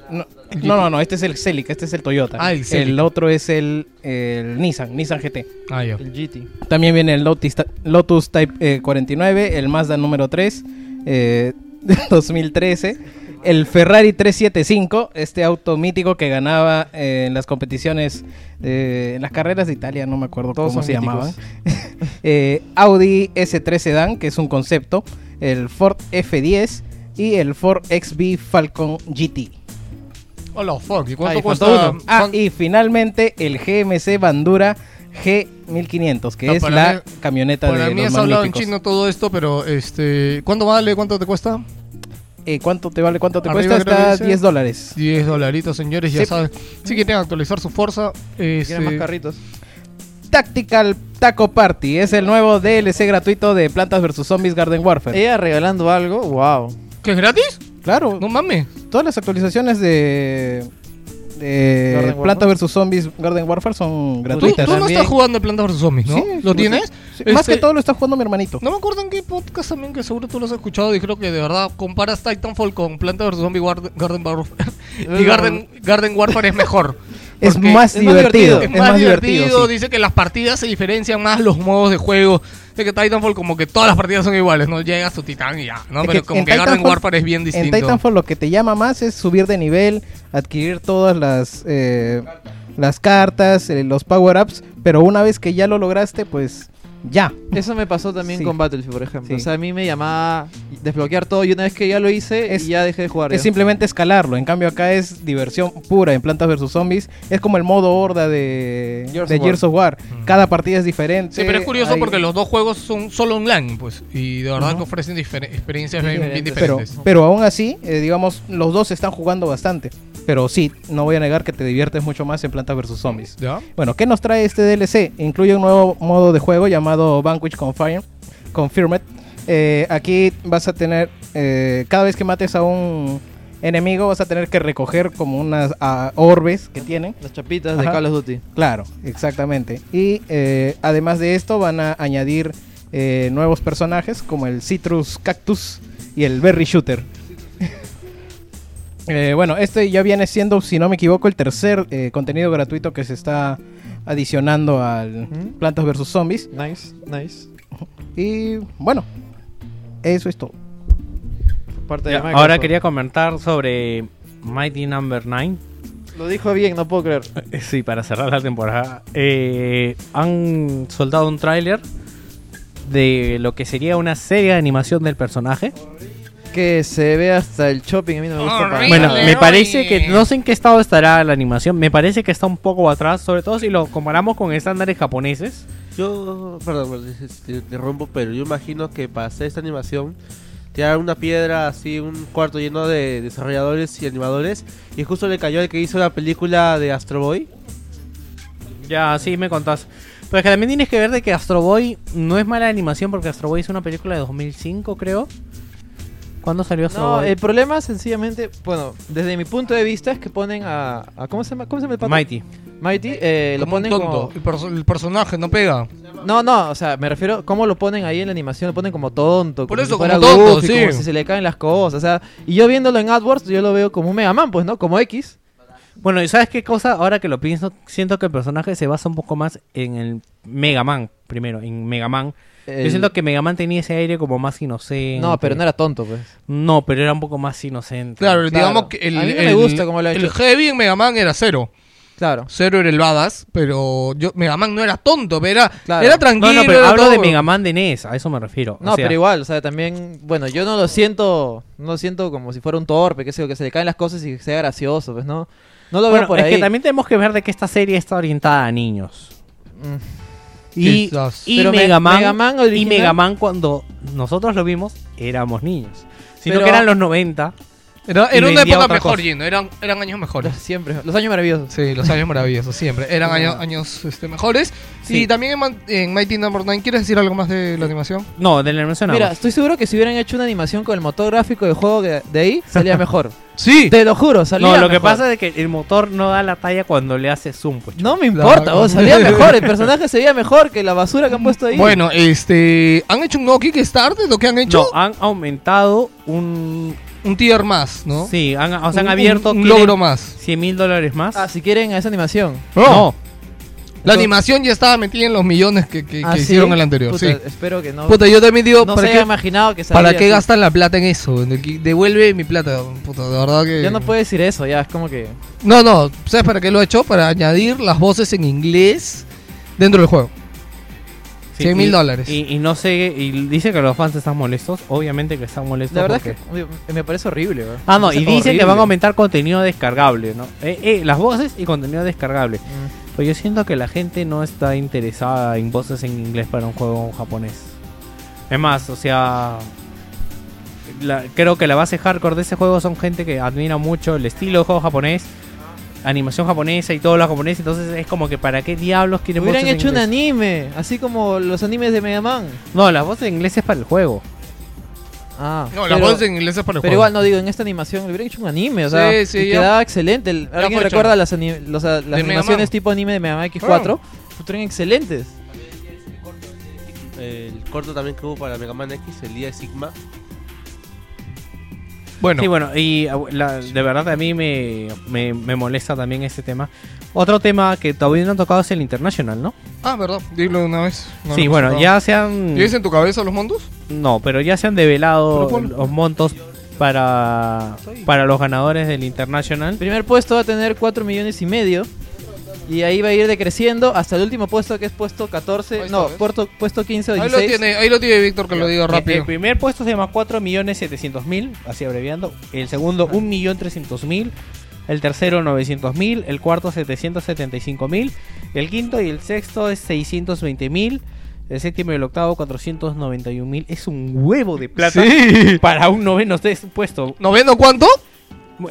D: No, no, no, no, este es el Celica, este es el Toyota.
A: Ah, el Celica.
D: otro es el, el Nissan, Nissan GT.
A: Ah, ya.
C: El GT.
D: También viene el Lotus, Lotus Type eh, 49, el Mazda número 3, eh, 2013. El Ferrari 375, este auto mítico que ganaba eh, en las competiciones, en las carreras de Italia, no me acuerdo
C: Todos
D: cómo se
C: míticos.
D: llamaban. Eh, Audi S3 Sedan, que es un concepto. El Ford F10 y el Ford XB Falcon GT.
A: Hola, fuck. ¿Y cuánto
C: Ahí
A: cuesta?
C: faltó uno.
D: Ah,
A: cuán-
D: y finalmente el GMC Bandura G1500, que
A: No,
D: es
A: para
D: la
A: mí-
D: camioneta
A: Para
D: de
A: mí
D: los
A: has hablado en
D: magníficos.
A: chino todo esto, pero este. ¿Cuánto vale? ¿Cuánto te cuesta?
D: Eh, ¿Cuánto te vale? ¿Cuánto te
A: Arriba
D: cuesta?
A: creo que
D: Está
A: dice-
D: 10 dólares.
A: 10 dolaritos, señores, ya
D: Sí.
A: saben. Si quieren actualizar su fuerza, este,
C: Quieren más carritos.
D: Tactical Taco Party es el nuevo DLC gratuito de Plantas vs Zombies Garden Warfare.
C: Ella regalando algo, wow.
A: ¿Que es gratis?
D: Claro,
A: No mames.
D: todas las actualizaciones de, de. Plantas vs Zombies Garden Warfare son
A: Tú,
D: gratuitas.
A: tú no
C: También-
A: estás jugando en Plantas vs Zombies, ¿no?
D: Sí,
A: ¿Lo tienes?
D: Sí, Más
A: Este,
D: que todo lo está jugando mi hermanito.
A: No me acuerdo en qué podcast también, que seguro tú lo has escuchado. Dijeron que de verdad comparas Titanfall con Plantas vs Zombies Garden Warfare. y Garden, Garden Warfare es mejor.
D: es más
C: es más
D: divertido.
C: divertido.
A: Es más, divertido, dice que las partidas se diferencian más los modos de juego. De que Titanfall como que todas las partidas son iguales, no llegas tu titán y ya, ¿no?
D: Es
A: Pero
D: que
A: como que Garden Warfare es bien distinto.
D: En Titanfall lo que te llama más es subir de nivel, adquirir todas las eh, las cartas, eh, los power-ups, pero una vez que ya lo lograste, pues ya.
C: Eso me pasó también
D: Sí.
C: con Battlefield, por ejemplo.
D: Sí.
C: O sea, a mí me llamaba desbloquear todo y una vez que ya lo hice,
D: Es-
C: ya dejé de jugar.
D: Es
C: ya.
D: simplemente escalarlo. En cambio acá es diversión pura en Plantas vs Zombies. Es como el modo horda de
C: Gears
D: de
C: of.
D: Gears of War. Cada partida es diferente.
A: Sí, pero es curioso
D: hay-
A: porque los dos juegos son solo online, pues. Y de verdad que ofrecen difer- experiencias bien, bien
C: Diferentes.
D: pero, pero aún así, eh, digamos, los dos están jugando bastante. Pero sí, no voy a negar que te diviertes mucho más en Plantas vs Zombies.
A: ¿Ya?
D: Bueno, ¿qué nos trae este DLC? Incluye un nuevo modo de juego llamado Vanquish Confirm- Confirmed. Eh, aquí vas a tener, eh, cada vez que mates a un enemigo, vas a tener que recoger como unas ah, orbes que tienen.
C: Las chapitas de. Call of Duty.
D: Claro, exactamente. Y eh, además de esto, van a añadir eh, nuevos personajes como el Citrus Cactus y el Berry Shooter. Eh, bueno, este ya viene siendo, si no me equivoco, el tercer eh, contenido gratuito que se está adicionando al
C: Ujú.
D: Plantas vs Zombies.
C: Nice, nice.
D: Y bueno, eso es todo.
C: Parte de
B: ahora quería comentar sobre Mighty Number 9.
C: Lo dijo bien, no puedo creer.
B: Sí, para cerrar la temporada. Eh, han soltado un tráiler de lo que sería una serie de animación del personaje.
C: Que se ve hasta el shopping, a mí no me gusta para.
B: Bueno, me parece que no sé en qué estado estará la animación. Me parece que está un poco atrás, sobre todo si lo comparamos con estándares japoneses.
H: Yo, perdón, perdón, te interrumpo, pero yo imagino que para hacer esta animación tirar una piedra así, un cuarto lleno de desarrolladores y animadores, y justo le cayó el que hizo la película de Astro Boy.
B: Ya, sí, me contás. Pero es que también tienes que ver de que Astro Boy no es mala animación porque Astro Boy es una película de 2005, creo. ¿Cuándo salió Astro
C: No,
B: Boy?
C: el problema sencillamente, bueno, desde mi punto de vista es que ponen a, a- ¿cómo se llama? ¿Cómo se llama el pato?
B: Mighty.
C: Mighty, eh, lo
A: Como un
C: ponen
A: tonto.
C: como
A: El, perso- el personaje no pega.
C: No, no, o sea, me refiero cómo lo ponen ahí en la animación, lo ponen como tonto,
A: Por
C: como
A: eso,
C: si fuera
A: como tonto,
C: Goofy,
A: sí.
C: como si se le caen las cosas, o sea, y yo viéndolo en AdWords yo lo veo como un Mega Man, pues, ¿no? Como X.
B: Bueno, ¿y sabes qué cosa? Ahora que lo pienso, siento que el personaje se basa un poco más en el Mega Man, primero, en Mega Man.
C: El-
B: Yo siento que Mega Man tenía ese aire como más inocente.
C: No, pero no era tonto, pues.
B: No, pero era un poco más inocente.
A: Claro,
C: Claro.
A: digamos que el,
C: A mí no me
A: el-
C: gusta cómo lo ha
A: el
C: hecho.
A: Heavy en Mega Man era cero.
C: Claro.
A: Cero era el badass, pero yo Mega Man no era tonto, pero era,
C: Claro.
A: era tranquilo.
B: no, pero hablo de. Mega Man de NES, a eso me refiero. O
C: No,
B: sea,
C: pero igual, o sea, también, bueno, yo no lo siento, no lo siento como si fuera un torpe, que sé yo, que se le caen las cosas y que sea gracioso, pues, no. No lo
B: Bueno,
C: veo por
B: es
C: ahí.
B: que también tenemos que ver de que esta serie está orientada a niños.
C: Mm.
B: Y, y
C: Pero
B: Mega, Man,
C: Mega Man
B: y Mega Man cuando nosotros lo vimos éramos niños. Sino
C: Pero-
B: que eran los 90.
A: Era, una época mejor. Gino. Eran, eran años mejores.
C: Siempre, los años maravillosos.
A: Sí, los años maravillosos, siempre. Eran años, años este, mejores.
B: Sí.
A: Y también en, en Mighty Number 9, ¿quieres decir algo más de la animación?
B: No, de la animación nada
C: Mira, estoy seguro que si hubieran hecho una animación con el motor gráfico del juego de, de ahí, salía mejor.
A: Sí.
C: Te lo juro, salía
B: No, lo que
C: mejor.
B: pasa es que el motor no da la talla cuando le hace zoom. pues.
C: No me importa,
A: Claro.
C: vos, salía mejor, el personaje se veía mejor que la basura que han puesto ahí.
A: Bueno, este. ¿Han hecho un nuevo Kickstarter? ¿Lo que han hecho?
B: No, han aumentado un...
A: Un tier más, ¿no?
B: Sí, han, o sea, han
A: Un-
B: abierto...
A: Un, un
B: quieren
A: logro más.
B: 100 mil dólares más.
C: Ah, si quieren esa animación.
B: no.
A: La animación ya estaba metida en los millones que, que- que
C: Ah, ¿sí?
A: hicieron el anterior.
C: Puta,
A: sí.
C: Espero que no.
A: Puta, yo también digo,
C: no
A: ¿para,
C: se
A: qué,
C: imaginado que
A: ¿para qué
C: así.
A: gastan la plata en eso? En el ki- Devuelve mi plata. Puta, de verdad que.
C: Ya no puede decir eso, ya es como que.
A: No, no, ¿sabes para qué lo he hecho? Para añadir las voces en inglés dentro del juego.
B: Sí,
A: 100 mil dólares.
B: Y, y no sé, y dice que los fans están molestos. Obviamente que están molestos.
C: La verdad
B: porque-
C: es que me parece horrible. weón.
B: Ah, no, y dice que van a aumentar contenido descargable, ¿no? Eh, eh, las voces y contenido descargable.
C: Mm.
B: Pero yo siento que la gente no está interesada en voces en inglés para un juego japonés. Es más, o sea... la- creo que la base hardcore de ese juego son gente que admira mucho el estilo de juego japonés, animación japonesa y todo lo japonés. Entonces es como que para qué diablos quieren
C: Hubieran
B: voces en
C: hecho un anime, así como los animes de Mega Man.
B: No, las voces en inglés es para el juego.
C: Ah,
A: No, las
C: pero-
A: voces en inglés es para el
C: Pero
A: juego.
C: igual no digo, en esta animación le hubieran hecho un anime, o sea,
A: Sí, sí,
C: y
A: ya-
C: quedaba excelente. El-
A: Ya
C: ¿Alguien
A: fue
C: recuerda las, ani- los- las
A: Mega
C: animaciones tipo anime de Mega Man X4? Fueron excelentes.
H: El corto también que hubo para Mega Man X, el día de Sigma.
A: Bueno,
B: Sí, bueno, y uh, la- de verdad a mí me, me, me molesta también este tema. Otro tema que todavía no han tocado es el International, ¿no?
A: ah, verdad, dilo de una vez. No
B: sí, bueno, ya se han...
A: ¿Tienes en tu cabeza los montos?
B: No, pero ya se han develado los montos para, para los ganadores del International.
C: El primer puesto va a tener 4 millones y medio. Y ahí va a ir decreciendo hasta el último puesto que es puesto 14.
A: Ahí está,
C: no, puesto, puesto 15 o
A: Ahí
C: 16.
A: lo tiene, ahí lo tiene Víctor que lo diga rápido.
B: el primer puesto se llama 4.700.000, así abreviando. El segundo 1.300.000. El tercero 900.000. El cuarto 775.000. El quinto y el sexto es 620.000. El séptimo y el octavo 491.000. Es un huevo de plata
A: Sí.
B: para un noveno puesto.
A: ¿Noveno cuánto?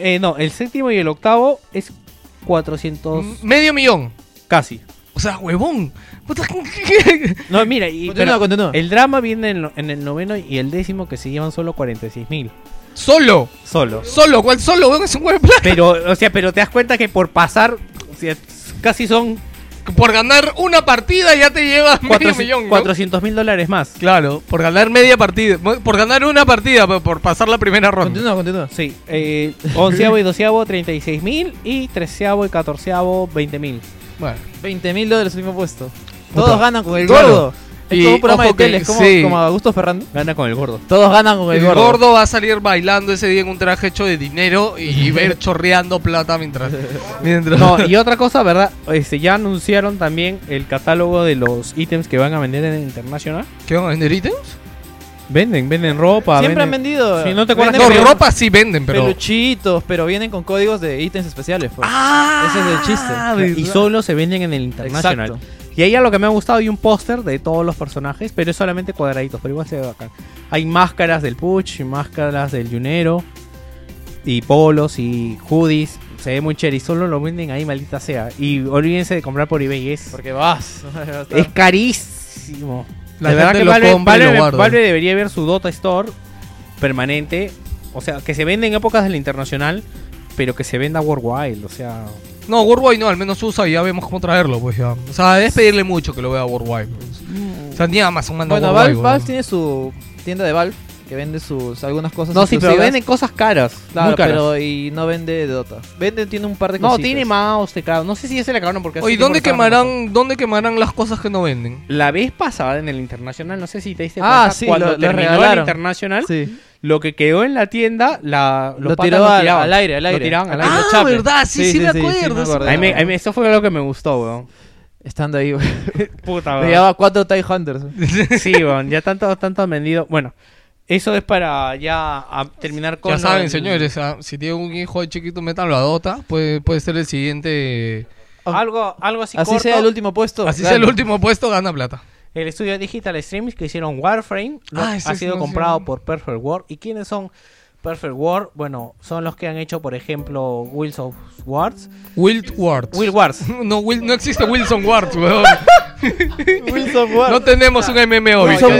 B: Eh, no, el séptimo y el octavo es 400
A: M- Medio millón.
B: casi.
A: O sea, huevón.
B: No, mira, y,
C: Continúa,
B: pero
C: continúa.
B: el drama viene en, lo- en el noveno y el décimo que se llevan solo 46.000.
A: Solo.
B: Solo.
A: Solo, ¿cuál solo? Es un huevo de plata.
B: Pero, o sea, pero te das cuenta que por pasar, o sea, casi son
A: Por ganar una partida ya te llevas medio millón. ¿no?
B: 400 mil dólares más.
A: Claro, por ganar media partida. Por ganar una partida, por pasar la primera ronda.
C: Continúa, continúa.
B: Sí, eh, onceavo y doceavo 36 mil y treceavo y catorceavo 20 mil.
A: Bueno.
C: 20 mil dólares el mismo puesto.
A: Puta.
C: Todos ganan con el
A: Claro.
C: Es
A: Y
C: como un programa de tele, es como,
A: sí.
C: como Augusto Ferrando.
B: Gana con el gordo.
C: Todos ganan con el,
A: El
C: gordo.
A: gordo va a salir bailando ese día en un traje hecho de dinero y ver chorreando plata mientras. mientras...
B: No, y otra cosa, ¿verdad? Este, ya anunciaron también el catálogo de los ítems que van a vender en el International.
A: ¿Qué van a vender ítems?
B: Venden, venden ropa.
C: Siempre han
B: venden-
C: vendido.
B: Sí, ¿no te acuerdas
A: No,
B: que-
A: ropa sí venden, pero.
C: Peluchitos, pero vienen con códigos de ítems especiales. Pues.
A: Ah,
C: Ese es el chiste.
B: Y solo se venden en el International.
C: Exacto.
B: Y ahí a lo que me ha gustado hay un póster de todos los personajes, pero es solamente cuadraditos, pero igual se ve bacán. Hay máscaras del Puch, y máscaras del Junero, y polos y hoodies. Se ve muy chévere y solo lo venden ahí, maldita sea. Y olvídense de comprar por eBay, es,
C: Porque vas.
B: es carísimo.
A: La
B: de verdad que Valve, Valve-. Valve debería ver su Dota Store permanente. O sea, que se vende en épocas del internacional, pero que se venda worldwide. O sea,
A: No, Worldwide no, al menos usa y ya vemos cómo traerlo, pues ya. O sea, es pedirle mucho que lo vea Worldwide. pues. O sea, ni Amazon manda
C: Bueno,
A: Worldwide.
C: Valve,
A: weón.
C: Valve tiene su tienda de Valve que vende sus algunas cosas.
B: no, sí, pero
C: exclusivas.
B: venden cosas caras.
C: Claro,
B: muy caras.
C: pero y no vende Dota. Vende, tiene un par de
B: No,
C: cositas.
B: tiene mouse, teclado. No sé si ese le acabaron porque hace
A: Oye,
B: tiempo
A: ¿dónde
B: que
A: quemarán, ¿dónde quemarán las cosas que no venden?
B: La vez pasada en el internacional, no sé si te diste
C: Ah,
B: cuenta,
C: sí,
B: cuando
C: lo- lo
B: terminó el
C: regalaron.
B: internacional,
C: Sí.
B: Lo que quedó en la tienda, la, los
C: Lo
B: patas
C: tiró
B: lo
C: al,
B: tiraban.
C: al aire, al
B: Lo
C: aire.
B: tiraban al aire.
C: aire.
A: Ah, verdad, sí, sí, me
C: sí,
A: acuerdo,
C: me
A: sí.
C: acordé.
B: A mí, me- a mí eso fue lo que me gustó, weón.
C: Estando ahí, güey.
B: Puta,
C: Le
B: weón.
C: llevaba cuatro TIE Hunters.
B: Sí, weón, ya tanto, tanto han vendido. Bueno, eso es para ya a terminar con.
A: Ya saben, señores, ah, si tiene un hijo de chiquito, métanlo a Dota. Puede, puede ser el siguiente.
B: Algo, algo así,
C: Así
B: corto.
C: sea el último puesto.
A: Así sea el
C: gana.
A: último puesto, gana plata.
B: El estudio Digital Streams que hicieron Warframe ¿no?
A: Ah,
B: ha sido comprado por Perfect World. ¿Y quiénes son Perfect World? Bueno, son los que han hecho, por ejemplo, Wheels of Wars.
A: Wild Wars.
B: Will Wars.
A: No, Will- no existe Wilson Wars, weón.
C: Wilson Ward.
A: No tenemos un MMO.
F: Wilson.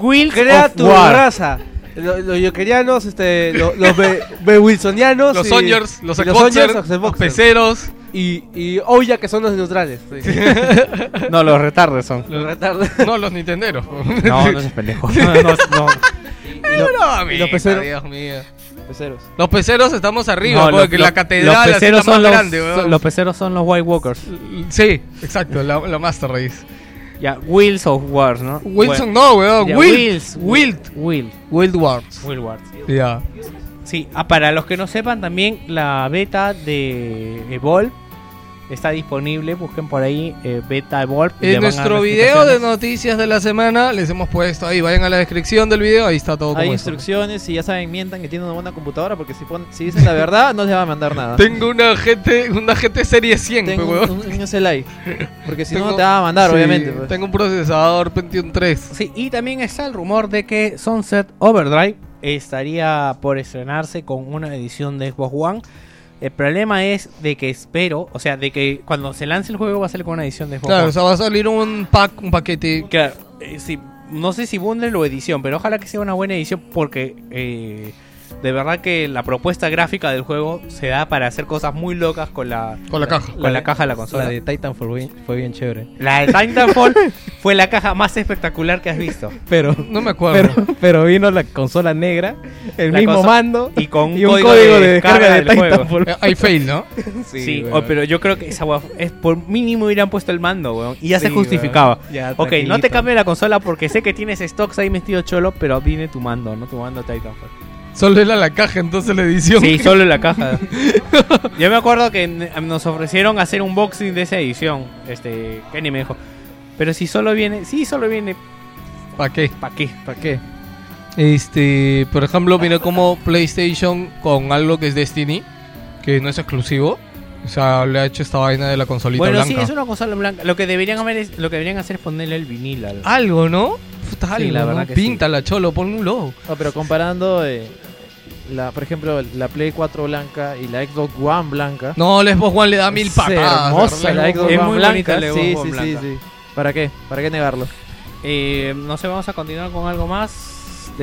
B: Wheels
F: Crea
B: of
F: tu raza. Lo- Los yoquerianos, este, lo- los be, be wilsonianos.
A: Los
F: y-
A: Sonyers, los
F: y
A: los peceros.
F: Y, y Ouya, que son los neutrales.
B: No, los retardes son.
F: los retardos.
A: No, los Nintenderos.
B: No, no seas pendejo. No, no, no.
A: No,
F: y los peceros.
A: Dios mío.
C: Peceros.
A: Los peceros estamos arriba,
B: No,
A: porque
B: los-
A: la catedral
B: los peceros
A: la más
B: son los,
A: grande,
B: son- los peceros son los White Walkers.
A: Sí, exacto, la, la Master Race.
B: Ya, Wheels of Wars, ¿no?
A: Wilson no, weón.
B: Ya,
A: Wild.
B: Wheels.
A: Wild.
B: Will.
A: Wild Wars.
B: Will Wars.
A: Ya.
B: Sí, ah, para los que no sepan también la beta de Evolve está disponible, busquen por ahí eh, beta Evolve.
A: En
B: van
A: nuestro video de noticias de la semana les hemos puesto ahí, vayan a la descripción del video, ahí está todo
C: Hay
A: como
C: instrucciones y ya saben, mientan que tienen una buena computadora porque si, pon- si dicen la verdad no les va a mandar nada.
A: Tengo una GT, una GT Serie 100,
C: Tengo un,
A: weón.
C: un, un SLI. Porque si no, te va a mandar,
A: Sí,
C: obviamente. pues.
A: Tengo un procesador Pentium 3.
B: Sí, y también está el rumor de que Sunset Overdrive estaría por estrenarse con una edición de Xbox One. El problema es de que espero, o sea, de que cuando se lance el juego va a salir con una edición de Xbox
A: Claro, o sea, va a salir un pack, un paquete.
B: Claro, eh, sí, no sé si bundle o edición, pero ojalá que sea una buena edición porque eh, de verdad que la propuesta gráfica del juego se da para hacer cosas muy locas con la,
A: Con la caja.
B: con la,
F: de-
B: caja de la consola.
F: La de Titanfall fue bien, fue bien chévere.
B: La de Titanfall fue la caja más espectacular que has visto.
F: Pero,
A: No me acuerdo.
F: pero, pero vino la consola negra, el
B: La
F: mismo mando
B: Y con un,
F: y un
B: código,
F: código
B: de,
F: de
B: descarga
F: descarga
B: del
F: de
B: juego.
F: Titanfall.
A: Eh, Hay fail, ¿no?
B: Sí, oh, pero yo creo que esa es por mínimo hubieran puesto el mando, weón. Y ya se justificaba.
F: Ya,
B: Ok, no te cambie la consola porque sé que tienes stocks ahí metido cholo, pero viene tu mando, ¿no? Tu mando Titanfall.
A: Solo era la caja, entonces la edición.
B: Sí, solo la caja. Yo me acuerdo que nos ofrecieron hacer un boxing de esa edición. Este, Kenny me dijo. Pero si solo viene, sí, solo viene,
A: ¿Para qué?
B: ¿para qué?
F: ¿Para qué?
A: Este, por ejemplo, mira como PlayStation con algo que es Destiny, que no es exclusivo. O sea, le ha hecho esta vaina de la consolita
B: Bueno,
A: blanca.
B: sí, es una consola blanca. Lo que deberían hacer es, lo que deberían hacer es ponerle el vinil al.
A: Algo, ¿no? Puta,
B: Sí,
A: algo,
B: la
A: ¿no?
B: verdad que
A: Píntala, cholo, ponle un logo.
C: No, pero comparando, eh, la, por ejemplo, la Play 4 blanca y la Xbox One blanca.
A: No, la Xbox One le da mil patadas.
C: hermosa la Xbox
B: Es
C: One
B: muy
C: blanca.
B: bonita
C: sí, sí, sí,
B: blanca.
C: sí. ¿Para qué? ¿Para qué negarlo?
B: Eh, no sé, vamos a continuar con algo más.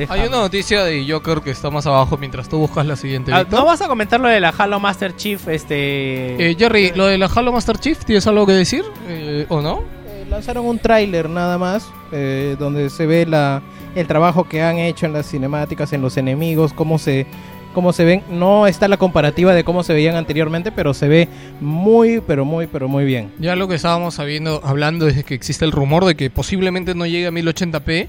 A: Hay una noticia de Joker que está más abajo mientras tú buscas la siguiente.
B: Ah. ¿No vas a comentar lo de la Halo Master Chief? Este.
A: Eh, Jerry, lo de la Halo Master Chief, ¿tienes algo que decir? Eh, ¿O no?
D: Eh, lanzaron un tráiler nada más eh, donde se ve la el trabajo que han hecho en las cinemáticas en los enemigos cómo se cómo se ven no está la comparativa de cómo se veían anteriormente pero se ve muy pero muy pero muy bien
A: Ya lo que estábamos sabiendo, hablando es que existe el rumor de que posiblemente no llegue a 1080p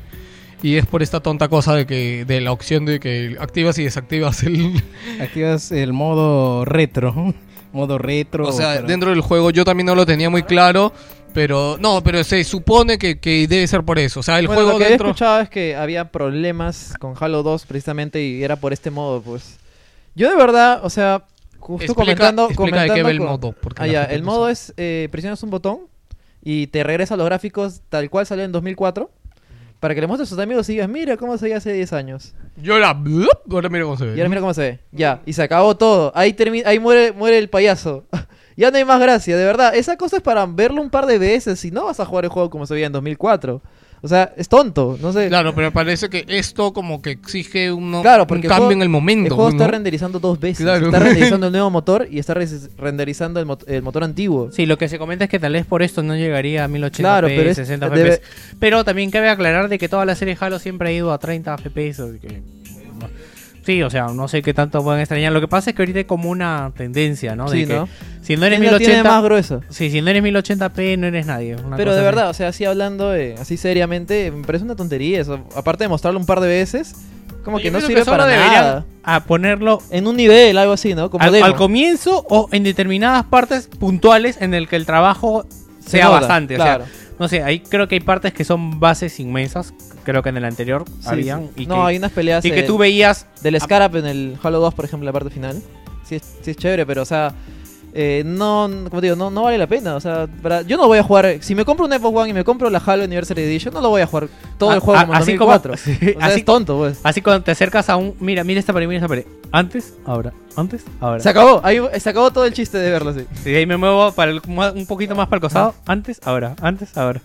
A: y es por esta tonta cosa de que de la opción de que activas y desactivas el
D: activas el modo retro modo retro
A: o sea,
D: pero-
A: dentro del juego yo también no lo tenía muy claro, pero no, pero se supone que, que debe ser por eso, o sea, el
C: Bueno,
A: juego
C: lo que
A: dentro
C: he escuchado es que había problemas con Halo 2 precisamente y era por este modo, pues. Yo de verdad, o sea, justo
A: Explica-
C: comentando,
A: explica de qué
C: comentando
A: va el
C: con-
A: modo, porque
C: Ah, ya, el modo es eh, presionas un botón y te regresa los gráficos tal cual salió en 2004 para que le muestres a tus amigos y digas, mira cómo se veía hace 10 años.
A: Yo la... blup, Ahora mira cómo se ve.
C: Y ahora mira cómo se ve. Ya, y se acabó todo. Ahí termina, ahí muere, muere el payaso. ya no hay más gracia, de verdad. Esa cosa es para verlo un par de veces y no vas a jugar el juego como se veía en 2004. O sea, es tonto, no sé.
A: Claro, pero parece que esto como que exige uno,
C: Claro,
A: un
C: porque
A: cambio
C: juego-
A: en el momento.
C: El juego
A: ¿no?
C: está renderizando dos veces.
A: Claro.
C: Está renderizando el nuevo motor y está renderizando el, mot- el motor antiguo.
B: Sí, lo que se comenta es que tal vez por esto no llegaría a 1080p,
C: Claro, pero es-
B: 60
C: debe-
B: FPS. Pero también cabe aclarar de que toda la serie Halo siempre ha ido a 30 FPS. así que. Sí, o sea, no sé qué tanto pueden extrañar. Lo que pasa es que ahorita hay como una tendencia, ¿no? De
C: Sí,
B: que
C: ¿no?
B: si no eres
C: ¿Quién la tiene
B: 1080...
C: más gruesa?
B: Sí, si no eres 1080p no eres nadie. una
C: Pero
B: cosa
C: de
B: así.
C: verdad, o sea, así hablando eh, así seriamente, me parece una tontería eso. Aparte de mostrarlo un par de veces, como
B: Yo
C: que no sirve para nada.
B: A ponerlo
C: En un nivel, algo así, ¿no? Como
B: al, comienzo o en determinadas partes puntuales en el que el trabajo
C: Se
B: sea
C: nota,
B: bastante.
C: claro.
B: O sea, no sé, ahí creo que hay partes que son bases inmensas. Creo que en el anterior
C: Sí,
B: habían.
C: sí.
B: Y,
C: no,
B: que,
C: hay unas peleas
B: y que tú veías.
C: del Scarab en el Halo 2, por ejemplo, la parte final. Sí es, sí es chévere, pero o sea, eh, no, como te digo, no, no vale la pena. O sea, para- yo no voy a jugar. Si me compro un Xbox One y me compro la Halo Anniversary Edition, no lo voy a jugar todo el juego
B: a-
C: como
B: así como-
C: 2004.
B: sí,
C: o sea,
B: así-
C: es tonto, pues.
B: Así cuando te acercas a un. Mira, mira esta pared, mira esta pared. Antes, ahora. Antes, ahora.
C: Se acabó, ahí se acabó todo el chiste de verlo así.
B: Y ahí me muevo para el- un poquito más para el costado. Antes, ahora. Antes, ahora.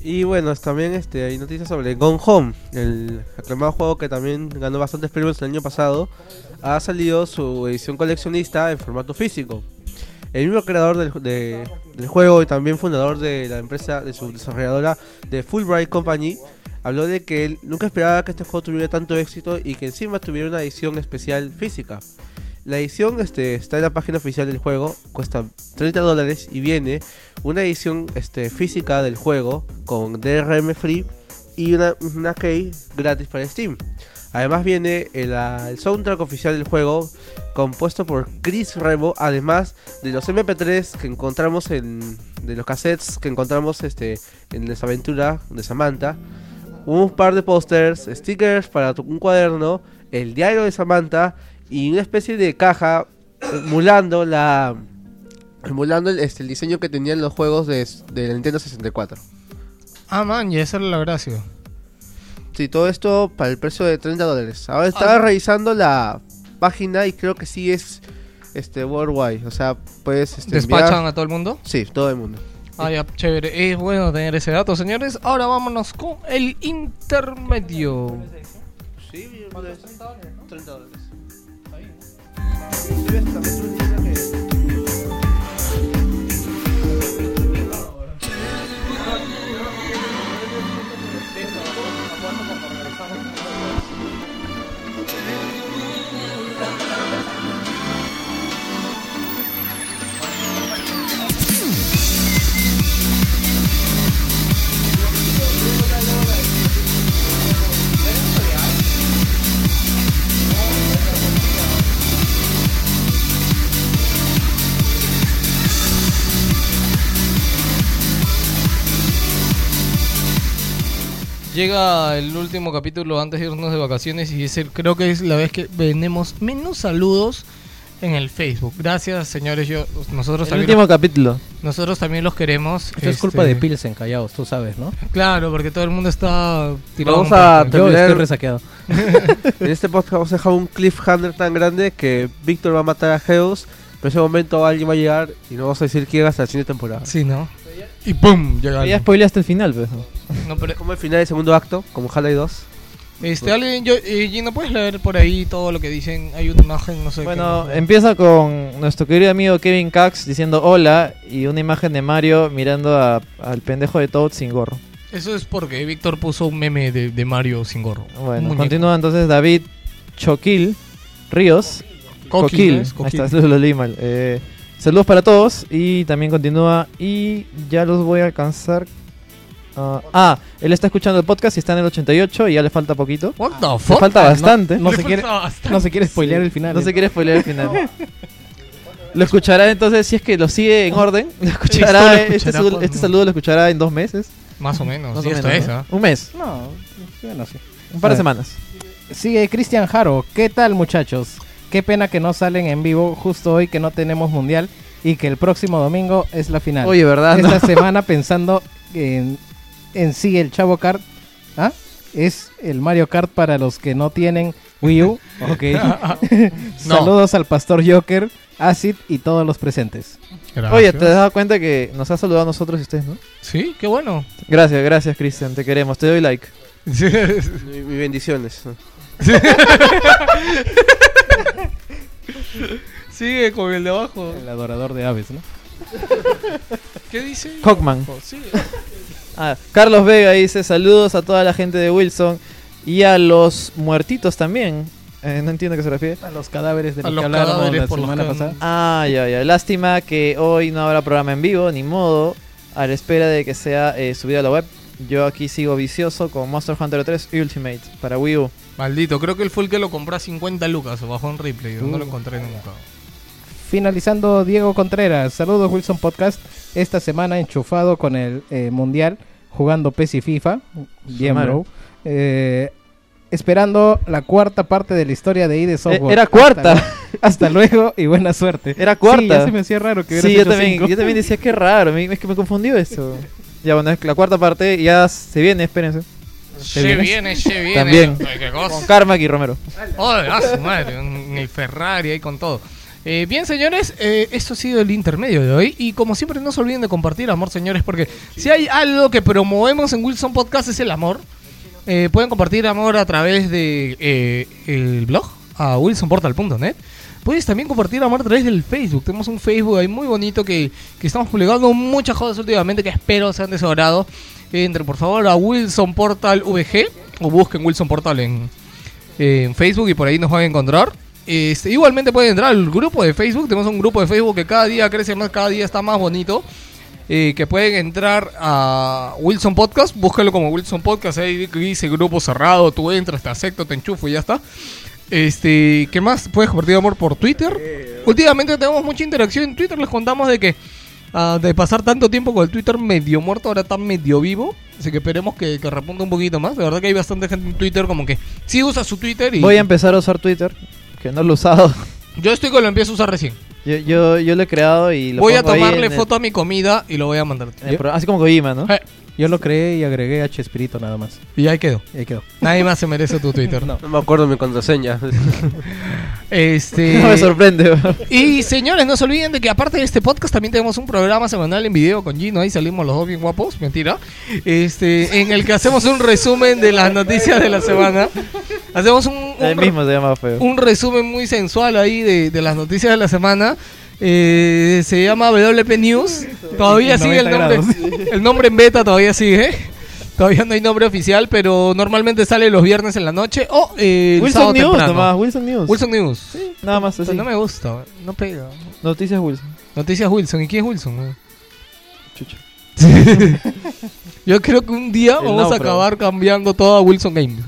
H: Y bueno, también este, hay noticias sobre Gone Home, el aclamado juego que también ganó bastantes premios el año pasado. Ha salido su edición coleccionista en formato físico. El mismo creador del, de- del juego y también fundador de la empresa, de su desarrolladora de Fulbright Company, habló de que él nunca esperaba que este juego tuviera tanto éxito y que encima tuviera una edición especial física. La edición este, está en la página oficial del juego, cuesta 30 dólares y viene una edición este, física del juego con DRM free y una, una key gratis para Steam. Además viene el, ah, el soundtrack oficial del juego compuesto por Chris Remo, además de los MP3 que encontramos en de los cassettes que encontramos este en esa aventura de Samantha, un par de pósters, stickers para un cuaderno, el diario de Samantha y una especie de caja emulando la emulando el, este, el diseño que tenían los juegos de, de la Nintendo 64.
A: Ah, man, ya esa era la gracia.
H: Sí, todo esto para el precio de 30 dólares. Ahora estaba
A: Ah.
H: revisando la página y creo que sí es este worldwide. O sea, puedes este,
A: ¿Despachan
H: enviar-
A: a todo el mundo?
H: Sí, todo el mundo.
A: Ah, ya, chévere. Es bueno tener ese dato, señores. Ahora vámonos con el intermedio.
H: Sí, 30 dólares.
A: Fiesta, Llega el último capítulo antes de irnos de vacaciones y es el- creo que es la vez que tenemos menos saludos en el Facebook. Gracias, señores. Yo, nosotros
C: El
A: también,
C: último capítulo.
A: nosotros también los queremos.
D: Esto es culpa
A: Este,
D: de Pilsen, callados, tú sabes, ¿no?
A: Claro, porque todo el mundo está tirado.
H: Vamos
A: un
H: a.
D: Yo
H: terminar-
D: estoy resaqueado.
H: En este podcast vamos a dejar un cliffhanger tan grande que Víctor va a matar a Geos. Pero en ese momento alguien va a llegar y no vamos a decir quién hasta la siguiente temporada.
A: Sí, ¿no? Y ¡pum! Llega
C: Ya
A: algo.
C: spoileaste el final, pues.
A: No, pero,
H: Como el final del segundo acto, como Half-Life 2.
A: este, alguien, yo, eh, Gino, ¿puedes leer por ahí todo lo que dicen? Hay una imagen, no sé
C: Bueno,
A: qué.
C: empieza con nuestro querido amigo Kevin Cax diciendo hola y una imagen de Mario mirando a- al pendejo de Toad sin gorro.
A: Eso es porque Víctor puso un meme de, de Mario sin gorro. Un
C: Bueno,
A: muñeco.
C: continúa entonces David Choquil Ríos.
A: Coquil,
C: Coquil.
A: ¿no es?
C: Ahí
A: Coquil.
C: está, lo leí mal. Eh, saludos para todos y también continúa y ya los voy a alcanzar. Ah, ah, él está escuchando el podcast y está en el 88 y ya le falta poquito.
A: What the
C: Le
A: fuck?
C: falta
D: no-
C: bastante.
D: No,
A: Le
D: se quiere,
A: falta bastante.
D: no se quiere spoilear
C: Sí,
D: el final.
C: No se quiere spoiler el final. Lo escuchará entonces, si es que lo sigue en orden, lo escuchará,
A: lo
C: este,
A: escuchará
C: este saludo lo escuchará en dos meses.
A: Más o menos.
C: Más
A: sí,
C: o
A: esto
C: menos,
A: es,
C: ¿no?
A: ¿ah?
C: Un mes,
D: No, bueno, sí.
C: un par de
D: Ah.
C: semanas.
D: Sigue Cristian Jaro. ¿Qué tal, muchachos? Qué pena que no salen en vivo justo hoy que no tenemos mundial y que el próximo domingo es la final.
C: Oye, ¿verdad?
D: Esta
C: No.
D: semana pensando en, en sí el Chavo Kart ¿ah? es el Mario Kart para los que no tienen Wii U. Ok.
A: No.
D: Saludos al Pastor Joker, Acid y todos los presentes.
C: Oye, ¿te has dado cuenta que nos ha saludado a nosotros y ustedes, no?
A: Sí, qué bueno.
C: Gracias, gracias, Cristian. Te queremos. Te doy like.
H: Mi- Mis bendiciones.
A: Sigue con el de abajo.
D: El adorador de aves, ¿no?
A: ¿Qué dice?
C: Hawkman.
A: Sí.
C: Ah, Carlos Vega dice saludos a toda la gente de Wilson y a los muertitos también. Eh, no entiendo a qué se refiere.
D: A los cadáveres de
A: A
D: los que la
A: por
D: semana pasada.
C: Ah, ya, ya. Lástima que hoy no habrá programa en vivo, ni modo. A la espera de que sea eh, subido a la web. Yo aquí sigo vicioso con Monster Hunter 3 Ultimate para Wii U.
A: Maldito, creo que él fue el que lo compró a 50 lucas o bajó en replay. Yo no lo encontré nunca.
D: Finalizando Diego Contreras, saludos Wilson Podcast. Esta semana enchufado con el eh, Mundial, jugando PES y FIFA. Bien, bro. Eh, esperando la cuarta parte de la historia de ID Software.
C: Eh, era cuarta.
D: Hasta, hasta luego y buena suerte.
C: Era cuarta.
D: Sí, ya se me hacía raro que
C: Sí, yo también,
D: cinco.
C: yo también decía que raro. me- Es que me confundió eso. Ya, bueno, es la cuarta parte ya se viene, espérense.
A: Se viene, se viene.
C: También.
A: Ay, qué cosa.
C: Con Carmack y Romero.
A: Joder, a su madre, un- el Ferrari ahí con todo. Eh, bien, señores, eh, esto ha sido el intermedio de hoy. Y como siempre, no se olviden de compartir amor, señores, porque si hay algo que promovemos en Wilson Podcast es el amor. Eh, pueden compartir amor a través de eh, el blog, a wilsonportal.net. Puedes también compartir amor a través del Facebook. Tenemos un Facebook ahí muy bonito que, que estamos publicando muchas cosas últimamente que espero sean de su agrado. Entren por favor a Wilson Portal VG o busquen Wilson Portal en, en Facebook y por ahí nos van a encontrar. Este, igualmente pueden entrar al grupo de Facebook. Tenemos un grupo de Facebook que cada día crece más, cada día está más bonito. Eh, que pueden entrar a Wilson Podcast, búscalo como Wilson Podcast, ahí dice grupo cerrado, tú entras, te acepto, te enchufo y ya está. Este, ¿qué más? Puedes compartir amor por Twitter. Últimamente tenemos mucha interacción en Twitter, les contamos de que ah, de pasar tanto tiempo con el Twitter medio muerto, ahora está medio vivo. Así que esperemos que, que repunte un poquito más. De verdad que hay bastante gente en Twitter como que sí usa su Twitter y
C: Voy a empezar a usar Twitter, que no lo he usado.
A: yo estoy que lo empiezo a usar recién.
C: Yo, yo, yo lo he creado y lo
A: Voy a
C: pongo ahí
A: tomarle
C: en el-
A: foto a mi comida y lo voy a mandar.
C: en el pro- así como Kojima, ¿no?
A: Eh,
D: Yo lo creé y agregué H Espíritu nada más.
A: y ahí quedó.
D: Y ahí quedó.
A: Nadie más se merece tu Twitter.
D: No.
H: No me acuerdo mi contraseña.
A: Este.
C: No me sorprende.
A: Y señores, no se olviden de que aparte de este podcast también tenemos un programa semanal en video con Gino, ahí salimos los dos bien guapos, mentira. Este, en el que hacemos un resumen de las noticias de la semana. Hacemos un, un,
C: el mismo se llama feo.
A: un resumen muy sensual ahí de, de las noticias de la semana. Eh, se llama WP News. Todavía sigue el
D: 90
A: nombre. El nombre en beta todavía sigue. Todavía no hay nombre oficial, pero normalmente sale los viernes en la noche o eh, el sábado
C: Wilson News
A: temprano.
C: nomás, Wilson News.
A: Wilson News.
C: Nada más así.
A: no me gusta, no pega.
C: Noticias Wilson.
A: Noticias Wilson. ¿Y quién es Wilson? güey?
C: Chucha.
A: Yo creo que un día
C: El
A: vamos a acabar cambiando todo a Wilson Games.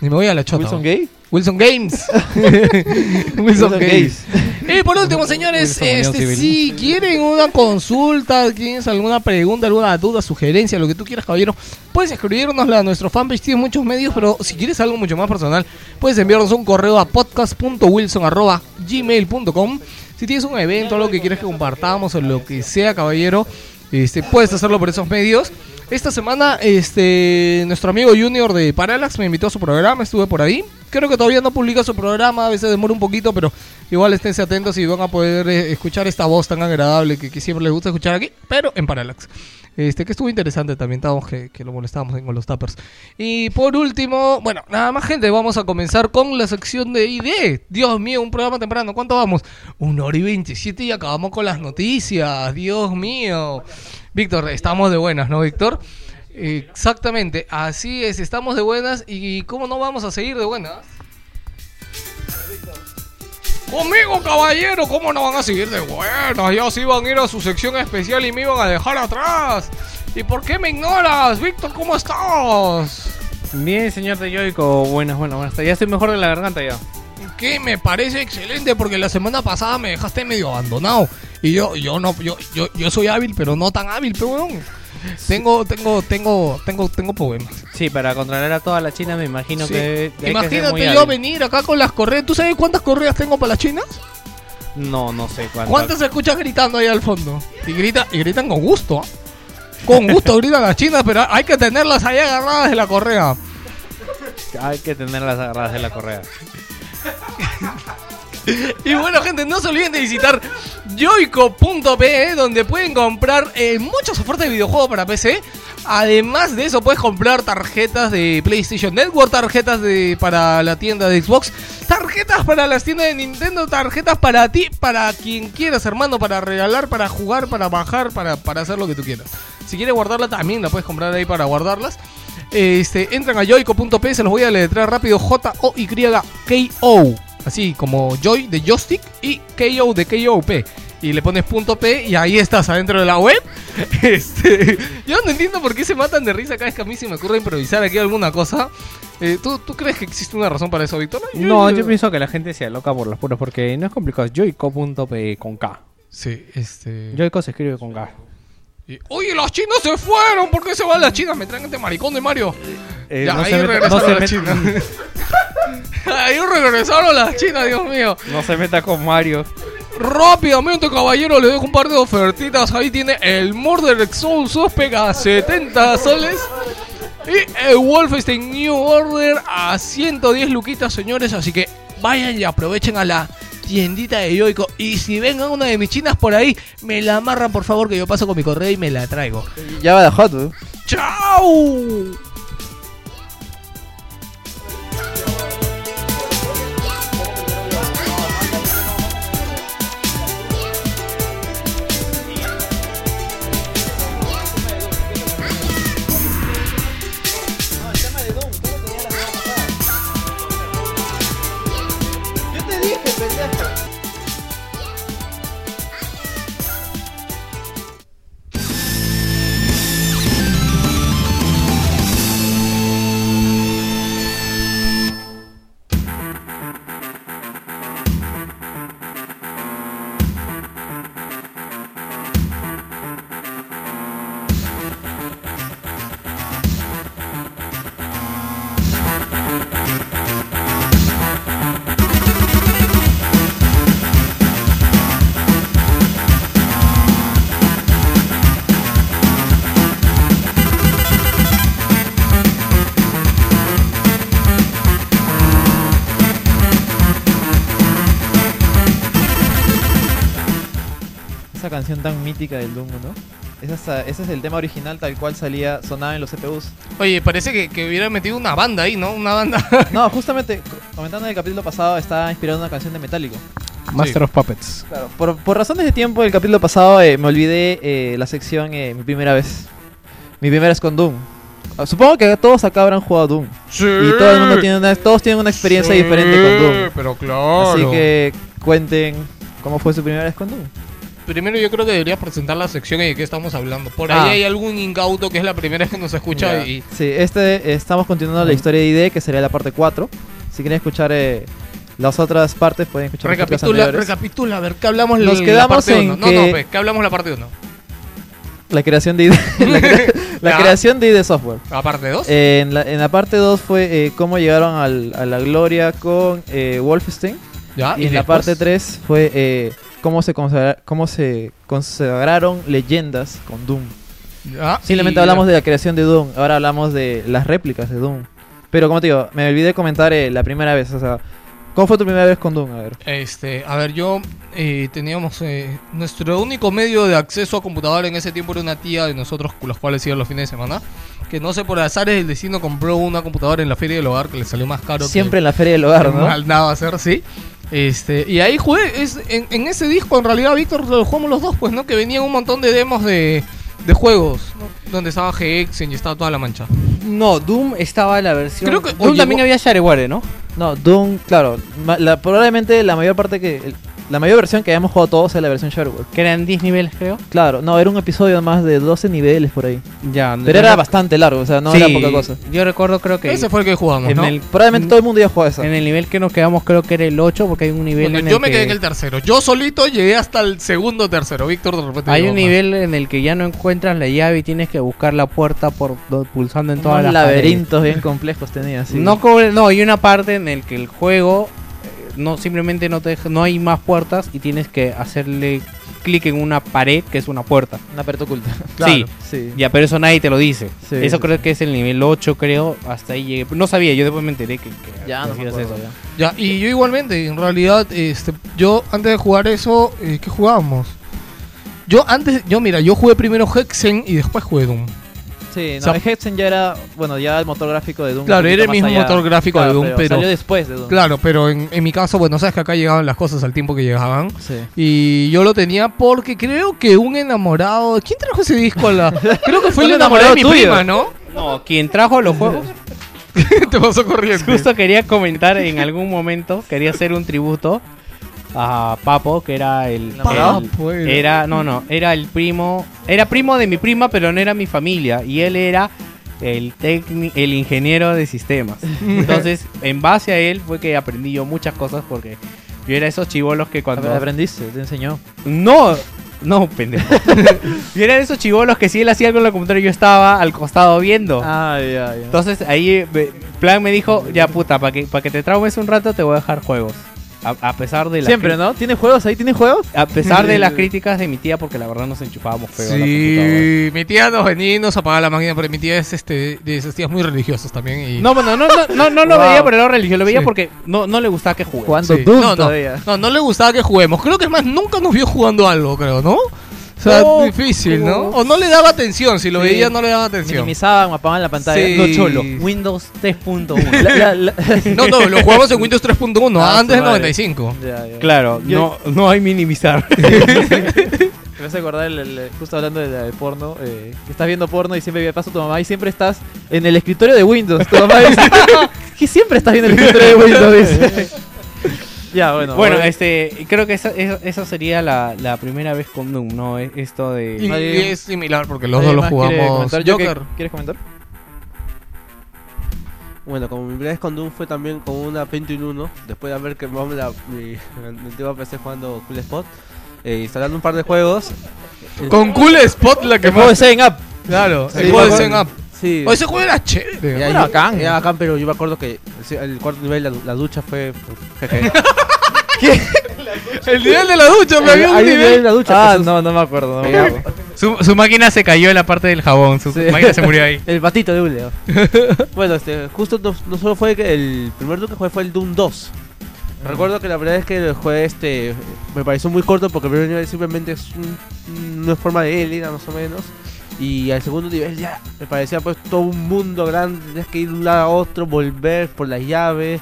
A: Y me voy a la chota.
C: ¿Wilson. Gay?
A: Wilson Games. Wilson Games. Y por último, señores,
D: Wilson
A: este, si quieren una consulta, tienes alguna pregunta, alguna duda, sugerencia, lo que tú quieras, caballero, puedes escribirnosla a nuestro fanpage. Tiene muchos medios, pero si quieres algo mucho más personal, puedes enviarnos un correo a podcast.wilson.gmail.com. Si tienes un evento, algo que quieres que compartamos o lo que sea, caballero, este, puedes hacerlo por esos medios. Esta semana, este, nuestro amigo Junior de Parallax me invitó a su programa, estuve por ahí. Creo que todavía no publica su programa, a veces demora un poquito, pero igual esténse atentos y van a poder eh, escuchar esta voz tan agradable que, que siempre les gusta escuchar aquí, pero en Parallax. Este, que estuvo interesante también, estábamos que, lo molestábamos con los tappers. Y por último, bueno, nada más gente, vamos a comenzar con la sección de ID. Dios mío, un programa temprano, ¿cuánto vamos? Una hora y 27 y acabamos con las noticias, Dios mío. Víctor, estamos de buenas, ¿no, Víctor? Exactamente, así es, estamos de buenas y ¿cómo no vamos a seguir de buenas? Conmigo, caballero, ¿cómo no van a seguir de buenas? Ya se iban a ir a su sección especial y me iban a dejar atrás. ¿Y por qué me ignoras? Víctor, ¿cómo estás?
B: Bien, señor de Yoico. Buenas, buenas, buenas. Ya estoy mejor de la garganta ya.
A: Que me parece excelente porque la semana pasada me dejaste medio abandonado. Y yo, yo no, yo, yo, yo soy hábil, pero no tan hábil, pero. Tengo, tengo, tengo, tengo, tengo problemas.
B: Sí, para controlar a toda la China me imagino
A: Sí.
B: que...
A: Imagínate yo venir acá con las correas. ¿Tú sabes cuántas correas tengo para las chinas?
B: No, no sé cuánto.
A: ¿Cuántos se escuchan gritando ahí al fondo? Y, grita, y gritan con gusto. ¿ah? Con gusto gritan las chinas, pero hay que tenerlas ahí agarradas de la correa.
B: Hay que tener las agarradas de la correa.
A: Y bueno, gente, no se olviden de visitar joico.pe, donde pueden comprar eh, muchas ofertas de videojuegos para PC. Además de eso, puedes comprar tarjetas de PlayStation Network, tarjetas de, para la tienda de Xbox, tarjetas para las tiendas de Nintendo, tarjetas para ti, para quien quieras, hermano, para regalar, para jugar, para bajar, para, para hacer lo que tú quieras. Si quieres guardarla, también la puedes comprar ahí para guardarlas. Este, entran a joico.p, se los voy a letrar rápido, J-O-Y-K-O. Así como Joy de Joystick y KO de KOP. Y le pones punto P y ahí estás adentro de la web. Este, yo no entiendo por qué se matan de risa cada vez que a mí se me ocurre improvisar aquí alguna cosa. Eh, ¿tú, ¿Tú crees que existe una razón para eso, Víctor?
B: No, yo pienso que la gente se aloca por los puros porque no es complicado. Es joico.pe con K.
A: Sí, este...
B: Joico se escribe con K.
A: Oye, las chinas se fueron. ¿Por qué se van las chinas? Me traen este maricón de Mario.
B: Eh,
A: Ya,
B: no
A: ahí
B: se
A: regresaron
B: no
A: las chinas. ahí regresaron las chinas, Dios mío.
B: No se meta con Mario.
A: Rápidamente, caballero, le dejo un par de ofertitas. Ahí tiene el Murder Soul a 70 soles. Y el Wolfenstein New Order a 110 luquitas, señores. Así que vayan y aprovechen a la tiendita de Yoico. Y si vengan una de mis chinas por ahí, me la amarran, por favor, que yo paso con mi correo y me la traigo.
C: Ya va de hot, weón.
A: ¡Chao!
C: Canción tan mítica del Doom, ¿no? Esa es, ese es el tema original tal cual salía, sonaba en los CPUs.
A: Oye, parece que, que hubieran metido una banda ahí, ¿no? Una banda.
C: No, justamente, co- comentando en el capítulo pasado, estaba inspirado en una canción de Metallica.
D: Master of Puppets.
C: Claro. Por, por razones de tiempo, el capítulo pasado eh, me olvidé eh, la sección eh, Mi primera vez. Mi primera es con Doom. Ah, Supongo que todos acá habrán jugado Doom.
A: Sí.
C: Y todo el mundo tiene una, todos tienen una experiencia
A: Sí,
C: diferente con Doom.
A: Pero claro.
C: Así que cuenten cómo fue su primera vez con Doom.
A: Primero yo creo que deberías presentar la sección y de qué estamos hablando. Por ahí
C: Ah.
A: hay algún incauto que es la primera vez que nos escucha y...
C: Sí, este eh, estamos continuando la historia de ID, que sería la parte 4. Si quieren escuchar eh, las otras partes, pueden escuchar
A: Recapitula, recapitula, a ver, ¿qué hablamos
C: Nos
A: la
C: quedamos
A: parte
C: en
A: uno? No,
C: que-
A: no, pues, ¿qué hablamos la parte 1?
C: La creación de ID. la la creación de ID Software.
A: ¿La parte 2?
C: En la, en la parte 2 fue eh, cómo llegaron al- a la gloria con eh, Wolfenstein.
A: ya,
C: y en la parte 3 fue eh, cómo, se consagra- cómo se consagraron leyendas con Doom.
A: Ya,
C: Simplemente
A: y-
C: hablamos de la creación de Doom, ahora hablamos de las réplicas de Doom. Pero como te digo, me olvidé comentar eh, la primera vez, o sea, ¿cómo fue tu primera vez con Doom? A ver.
A: Este, a ver, yo eh, teníamos eh, nuestro único medio de acceso a computadora en ese tiempo era una tía de nosotros con los cuales iban los fines de semana. Que no sé por azares del destino compró una computadora en la feria del hogar que le salió más caro. que-
C: Siempre en la feria del hogar,
A: que
C: ¿no?
A: mal nada hacer, sí. Este, y ahí jugué, es, en, en ese disco en realidad, Víctor, lo jugamos los dos, pues, ¿no? Que venían un montón de demos de, de juegos, ¿no? Donde estaba GX y estaba toda la mancha.
B: No, Doom estaba la versión.
A: Creo que-
B: Doom también había Shareware, ¿no?
C: No, Doom, claro, la- probablemente la mayor parte que... el- la mayor versión que hayamos jugado todos es la versión shareware.
B: Que eran 10 niveles, creo.
C: Claro, no, era un episodio más de 12 niveles por ahí.
B: Ya,
C: Pero era bastante largo, o sea, no era poca cosa.
B: Yo recuerdo, creo que.
A: Ese fue el que jugamos,
B: en
A: ¿no?
B: el,
C: Probablemente todo el mundo ya jugó esa.
B: en el nivel que nos quedamos, creo que era el 8, porque hay un nivel
A: Bueno,
B: en
A: yo
B: el
A: me
B: que-
A: quedé en el tercero. Yo solito llegué hasta el segundo tercero. Víctor de repente
B: Hay un
A: más.
B: nivel en el que ya no encuentras la llave y tienes que buscar la puerta por do- pulsando en todas
C: Unos
B: las
C: laberintos bien complejos tenía, sí.
B: No, cobre- no, hay una parte en el que el juego no simplemente no te deja- no hay más puertas y tienes que hacerle clic en una pared que es una puerta.
C: Una puerta oculta.
B: Sí,
C: Sí.
B: ya, pero eso nadie te lo dice.
C: Sí,
B: eso
C: sí.
B: creo que es el nivel 8, creo. Hasta ahí llegué. No sabía, yo después me enteré que, que
C: Ya, no acuerdo,
B: eso.
C: ya.
A: Ya, y yo igualmente, en realidad, este, yo antes de jugar eso, eh, ¿qué jugábamos? Yo antes, yo mira, yo jugué primero Hexen y después jugué Doom.
C: Sí, no,
A: O sea-
C: el Hexen ya era, bueno, ya el motor gráfico de Doom.
A: Claro, era el mismo
C: allá.
A: motor gráfico de Doom, pero-
C: Salió después de Doom.
A: Claro, pero en, en mi caso, bueno, sabes que acá llegaban las cosas al tiempo que llegaban.
C: Sí.
A: Y yo lo tenía porque creo que un enamorado. ¿Quién trajo ese disco a la.? Creo que fue el enamorado de mi
C: tuyo.
A: prima, ¿no?
B: No, quien trajo los juegos.
A: Te pasó corriendo.
B: Justo quería comentar en algún momento, quería hacer un tributo a Papo, que era el, el-
A: era.
B: era no no, era el primo, era primo de mi prima, pero no era mi familia y él era el técnico, el ingeniero de sistemas. Entonces, en base a él fue que aprendí yo muchas cosas porque yo era esos chivolos que cuando
C: Aprendiste, te enseñó.
B: no, no, pendejo. yo era de esos chivolos que si él hacía algo en la computadora yo estaba al costado viendo.
C: Ah, ya, ya.
B: Entonces ahí me- Plan me dijo, ya puta, para que, para que te traumes un rato te voy a dejar juegos. A, a pesar de la
C: Siempre, ¿no? ¿Tiene juegos ahí? ¿Tiene juegos?
B: A pesar de las críticas de mi tía, porque la verdad nos enchufábamos feo a la computadora.
A: Sí, mi tía nos venía y nos apagaba la máquina, pero mi tía es este, de esas tías muy religiosas también. Y...
B: No, bueno, no, no, no, no lo
C: Wow.
B: veía por el lado religioso, lo veía
A: Sí.
B: porque no, no le gustaba que jugué.
C: Jugando
A: Sí.
C: Doom
A: no, no,
C: todavía.
A: no, no le gustaba que juguemos. Creo que es más, nunca nos vio jugando algo, creo, ¿no? O sea, difícil, ¿no? O no le daba atención, si lo
C: Sí.
A: veía no le daba atención.
C: Minimizaban, apagaban la pantalla.
A: Sí.
C: No cholo.
B: Windows 3.1.
C: La- la- la-
A: No, no, lo jugamos en Windows 3.1,
C: Ah,
A: antes del
C: madre.
A: 95.
C: Ya, ya.
B: claro,
C: Yo-
B: no, no hay minimizar.
C: Me hace acordar, el- el- justo hablando de, la de porno, eh, que estás viendo porno y siempre pasa tu mamá y siempre estás en el escritorio de Windows. Tu mamá dice, que siempre estás viendo el escritorio de Windows, dice. Ya, bueno.
B: bueno, este, creo que esa, esa, esa sería la, la primera vez con Doom, ¿no? E- Esto de...
A: Y, es similar porque los
C: ¿Nadie
A: dos lo
C: quiere
A: jugamos. Joker.
C: ¿Quieres comentar?
H: Bueno, como mi primera vez con Doom fue también con una Pentium 1, después de haber quemado la, mi, mi antigua PC jugando Cool Spot, eh, instalando un par de juegos.
A: Con Cool Spot la que
C: El juego de
A: más.
C: 7 Up.
A: Claro,
H: Sí,
A: el juego de. Up.
H: Sí.
A: O ese juego era chévere.
H: Era
C: Era bacán.
H: Era bacán, pero yo me acuerdo que el, cuarto nivel, la, la ducha fue... jeje.
A: El nivel de la ducha, me había un
H: nivel
A: nivel.
H: en la ducha.
C: Ah,
H: sus-
C: no, no me acuerdo. No me
H: Era-
C: acuerdo.
B: Su, su máquina se cayó en la parte del jabón, su
C: Sí.
B: máquina se murió ahí.
H: El patito de Uleo. bueno, este, justo no, no solo fue que el primer Doom que jugué fue el Doom 2. Recuerdo que la verdad es que el juego este me pareció muy corto porque el primer nivel simplemente es un- una forma de Elena más o menos. Y al segundo nivel ya me parecía pues todo un mundo grande, tenías que ir de un lado a otro, volver por las llaves.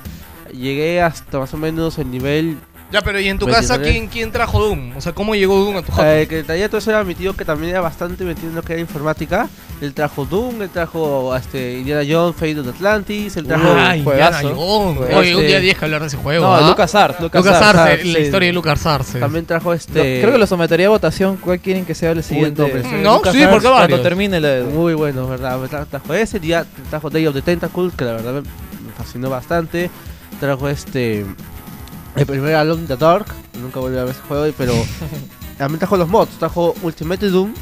H: Llegué hasta más o menos el nivel
A: Ya, pero ¿y en tu casa quién, quién trajo Doom? O sea, ¿cómo llegó Doom a tu jato?
H: Eh, que traía todo eso era mi tío que también era bastante metido en lo que era informática. Él trajo Doom, él trajo este, Indiana Jones, Fate of Atlantis, él trajo...
A: Ay,
C: juegazo.
A: Indiana Jones.
C: Juegazo.
A: Oye, un día
C: Este-
A: 10 que hablar de ese juego.
C: No,
A: ¿ah?
C: Lucas Arts. Lucas,
A: Lucas
C: Arts,
A: Arce,
C: sí.
A: la historia de Lucas Arce.
H: También trajo este...
C: Creo que lo sometería a votación. ¿Cuál quieren que sea el siguiente?
H: sí.
A: No,
C: Lucas
A: sí,
C: Arts,
A: porque
C: Cuando
A: varios.
C: termine la
H: Muy bueno, ¿verdad? Me tra- Trajo ese, ya trajo Day of the Tentacles, que la verdad me fascinó bastante. Trajo este. El primer Alone in the Dark, nunca volví a ver ese juego, pero también trajo los mods. Trajo Ultimate Doom,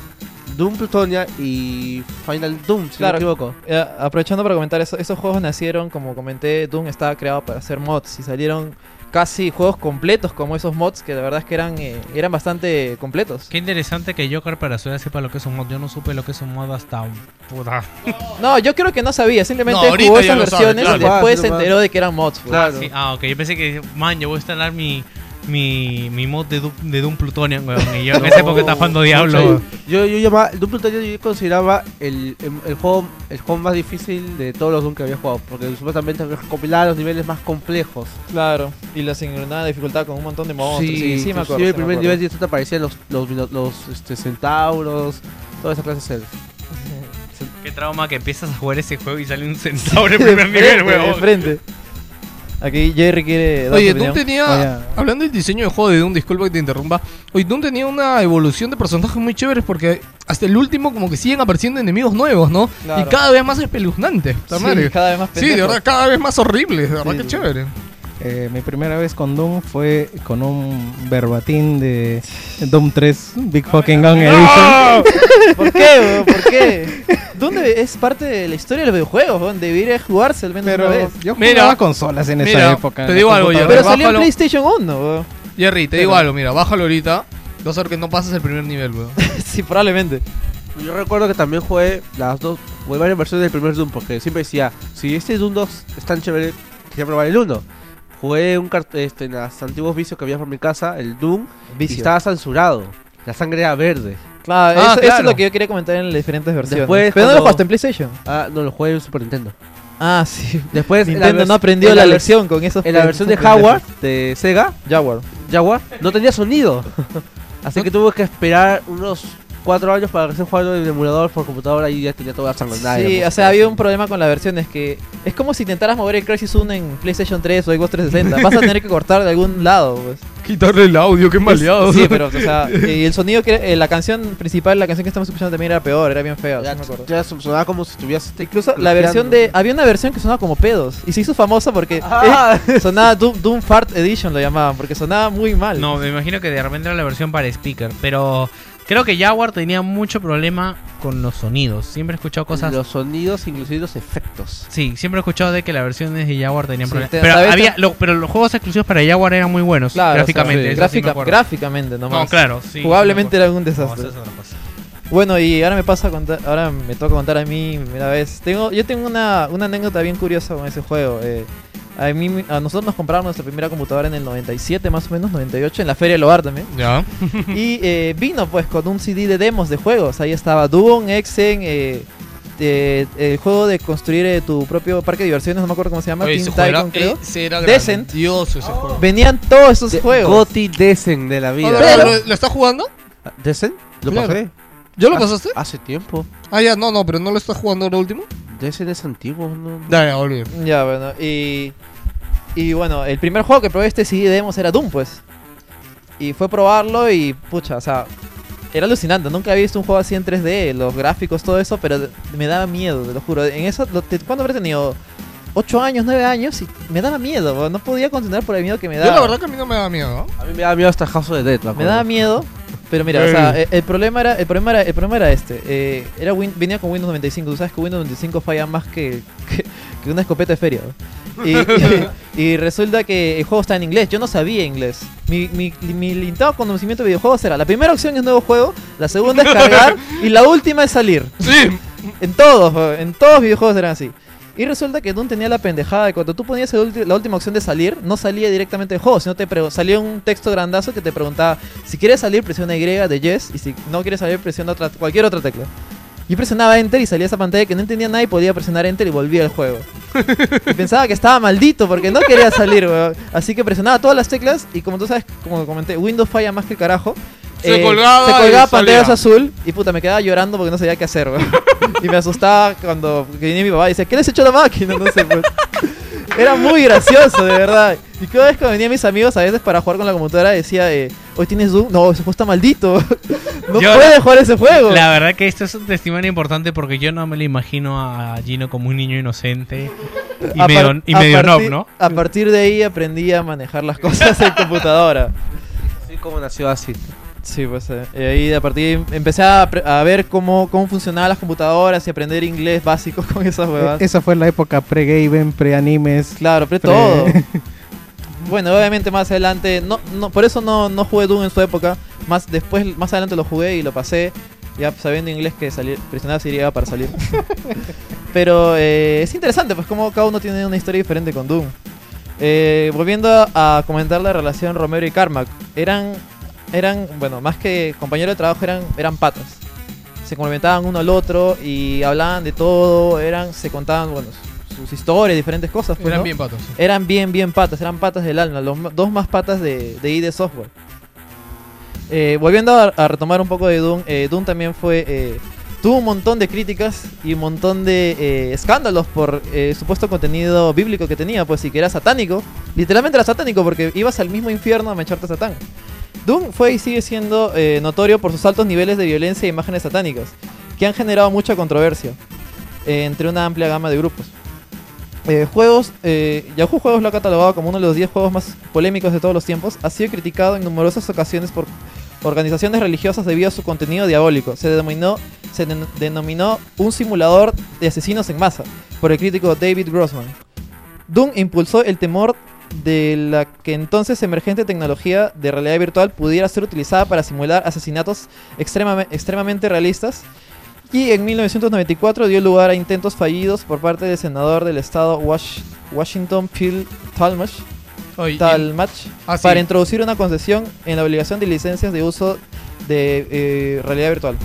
H: Doom Plutonia y Final Doom, si
C: Claro.
H: no me equivoco.
C: Eh, aprovechando para comentar eso, esos juegos nacieron, como comenté, Doom estaba creado para hacer mods y salieron casi juegos completos como esos mods que la verdad es que eran eh, eran bastante completos.
B: Qué interesante que Joker para su edad sepa lo que es un mod. Yo no supe lo que es un mod hasta puta.
C: No, yo creo que no sabía, simplemente
A: No,
C: jugó esas
A: sabe,
C: versiones
A: claro.
C: y después se enteró de que eran mods. pues.
H: Claro.
B: Sí, ah, ok. Yo pensé que, man, yo voy a instalar mi, mi, mi mod de Doom, de Doom Plutonium, weón. Y yo en esa época estaba jugando Diablo.
H: Yo, yo llamaba, Doom Plutonia yo consideraba el, el, el juego el juego más difícil de todos los Doom que había jugado, porque supuestamente compilaba los niveles más complejos.
C: Claro, y la sincronada dificultad con un montón de monstruos. Sí, sí, me
H: inclusive
C: acuerdo. sí
H: el
C: me
H: primer
C: acuerdo.
H: nivel te aparecían los, los, los, los, este, centauros, toda esa clase de seres.
B: Qué trauma que empiezas a jugar ese juego y sale un centauro en el primer nivel,
C: De
B: weón.
C: Aquí Jerry quiere dar
A: Oye, Doom tenía.
D: Vaya.
A: Hablando del diseño de juego de Doom, disculpa que te interrumpa. Oye, Doom tenía una evolución de personajes muy chéveres porque hasta el último, como que siguen apareciendo enemigos nuevos, ¿no?
C: Claro.
A: Y cada vez más espeluznantes.
C: Sí,
A: madre.
C: cada vez más
A: Sí, de
C: pendejos.
A: verdad, cada vez más horribles. De verdad,
C: Sí,
A: que
C: sí.
A: chévere.
D: Eh, mi primera vez con Doom fue con un verbatim de Doom 3 Big Fucking Gun Edition.
C: ¿Por qué, weón? ¿Por qué? ¿Dónde es parte de la historia de los videojuegos? weón? Debería jugarse al menos
D: Pero
C: una vez.
D: yo
A: Mira,
D: jugaba consolas en esa
A: mira,
D: época.
A: te digo algo,
D: computadora.
C: Pero salió en. PlayStation 1, weón.
A: Jerry, te digo
C: Pero-
A: algo, mira, bájalo ahorita. Vas a ver que no pasas el primer nivel, weón.
C: sí, probablemente.
H: Yo recuerdo que también jugué las dos, jugué varias versiones del primer Doom porque siempre decía, si este Doom 2 es tan chévere, quería probar el 1. Jugué un cart este, en los antiguos vicios que había por mi casa, el Doom, y estaba censurado. La sangre era verde.
C: Claro,
A: Ah,
C: eso, eso es lo que yo quería comentar en las diferentes versiones.
H: Después,
C: Pero no lo jugaste en PlayStation.
H: Ah, no, lo jugué en Super Nintendo.
C: Ah, sí.
H: Después, en la
C: Nintendo no aprendió
H: en
C: la,
H: vers-
C: lección con esos
H: En la versión de. Howard, de Sega,
C: Jaguar.
H: Jaguar, no tenía sonido. Así que tuve que esperar unos 4 años para recién jugarlo en el emulador por computadora y ya tenía toda la sangre.
C: Sí, o sea, había un problema con la versión, es que es como si intentaras mover el Crisis 1 en PlayStation 3 o Xbox 360. Vas a tener que cortar de algún lado, pues.
A: Quitarle el audio, qué maleado.
C: Sí, pero, o sea, y el sonido que eh, la canción principal, la canción que estamos escuchando también era peor, era bien fea.
H: Ya,
C: sí me acuerdo.
H: ya sonaba como si estuvieras
C: Incluso la versión de. Había una versión que sonaba como pedos. Y se hizo famosa porque
H: Ah.
C: eh, sonaba Doom, Doom Fart Edition, lo llamaban, porque sonaba muy mal.
B: No, me imagino que de repente era la versión para speaker, pero creo que Jaguar tenía mucho problema con los sonidos. Siempre he escuchado cosas.
H: Los sonidos, inclusive los efectos.
B: Sí, siempre he escuchado de que las versiones de Jaguar tenían
C: Sí,
B: problemas.
C: te-
B: Pero, había, lo- pero los juegos exclusivos para Jaguar eran muy buenos
C: Claro,
B: gráficamente.
C: o sea,
B: eso sí
C: gráfica-
B: me acuerdo.
C: gráficamente nomás.
B: No, claro, sí.
C: Jugablemente era un desastre.
B: No,
C: Bueno, y ahora me pasa a contar, ahora me toca contar a mí, primera vez. Tengo, yo tengo una, una anécdota bien curiosa con ese juego. eh. a, mí, a nosotros nos compraron nuestra primera computadora en el 97 más o menos, 98, en la Feria del Hogar también.
A: Ya.
C: y eh, vino pues con un CD de demos de juegos. Ahí estaba Doom, Exen, eh, eh, el juego de construir eh, tu propio parque de diversiones, no me acuerdo cómo se llama,
A: Oye,
C: Teen Tycoon, creo.
A: ese era grandioso ese juego.
C: Venían todos esos
H: De-
C: juegos.
H: Goti Desen de la vida.
A: ¿Lo-
C: Pero-
A: ¿Lo, lo estás jugando?
H: ¿Desen? Lo
A: Claro.
H: pasé.
A: ¿Yo lo pasaste?
H: Hace tiempo.
A: Ah, ya, no, no, pero no lo estás jugando ahora último.
H: Desen es antiguo, ¿no?
A: Ya, ya, olvidé.
C: Ya, bueno, y. Y bueno, el primer juego que probé este CD de demos era Doom, pues. Y fue probarlo y, pucha, o sea, era alucinante. Nunca había visto un juego así en 3D, los gráficos, todo eso, pero me daba miedo, te lo juro. En eso, lo- te- ¿cuándo habré tenido? 8 años, 9 años y me daba miedo, no podía continuar por el miedo que me
A: Yo
C: daba.
A: la verdad que a mí no me da miedo.
H: A mí me da miedo hasta House of the Dead, me
C: daba miedo, pero mira, o sea, el, el problema era, el problema era, el problema era este. eh, era Win- venía con Windows 95. Tú sabes que Windows 95 falla más que, que, que una escopeta de feria. Y, y- y resulta que el juego está en inglés. Yo no sabía inglés. Mi, mi, mi limitado conocimiento de videojuegos era la primera opción es nuevo juego, la segunda es cargar y la última es salir.
A: Sí.
C: En todos, en todos los videojuegos eran así. Y resulta que Doom tenía la pendejada de cuando tú ponías la última opción de salir, no salía directamente del juego, sino te salía un texto grandazo que te preguntaba si quieres salir presiona Y de yes y si no quieres salir presiona otra, cualquier otra tecla. Yo presionaba enter y salía esa pantalla que no entendía nada y podía presionar enter y volvía al juego. y pensaba que estaba maldito porque no quería salir, weón. Así que presionaba todas las teclas y como tú sabes, como comenté, Windows falla más que el carajo.
A: Se colgaba
C: Se
A: y
C: colgaba
A: salía.
C: pantallas azul y puta, me quedaba llorando porque no sabía qué hacer, weón. Y me asustaba cuando venía mi papá y decía, ¿qué les echó la máquina? No sé, pues. Era muy gracioso, de verdad. Y cada vez que venían mis amigos, a veces para jugar con la computadora, decía, eh, ¿hoy tienes Doom? No, ese juego está maldito. No
B: Yo-
C: puedes jugar ese juego.
B: La verdad que esto es un testimonio importante porque yo no me lo imagino a Gino como un niño inocente y
C: A
B: medio, y medio
C: partir-
B: ¿no?
C: A partir de ahí aprendí a manejar las cosas en computadora.
H: Así como nació así.
C: Sí, pues eh, y ahí a partir empecé a, ver cómo, cómo funcionaban las computadoras y aprender inglés básico con esas huevas.
D: E- Esa fue la época pre-Gaben, pre-animes.
C: Claro, pre
D: pre-
C: todo. bueno, obviamente más adelante, no, no, por eso no, no jugué Doom en su época. Más después, más adelante lo jugué y lo pasé. Ya sabiendo inglés que salir, presionaba si llegaba para salir. Pero eh, es interesante, pues como cada uno tiene una historia diferente con Doom. Eh, volviendo a, a comentar la relación Romero y Carmack, eran, eran, bueno, más que compañeros de trabajo, eran, eran patas. Se complementaban uno al otro y hablaban de todo, eran, se contaban, bueno, sus historias, diferentes cosas. pues,
A: Eran
C: ¿no?
A: bien patos. sí.
C: Eran bien, bien patas, eran patas del alma, los dos más patas de, de ID Software. Eh, volviendo a, a retomar un poco de Doom, eh, Doom también fue. eh, tuvo un montón de críticas y un montón de eh, escándalos por eh, supuesto contenido bíblico que tenía, pues sí que era satánico. Literalmente era satánico porque ibas al mismo infierno a mecharte a Satán. Doom fue y sigue siendo eh, notorio por sus altos niveles de violencia e imágenes satánicas, que han generado mucha controversia entre una amplia gama de grupos. Eh, juegos, eh, Yahoo Juegos lo ha catalogado como uno de los 10 juegos más polémicos de todos los tiempos. Ha sido criticado en numerosas ocasiones por organizaciones religiosas debido a su contenido diabólico. Se denominó, denominó un simulador de asesinos en masa por el crítico David Grossman. Doom impulsó el temor de la que entonces emergente tecnología de realidad virtual pudiera ser utilizada para simular asesinatos extremadamente realistas y en 1994 dio lugar a intentos fallidos por parte del senador del estado Wash- Washington Phil Talmadge,
A: Oye, y-
C: Talmadge
A: ah, sí.
C: para introducir una concesión en la obligación de licencias de uso de eh, realidad virtual.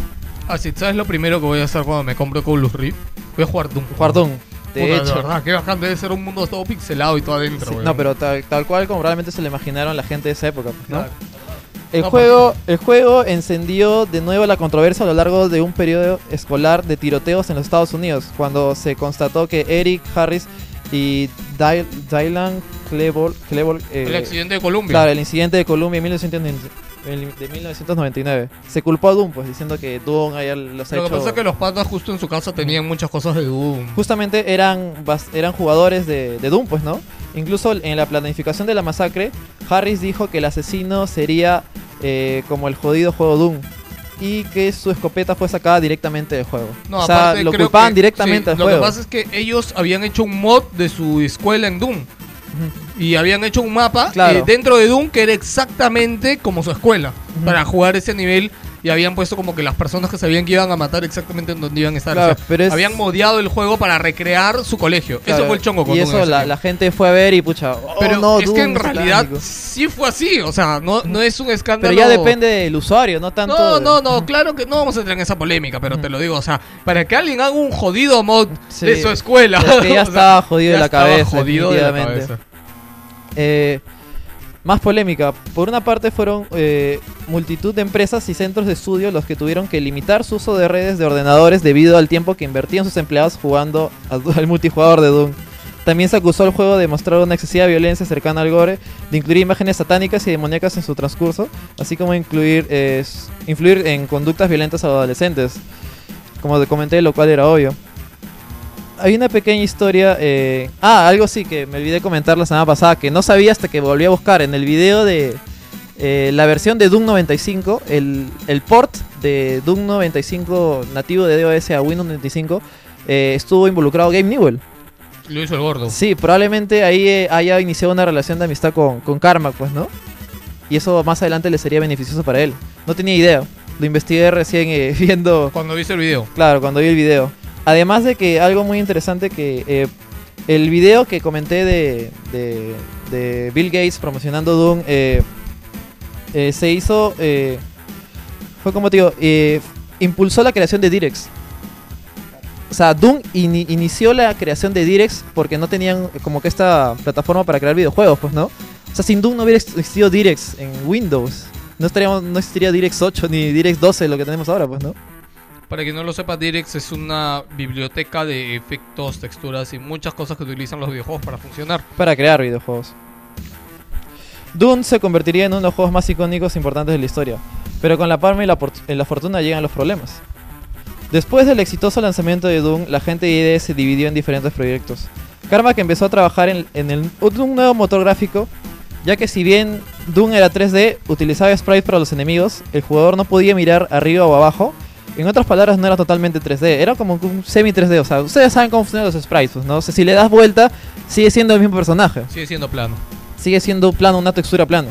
A: Ah, sí, ¿sabes lo primero que voy a hacer cuando me compre Oculus Rift? Voy a jugar Doom.
C: Jugar Doom, de
A: Puta,
C: hecho.
A: verdad, qué bacán, debe ser un mundo todo pixelado y todo adentro,
C: Sí, no, pero tal, tal cual como realmente se le imaginaron la gente de esa época. pues, ¿no?
A: Claro.
C: El,
A: No,
C: juego, el juego encendió de nuevo la controversia a lo largo de un periodo escolar de tiroteos en los Estados Unidos, cuando se constató que Eric Harris y Dy- Dylan Klebold, Klebold, eh,
A: El accidente de Columbia.
C: claro, el incidente de Columbia en 1990 el- de 1999, se culpó a Doom, pues diciendo que Doom haya los ha
A: Lo que pasa es que los patas justo en su casa tenían muchas cosas de Doom.
C: justamente eran, eran jugadores de, de Doom, pues, ¿no? Incluso en la planificación de la masacre, Harris dijo que el asesino sería eh, como el jodido juego Doom y que su escopeta fue sacada directamente del juego.
A: No,
C: o sea,
A: aparte,
C: lo culpaban
A: que-
C: directamente
A: sí,
C: al
A: Lo
C: juego.
A: que pasa es que ellos habían hecho un mod de su escuela en Doom. Y habían hecho un mapa
C: Claro.
A: eh, dentro de Doom que era exactamente como su escuela. Para jugar ese nivel. Y habían puesto como que las personas que sabían que iban a matar exactamente en donde iban a estar.
C: Claro,
A: O sea,
C: pero es-
A: Habían modiado el juego para recrear su colegio.
C: Claro,
A: Eso fue el chongo con
C: Y eso la, gente fue a ver y pucha, oh,
A: Pero
C: no,
A: es que en realidad sí fue así. O sea, no, no es un escándalo.
C: Pero ya depende del usuario, no tanto...
A: No, no, no, claro que no vamos a entrar en esa polémica, pero te lo digo, o sea, para que alguien haga un jodido mod
C: Sí.
A: de su escuela.
C: Es que ya estaba jodido de la cabeza,
A: jodido de la cabeza.
C: Eh, más polémica. Por una parte fueron eh, multitud de empresas y centros de estudio los que tuvieron que limitar su uso de redes de ordenadores debido al tiempo que invertían sus empleados jugando al, multijugador de Doom. También se acusó al juego de mostrar una excesiva violencia cercana al gore, de incluir imágenes satánicas y demoníacas en su transcurso, así como incluir, eh, influir en conductas violentas a los adolescentes. Como comenté, lo cual era obvio. Hay una pequeña historia. eh, Ah, algo sí que me olvidé comentar la semana pasada, que no sabía hasta que volví a buscar en el video de eh, la versión de Doom 95, el, el port de Doom 95 nativo de DOS a Windows 95, eh, estuvo involucrado Game Newell.
A: Lo hizo el gordo.
C: Sí, probablemente ahí eh, haya iniciado una relación de amistad con, con Karma, pues, ¿no? Y eso más adelante le sería beneficioso para él. No tenía idea. Lo investigué recién eh, viendo
A: Cuando viste el video.
C: Claro, cuando vi el video. Además de que algo muy interesante que eh, el video que comenté de, de, de Bill Gates promocionando Doom eh, eh, se hizo, eh, fue como te digo, impulsó la creación de Directs. O sea, Doom ini- inició la creación de Directs porque no tenían como que esta plataforma para crear videojuegos, pues, ¿no? O sea, sin Doom no hubiera existido Directs en Windows. No, estaríamos, no existiría Directs 8 ni Directs 12, lo que tenemos ahora, pues, ¿no?
A: Para quien no lo sepa, Direx es una biblioteca de efectos, texturas y muchas cosas que utilizan los videojuegos para funcionar.
C: para crear videojuegos. Doom se convertiría en uno de los juegos más icónicos e importantes de la historia, pero con la palma y la, la fortuna llegan los problemas. Después del exitoso lanzamiento de Doom, la gente de IDE se dividió en diferentes proyectos. Karma que empezó a trabajar en, en el- un nuevo motor gráfico, ya que si bien Doom era 3D, utilizaba sprites para los enemigos, el jugador no podía mirar arriba o abajo. En otras palabras, no era totalmente 3D, era como un semi 3D. O sea, ustedes saben cómo funcionan los sprites, pues, ¿no? O sea, si le das vuelta, sigue siendo el mismo personaje
A: Sigue siendo plano.
C: sigue siendo plano, una textura plana.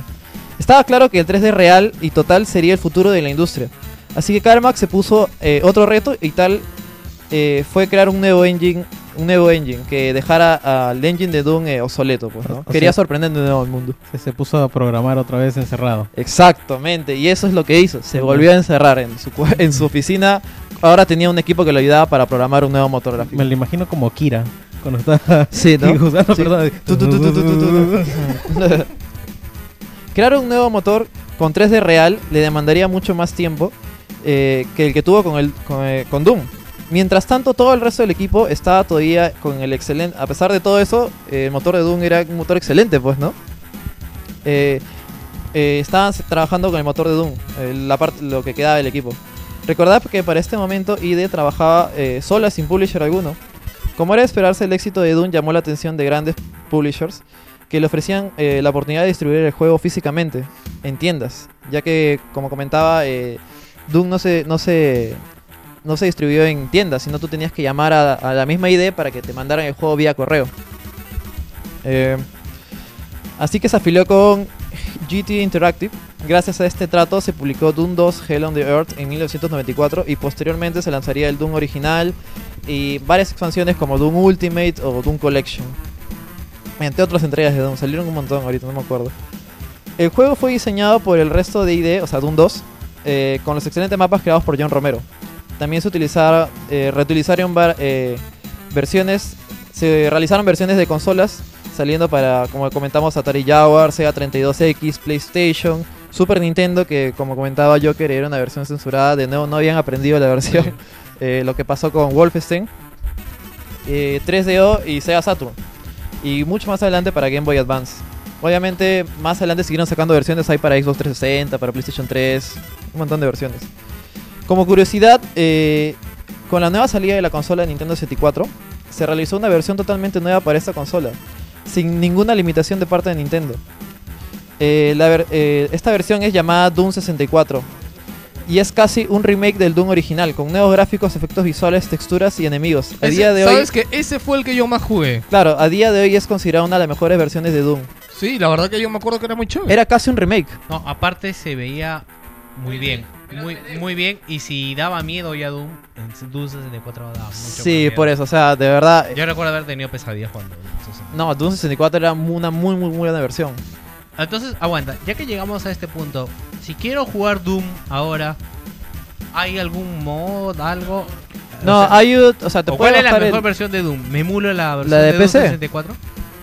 C: Estaba claro que el 3D real y total sería el futuro de la industria. Así que Carmack se puso eh, otro reto y tal eh, fue crear un nuevo engine, un nuevo engine que dejara al engine de Doom eh, obsoleto, pues, ¿no?
D: O
C: Quería
D: sea-
C: sorprender de nuevo al mundo.
D: Se, puso a programar otra vez encerrado.
C: Exactamente, y eso es lo que hizo. Se volvió a encerrar en su, en su oficina. Ahora tenía un equipo que lo ayudaba para programar un nuevo motor gráfico.
D: Me lo imagino como Kira. Cuando está
C: Sí, ¿no? Sí.
D: perdón.
C: Crear un nuevo motor con 3D real le demandaría mucho más tiempo eh, que el que tuvo con, el, con, eh, con Doom. Mientras tanto, todo el resto del equipo estaba todavía con el excelente. A pesar de todo eso, eh, el motor de Doom era un motor excelente, pues, ¿no? Eh, eh, estaban trabajando con el motor de Doom, la parte, lo que quedaba del equipo. Recordad que para este momento ID trabajaba sola, sin publisher alguno. Como era de esperarse, el éxito de Doom llamó la atención de grandes publishers que le ofrecían la oportunidad de distribuir el juego físicamente en tiendas, ya que, como comentaba, Doom no se, no, se, no se distribuyó en tiendas, sino tú tenías que llamar a, la misma ID para que te mandaran el juego vía correo. Eh, así que se afilió con GT Interactive. Gracias a este trato se publicó Doom 2 Hell on the Earth en 1994 y posteriormente se lanzaría el Doom original y varias expansiones como Doom Ultimate o Doom Collection. Entre otras entregas de Doom, salieron un montón ahorita, no me acuerdo. El juego fue diseñado por el resto de ID, o sea, Doom 2, eh, con los excelentes mapas creados por John Romero. También se utilizaron, eh, reutilizaron eh, versiones, se realizaron versiones de consolas saliendo para, como comentamos, Atari Jaguar, Sega 32X, PlayStation, Super Nintendo, que como comentaba Joker era una versión censurada, de nuevo no habían aprendido la versión, eh, lo que pasó con Wolfenstein, eh, 3DO y Sega Saturn, y mucho más adelante para Game Boy Advance. Obviamente, más adelante siguieron sacando versiones ahí para Xbox 360, para PlayStation 3, un montón de versiones. Como curiosidad, eh, con la nueva salida de la consola de Nintendo 64, se realizó una versión totalmente nueva para esta consola, sin ninguna limitación de parte de Nintendo. Eh, la ver- eh, esta versión es llamada Doom 64 y es casi un remake del Doom original, con nuevos gráficos, efectos visuales, texturas y enemigos. A
A: Ese-
C: día de hoy,
A: ¿Sabes que Ese fue el que yo más jugué.
C: claro, a día de hoy es considerada una de las mejores versiones de Doom.
A: Sí, la verdad que yo me acuerdo que era muy chévere.
C: Era casi un remake.
B: No, aparte se veía muy bien. Muy, muy bien. Y si daba miedo ya Doom, en Doom 64 daba mucho
C: Sí,
B: miedo.
C: por eso, o sea, de verdad.
B: Yo recuerdo haber tenido pesadillas jugando. Doom 64.
C: No, Doom 64 era una muy, muy, muy buena versión.
B: Entonces, aguanta, ya que llegamos a este punto, si quiero jugar Doom ahora, ¿hay algún mod, algo?
C: No,
B: O sea,
C: hay, o sea, te
B: ¿o ¿Cuál es la mejor
C: el-
B: versión de Doom? ¿Me emulo la versión
C: ¿La de
B: Doom
C: PC?
B: 64?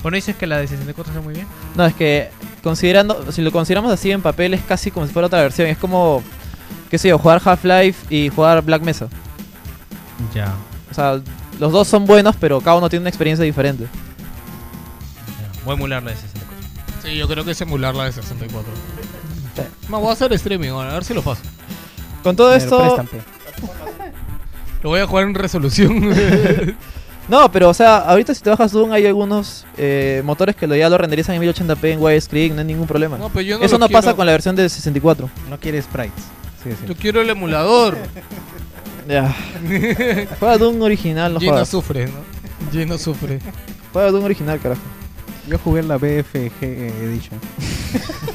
B: ¿O no dices que la de 64 está muy bien?
C: No, es que considerando, si lo consideramos así en papel es casi como si fuera otra versión. Es como, qué sé yo, jugar Half-Life y jugar Black Mesa.
B: Ya.
C: O sea, los dos son buenos, pero cada uno tiene una experiencia diferente.
B: Voy a emular la de 64.
A: Sí, yo creo que es emular la de 64. Me voy a hacer streaming a ver si lo paso.
C: Con todo
F: Me lo
C: esto.
A: Lo voy a jugar en resolución.
C: no, pero o sea, ahorita si te bajas Doom hay algunos eh, motores que lo, ya lo renderizan en 1080p en widescreen, no hay ningún problema.
A: no, pero yo no
C: Eso no
A: quiero.
C: pasa con la versión de 64.
F: No quiere sprites. Sí, sí.
A: Yo quiero el emulador.
C: Ya. Juega Doom original, no
A: Gino
C: jodas.
A: sufre, ¿no? Gino sufre.
C: Juega Doom original, carajo.
F: Yo jugué la BFG Edition.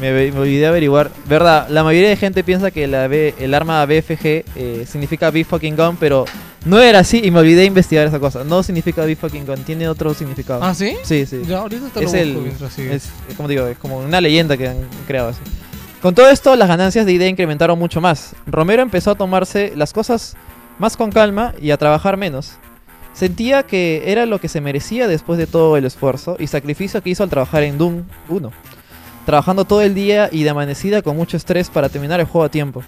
C: Me, me olvidé de averiguar. Verdad, la mayoría de gente piensa que la B- el arma BFG eh, significa Big Fucking Gun, pero no era así y me olvidé de investigar esa cosa. No significa Big Fucking Gun, tiene otro significado.
A: ¿Ah, sí?
C: Sí, sí.
A: Ya, ahorita te lo
C: es
A: busco
C: el
A: mientras sigue.
C: es, es como digo, es como una leyenda que han creado así. Con todo esto, las ganancias de ID incrementaron mucho más. Romero empezó a tomarse las cosas más con calma y a trabajar menos. Sentía que era lo que se merecía después de todo el esfuerzo y sacrificio que hizo al trabajar en Doom 1. Trabajando todo el día y de amanecida con mucho estrés para terminar el juego a tiempo.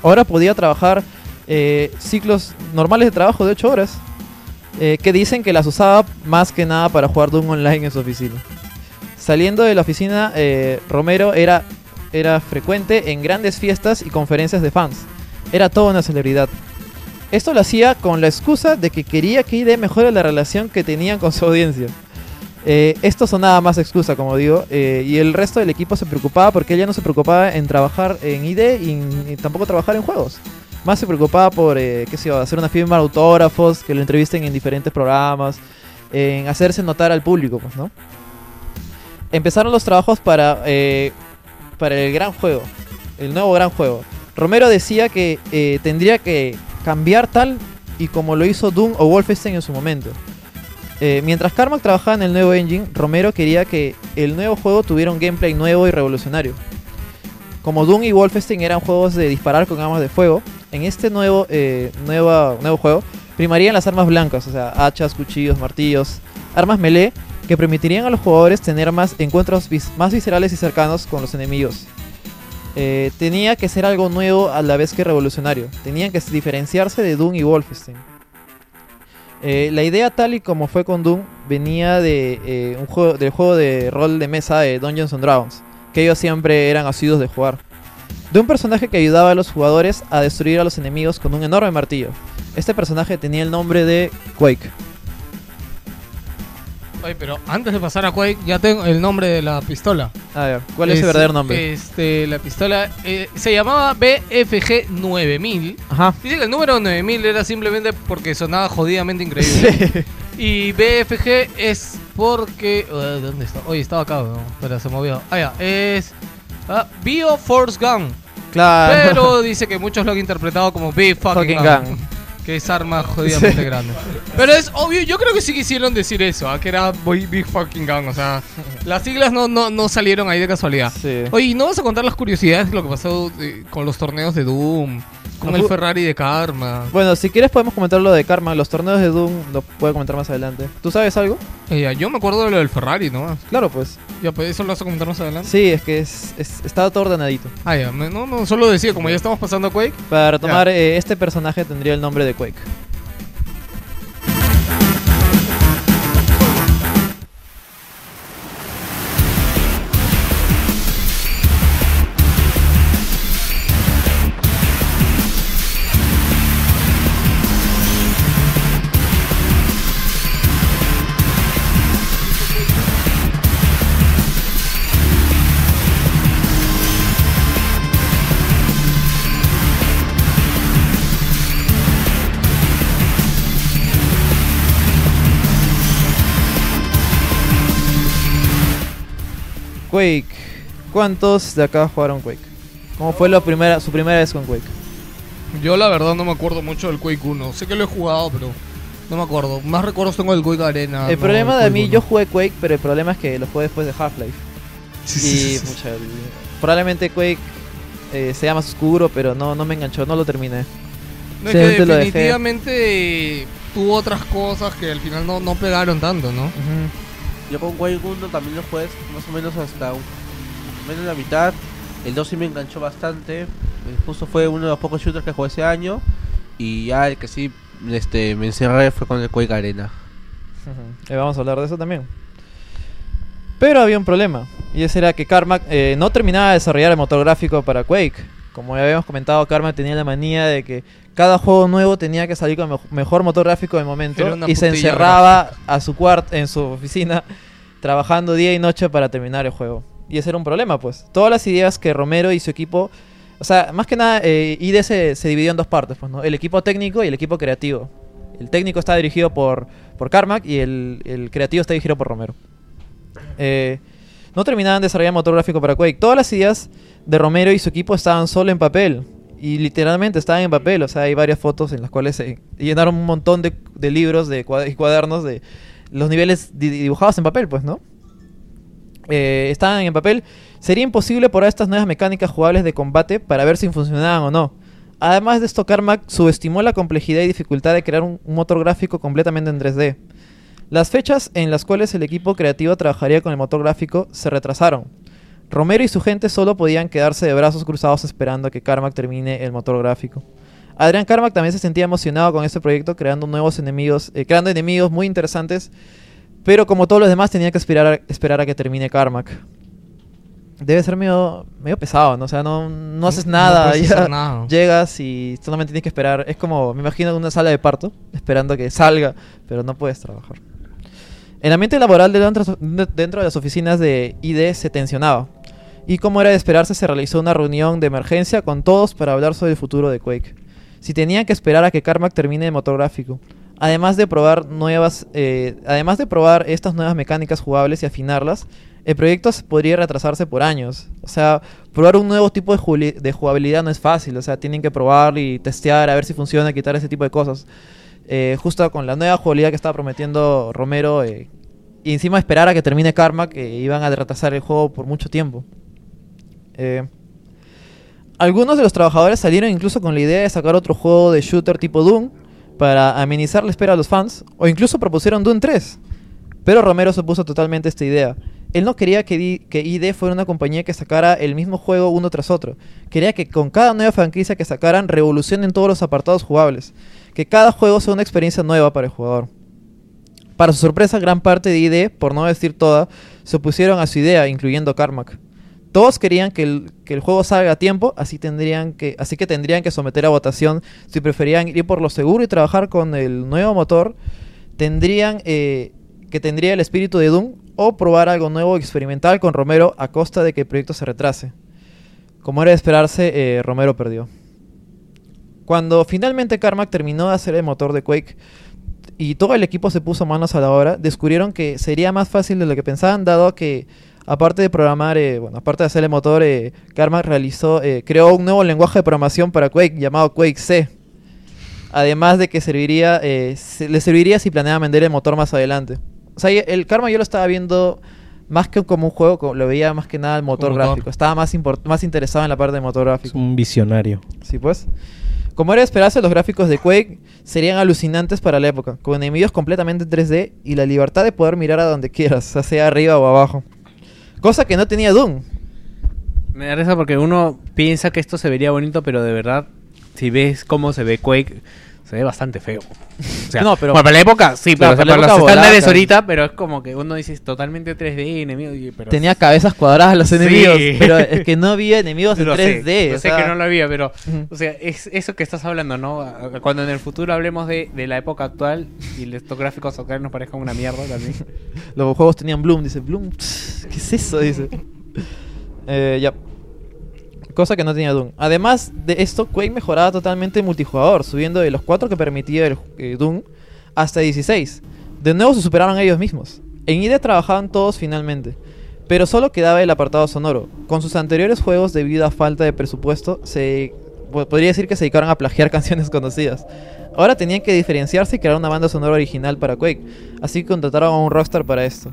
C: Ahora podía trabajar eh, ciclos normales de trabajo de 8 horas. eh, que dicen que las usaba más que nada para jugar Doom Online en su oficina. Saliendo de la oficina, eh, Romero era, era frecuente en grandes fiestas y conferencias de fans. Era toda una celebridad. Esto lo hacía con la excusa de que quería que ID mejore la relación que tenían con su audiencia. Eh, esto sonaba más excusa, como digo, eh, y el resto del equipo se preocupaba porque él ya no se preocupaba en trabajar en ID y, ni tampoco trabajar en juegos. Más se preocupaba por, eh, qué sé yo, hacer una firma de autógrafos, que lo entrevisten en diferentes programas, en hacerse notar al público, pues, ¿no? Empezaron los trabajos para, eh, para el gran juego, el nuevo gran juego. Romero decía que eh, tendría que cambiar tal y como lo hizo Doom o Wolfenstein en su momento. Eh, mientras Carmack trabajaba en el nuevo engine, Romero quería que el nuevo juego tuviera un gameplay nuevo y revolucionario. Como Doom y Wolfenstein eran juegos de disparar con armas de fuego, en este nuevo, eh, nuevo juego primarían las armas blancas, o sea, hachas, cuchillos, martillos, armas melee que permitirían a los jugadores tener más encuentros más viscerales y cercanos con los enemigos. Eh, tenía que ser algo nuevo a la vez que revolucionario. Tenían que diferenciarse de Doom y Wolfenstein. Eh, la idea tal y como fue con Doom venía de, eh, un juego, del juego de rol de mesa de Dungeons and Dragons, que ellos siempre eran asiduos de jugar. De un personaje que ayudaba a los jugadores a destruir a los enemigos con un enorme martillo. Este personaje tenía el nombre de Quake.
A: Oye, pero antes de pasar a Quake, ya tengo el nombre de la pistola.
C: A ver, ¿cuál es, el verdadero nombre?
A: Este, la pistola eh, se llamaba BFG 9000.
C: Ajá.
A: Dice que el número 9000 era simplemente porque sonaba jodidamente increíble. Y BFG es porque. eh, ¿Dónde está? Oye, estaba acá, ¿no? pero se movió. Ah, ya. Es. ah, Bio Force Gun.
C: Claro.
A: Pero dice que muchos lo han interpretado como Big Fucking,
C: Fucking
A: Gun.
C: Gun.
A: Que es arma jodidamente grande. Pero es obvio, yo creo que sí quisieron decir eso, ¿ah? que era Boy- Big Fucking Gun. O sea, las siglas no, no, no salieron ahí de casualidad.
C: Sí.
A: Oye, ¿y ¿no vas a contar las curiosidades de lo que pasó eh, con los torneos de Doom? Con
C: No
A: el Ferrari de Karma.
C: Bueno, si quieres podemos comentar lo de Karma. Los torneos de Doom lo puedo comentar más adelante. ¿Tú sabes algo?
A: Eh, yo me acuerdo de lo del Ferrari, ¿no?
C: Claro, pues.
A: Ya, pues eso lo vas a comentar más adelante.
C: Sí, es que es, es- está todo ordenadito.
A: Ah, ya, me- no, no, solo decía, como ya estamos pasando a Quake.
C: Para retomar, eh, este personaje tendría el nombre de Quake. Quake. ¿Cuántos de acá jugaron Quake? ¿Cómo fue la primera, su primera vez con Quake?
A: Yo la verdad no me acuerdo mucho del Quake 1. Sé que lo he jugado, pero no me acuerdo. Más recuerdos tengo del Quake Arena.
C: el
A: no
C: problema de mí,
A: 1.
C: yo jugué Quake, pero el problema es que lo jugué después de Half-Life. Y pucha, el- probablemente Quake eh, sea más oscuro, pero no, no me enganchó, no lo terminé.
A: No, es que definitivamente tuvo otras cosas que al final no, no pegaron tanto, ¿no?
H: Yo con 1 también lo jugué más o menos hasta un, menos la mitad. El 2 sí me enganchó bastante. eh, Justo fue uno de los pocos shooters que jugué ese año. Y ya el que sí este, me encerré fue con el Quake Arena.
C: Eh, vamos a hablar de eso también. Pero había un problema. Y ese era que Carmack eh, no terminaba de desarrollar el motor gráfico para Quake. Como ya habíamos comentado, Carmack tenía la manía de que cada juego nuevo tenía que salir con el mejo- mejor motor gráfico del momento. Y se encerraba a su cuarto, en su oficina, trabajando día y noche para terminar el juego. Y ese era un problema, pues. Todas las ideas que Romero y su equipo... O sea, más que nada, eh, ID se, se dividió en dos partes, pues, ¿no? El equipo técnico y el equipo creativo. El técnico está dirigido por, por Carmack y el, el creativo está dirigido por Romero. Eh, no terminaban de desarrollar motor gráfico para Quake. Todas las ideas de Romero y su equipo estaban solo en papel. Y literalmente estaban en papel. O sea, hay varias fotos en las cuales se llenaron un montón de, libros de y cuadernos de los niveles di- dibujados en papel, pues, ¿no? Eh, estaban en papel. Sería imposible probar estas nuevas mecánicas jugables de combate para ver si funcionaban o no. Además de esto, Carmack subestimó la complejidad y dificultad de crear un motor gráfico completamente en 3D. Las fechas en las cuales el equipo creativo trabajaría con el motor gráfico se retrasaron. Romero y su gente solo podían quedarse de brazos cruzados esperando a que Carmack termine el motor gráfico. Adrián Carmack también se sentía emocionado con este proyecto, creando nuevos enemigos, eh, creando enemigos muy interesantes, pero como todos los demás tenía que esperar a, esperar a que termine Carmack. Debe ser medio, medio pesado, ¿no? O sea, no, no haces nada,
A: puedes
C: ya
A: hacer nada.
C: llegas y solamente tienes que esperar. Es como, me imagino una sala de parto, esperando a que salga, pero no puedes trabajar. El ambiente laboral de dentro, de- dentro de las oficinas de ID se tensionaba. Y como era de esperarse, se realizó una reunión de emergencia con todos para hablar sobre el futuro de Quake. Si tenían que esperar a que Carmack termine el motor gráfico. Además de probar nuevas, eh, además de probar estas nuevas mecánicas jugables y afinarlas, el proyecto podría retrasarse por años. O sea, probar un nuevo tipo de, de jugabilidad no es fácil. O sea, tienen que probar y testear a ver si funciona, quitar ese tipo de cosas. Eh, justo con la nueva jugabilidad que estaba prometiendo Romero, eh, y encima esperar a que termine Karma, que iban a retrasar el juego por mucho tiempo. Eh, algunos de los trabajadores salieron incluso con la idea de sacar otro juego de shooter tipo Doom para amenizar la espera a los fans, o incluso propusieron Doom 3. Pero Romero se opuso totalmente a esta idea. Él no quería que, que ID fuera una compañía que sacara el mismo juego uno tras otro. Quería que con cada nueva franquicia que sacaran revolucionen todos los apartados jugables. Que cada juego sea una experiencia nueva para el jugador. Para su sorpresa, gran parte de ID, por no decir toda, se opusieron a su idea, incluyendo Carmack. Todos querían que el, que el juego salga a tiempo, así, tendrían que, así que tendrían que someter a votación si preferían ir por lo seguro y trabajar con el nuevo motor, tendrían eh, que tendría el espíritu de Doom o probar algo nuevo y experimental con Romero a costa de que el proyecto se retrase. Como era de esperarse, eh, Romero perdió. Cuando finalmente Carmack terminó de hacer el motor de Quake y todo el equipo se puso manos a la obra, descubrieron que sería más fácil de lo que pensaban, dado que aparte de programar, eh, bueno, aparte de hacer el motor, eh, Carmack realizó, eh, creó un nuevo lenguaje de programación para Quake llamado Quake C. Además de que serviría, eh, se- le serviría si planeaba vender el motor más adelante. O sea, el Karma yo lo estaba viendo más que como un juego, lo veía más que nada el motor
A: motor.
C: gráfico. Estaba más, más interesado en la parte de motor
D: Es
C: gráfico.
D: un visionario.
C: Sí, pues. Como era de esperarse, los gráficos de Quake serían alucinantes para la época, con enemigos completamente en 3D y la libertad de poder mirar a donde quieras, sea arriba o abajo. Cosa que no tenía Doom.
B: Me da risa porque uno piensa que esto se vería bonito, pero de verdad, si ves cómo se ve Quake, se ve bastante feo. O sea,
C: No, pero-
B: bueno, para la época, sí,
C: Claro,
B: pero o sea,
C: para la
B: para los estándares
C: volaba,
B: ahorita, pero es como que uno dice es totalmente 3D, enemigo, y- pero
C: Tenía cabezas cuadradas los
B: Sí.
C: enemigos, pero es que no había enemigos en
B: Lo sé,
C: 3D.
B: lo
C: o
B: sé
C: sea,
B: que no lo había, pero o sea, es eso que estás hablando, ¿no? Cuando en el futuro hablemos de, de la época actual y estos gráficos actuales nos parezcan una mierda también.
C: Los juegos tenían Bloom, dice Bloom. ¿Qué es eso? Dice. Eh, ya. Cosa que no tenía Doom. Además de esto, Quake mejoraba totalmente el multijugador, subiendo de los 4 que permitía el eh, Doom hasta 16. De nuevo se superaron ellos mismos. En ID trabajaban todos finalmente. Pero solo quedaba el apartado sonoro. Con sus anteriores juegos, debido a falta de presupuesto, se po- podría decir que se dedicaron a plagiar canciones conocidas. Ahora tenían que diferenciarse y crear una banda sonora original para Quake, así que contrataron a un rockstar para esto.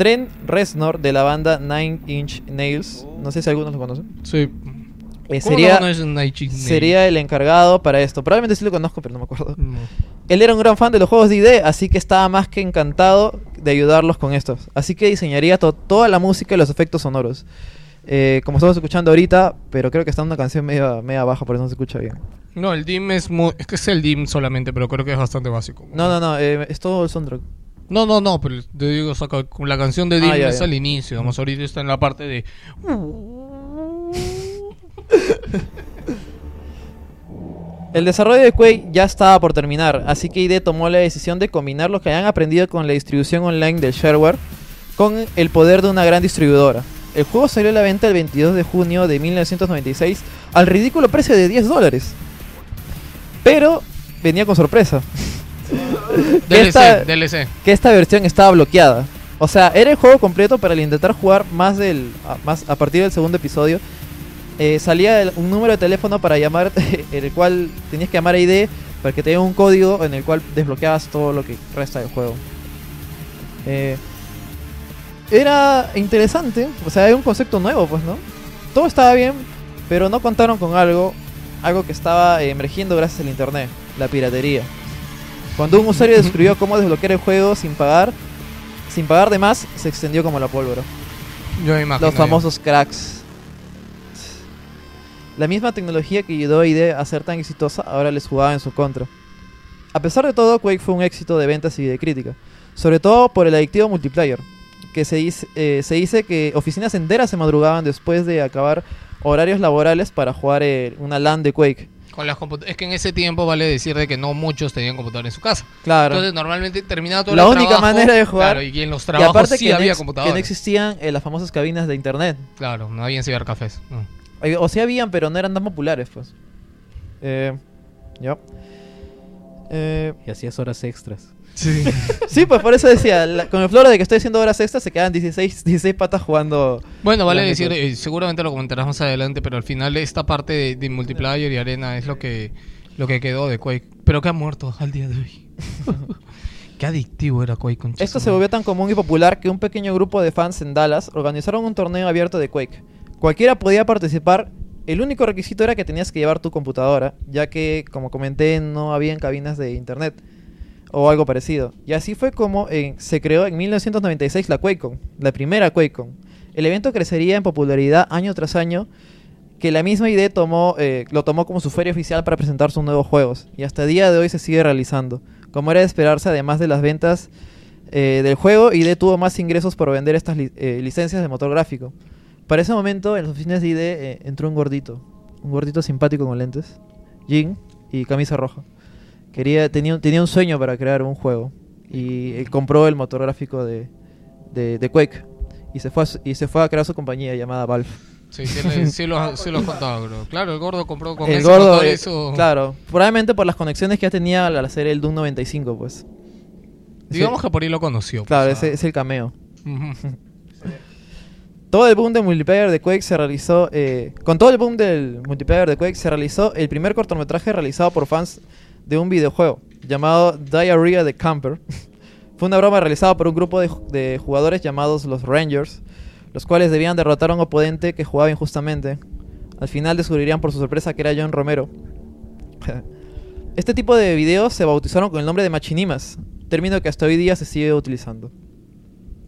C: Trent Reznor de la banda Nine Inch Nails, no sé si algunos lo conocen,
A: Sí.
C: eh,
A: ¿Cómo
C: sería, sería el encargado para esto. Probablemente sí lo conozco, pero no me acuerdo.
A: No.
C: Él era un gran fan de los juegos de ID, así que estaba más que encantado de ayudarlos con estos. Así que diseñaría to- toda la música y los efectos sonoros. Eh, como estamos escuchando ahorita, pero creo que está en una canción media, media baja, por eso no se escucha bien.
A: No, el DIM es muy... Es que es el DIM solamente, pero creo que es bastante básico.
C: No, no, no, eh, es todo el soundtrack.
A: No, no, no, pero te digo, saca, con la canción de
C: Ah,
A: DIM
C: ya,
A: es al inicio. Vamos, ahorita está en la parte de...
C: El desarrollo de Quake ya estaba por terminar, así que ID tomó la decisión de combinar lo que habían aprendido con la distribución online del shareware con el poder de una gran distribuidora. El juego salió a la venta el 22 de junio de 1996 al ridículo precio de 10 dólares. Pero venía con sorpresa. Que
A: DLC,
C: esta-
A: DLC.
C: que esta versión estaba bloqueada. O sea, era el juego completo para el intentar jugar más del a, más a partir del segundo episodio. eh, salía el- un número de teléfono para llamar, en el cual tenías que llamar a ID para que te un código en el cual desbloqueabas todo lo que resta del juego. Eh, era interesante, o sea, era un concepto nuevo, pues, ¿no? Todo estaba bien, pero no contaron con algo, algo que estaba emergiendo gracias al internet, la piratería. Cuando un usuario descubrió cómo desbloquear el juego sin pagar, sin pagar de más, se extendió como la pólvora.
A: Yo me imagino.
C: Los famosos cracks. La misma tecnología que ayudó a ID a ser tan exitosa ahora les jugaba en su contra. A pesar de todo, Quake fue un éxito de ventas y de crítica, sobre todo por el adictivo multiplayer, que se dice, eh, se dice que oficinas enteras se madrugaban después de acabar horarios laborales para jugar eh, una LAN de Quake.
A: Con las es que en ese tiempo vale decir de que no muchos tenían computador en su casa.
C: Claro.
A: Entonces normalmente terminaba todo
C: La
A: el
C: única
A: trabajo,
C: manera de jugar-
A: Claro, y en los
C: y
A: trabajos
C: aparte
A: sí
C: que, no
A: había computadores.
C: que no existían eh, las famosas cabinas de internet.
A: Claro, no habían cibercafés. no.
C: Eh, O sea, habían, pero no eran tan populares, pues. Eh, ya. Eh,
D: Y hacías horas extras.
C: sí, pues por eso decía, la- con el flor de que estoy haciendo horas extras se quedan 16, 16 patas jugando.
A: Bueno, vale decir, eh, seguramente lo comentarás más adelante, pero al final esta parte de, de multiplayer y arena es lo que lo que quedó de Quake, pero que ha muerto al día de hoy. Qué adictivo era Quake con
C: Esto se volvió tan común y popular que un pequeño grupo de fans en Dallas organizaron un torneo abierto de Quake. Cualquiera podía participar, el único requisito era que tenías que llevar tu computadora, ya que, como comenté, no habían cabinas de internet o algo parecido. Y así fue como eh, se creó en 1996 la QuakeCon, la primera QuakeCon. El evento crecería en popularidad año tras año, que la misma idea tomó, eh, lo tomó como su feria oficial para presentar sus nuevos juegos, y hasta el día de hoy se sigue realizando. Como era de esperarse, además de las ventas eh, del juego, ID tuvo más ingresos por vender estas li- licencias de motor gráfico. Para ese momento, en las oficinas de ID eh, entró un gordito. Un gordito simpático con lentes, jean y camisa roja. Quería, tenía, un- tenía un sueño para crear un juego. Y compró el motor gráfico de, de, de Quake. Y se, fue a, y se fue a crear su compañía llamada Valve.
A: Sí, sí, le- sí lo, sí lo has contado, bro. Claro, el gordo compró con
C: el
A: ese
C: gordo,
A: motor
C: eh,
A: hizo-
C: claro, probablemente por las conexiones que ya tenía al hacer el Doom 95, pues.
A: Digamos que por ahí lo conoció.
C: Claro,
A: pues,
C: ese
A: ah.
C: es el cameo.
A: Ujú.
C: Todo el boom del multiplayer de Quake se realizó. eh, con todo el boom del multiplayer de Quake se realizó el primer cortometraje realizado por fans de un videojuego llamado Diarrhea the Camper. Fue una broma realizada por un grupo de, de jugadores llamados los Rangers, los cuales debían derrotar a un oponente que jugaba injustamente. Al final descubrirían por su sorpresa que era John Romero. Este tipo de videos se bautizaron con el nombre de machinimas, término que hasta hoy día se sigue utilizando.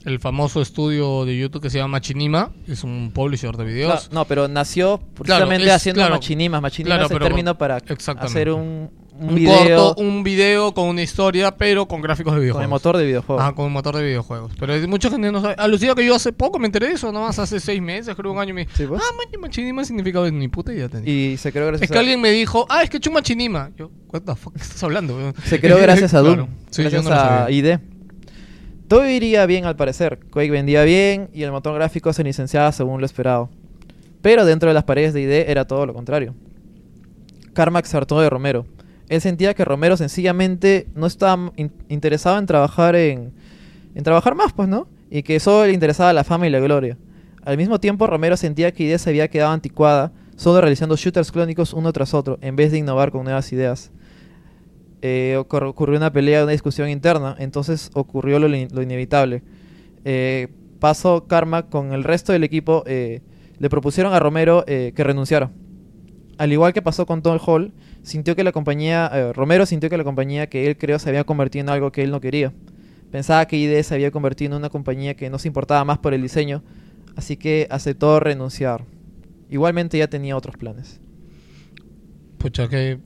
A: El famoso estudio de YouTube que se llama Machinima, es un publisher de videos.
C: No, no, pero nació precisamente
A: es-
C: haciendo
A: claro.
C: machinimas. Machinimas es el término para hacer un, un
A: un
C: video
A: corto, un video con una historia, pero con gráficos de
C: con
A: videojuegos.
C: el motor de videojuego.
A: Ajá, con un motor de videojuegos. Pero mucha gente no sabe. Alucina que yo hace poco me enteré de eso, nomás hace seis meses, creo un año. y Me...
C: Sí, pues.
A: Ah, machi- machinima significa ni puta idea tenía.
C: Y se creó gracias
A: Es que
C: a,
A: alguien me dijo, ah, es que hecho un machinima. Yo, what the fuck, ¿qué estás hablando?
C: se creó gracias a Doom.
A: Sí,
C: gracias
A: no
C: a. ID. Todo iría bien al parecer. Quake vendía bien y el motor gráfico se licenciaba según lo esperado. Pero dentro de las paredes de ID era todo lo contrario. Carmack se hartó de Romero. Él sentía que Romero sencillamente no estaba in- interesado en trabajar en, en trabajar más, pues, ¿no? Y que solo le interesaba la fama y la gloria. Al mismo tiempo, Romero sentía que ID se había quedado anticuada, solo realizando shooters clónicos uno tras otro, en vez de innovar con nuevas ideas. Eh, ocur- ocurrió una pelea, una discusión interna, entonces ocurrió lo, in- lo inevitable. Eh, pasó Karma con el resto del equipo, eh, le propusieron a Romero eh, que renunciara. Al igual que pasó con Tom Hall, sintió que la compañía, eh, Romero sintió que la compañía que él creó se había convertido en algo que él no quería. Pensaba que ID se había convertido en una compañía que no se importaba más por el diseño, así que aceptó renunciar. Igualmente ya tenía otros planes.
A: Pucha, que.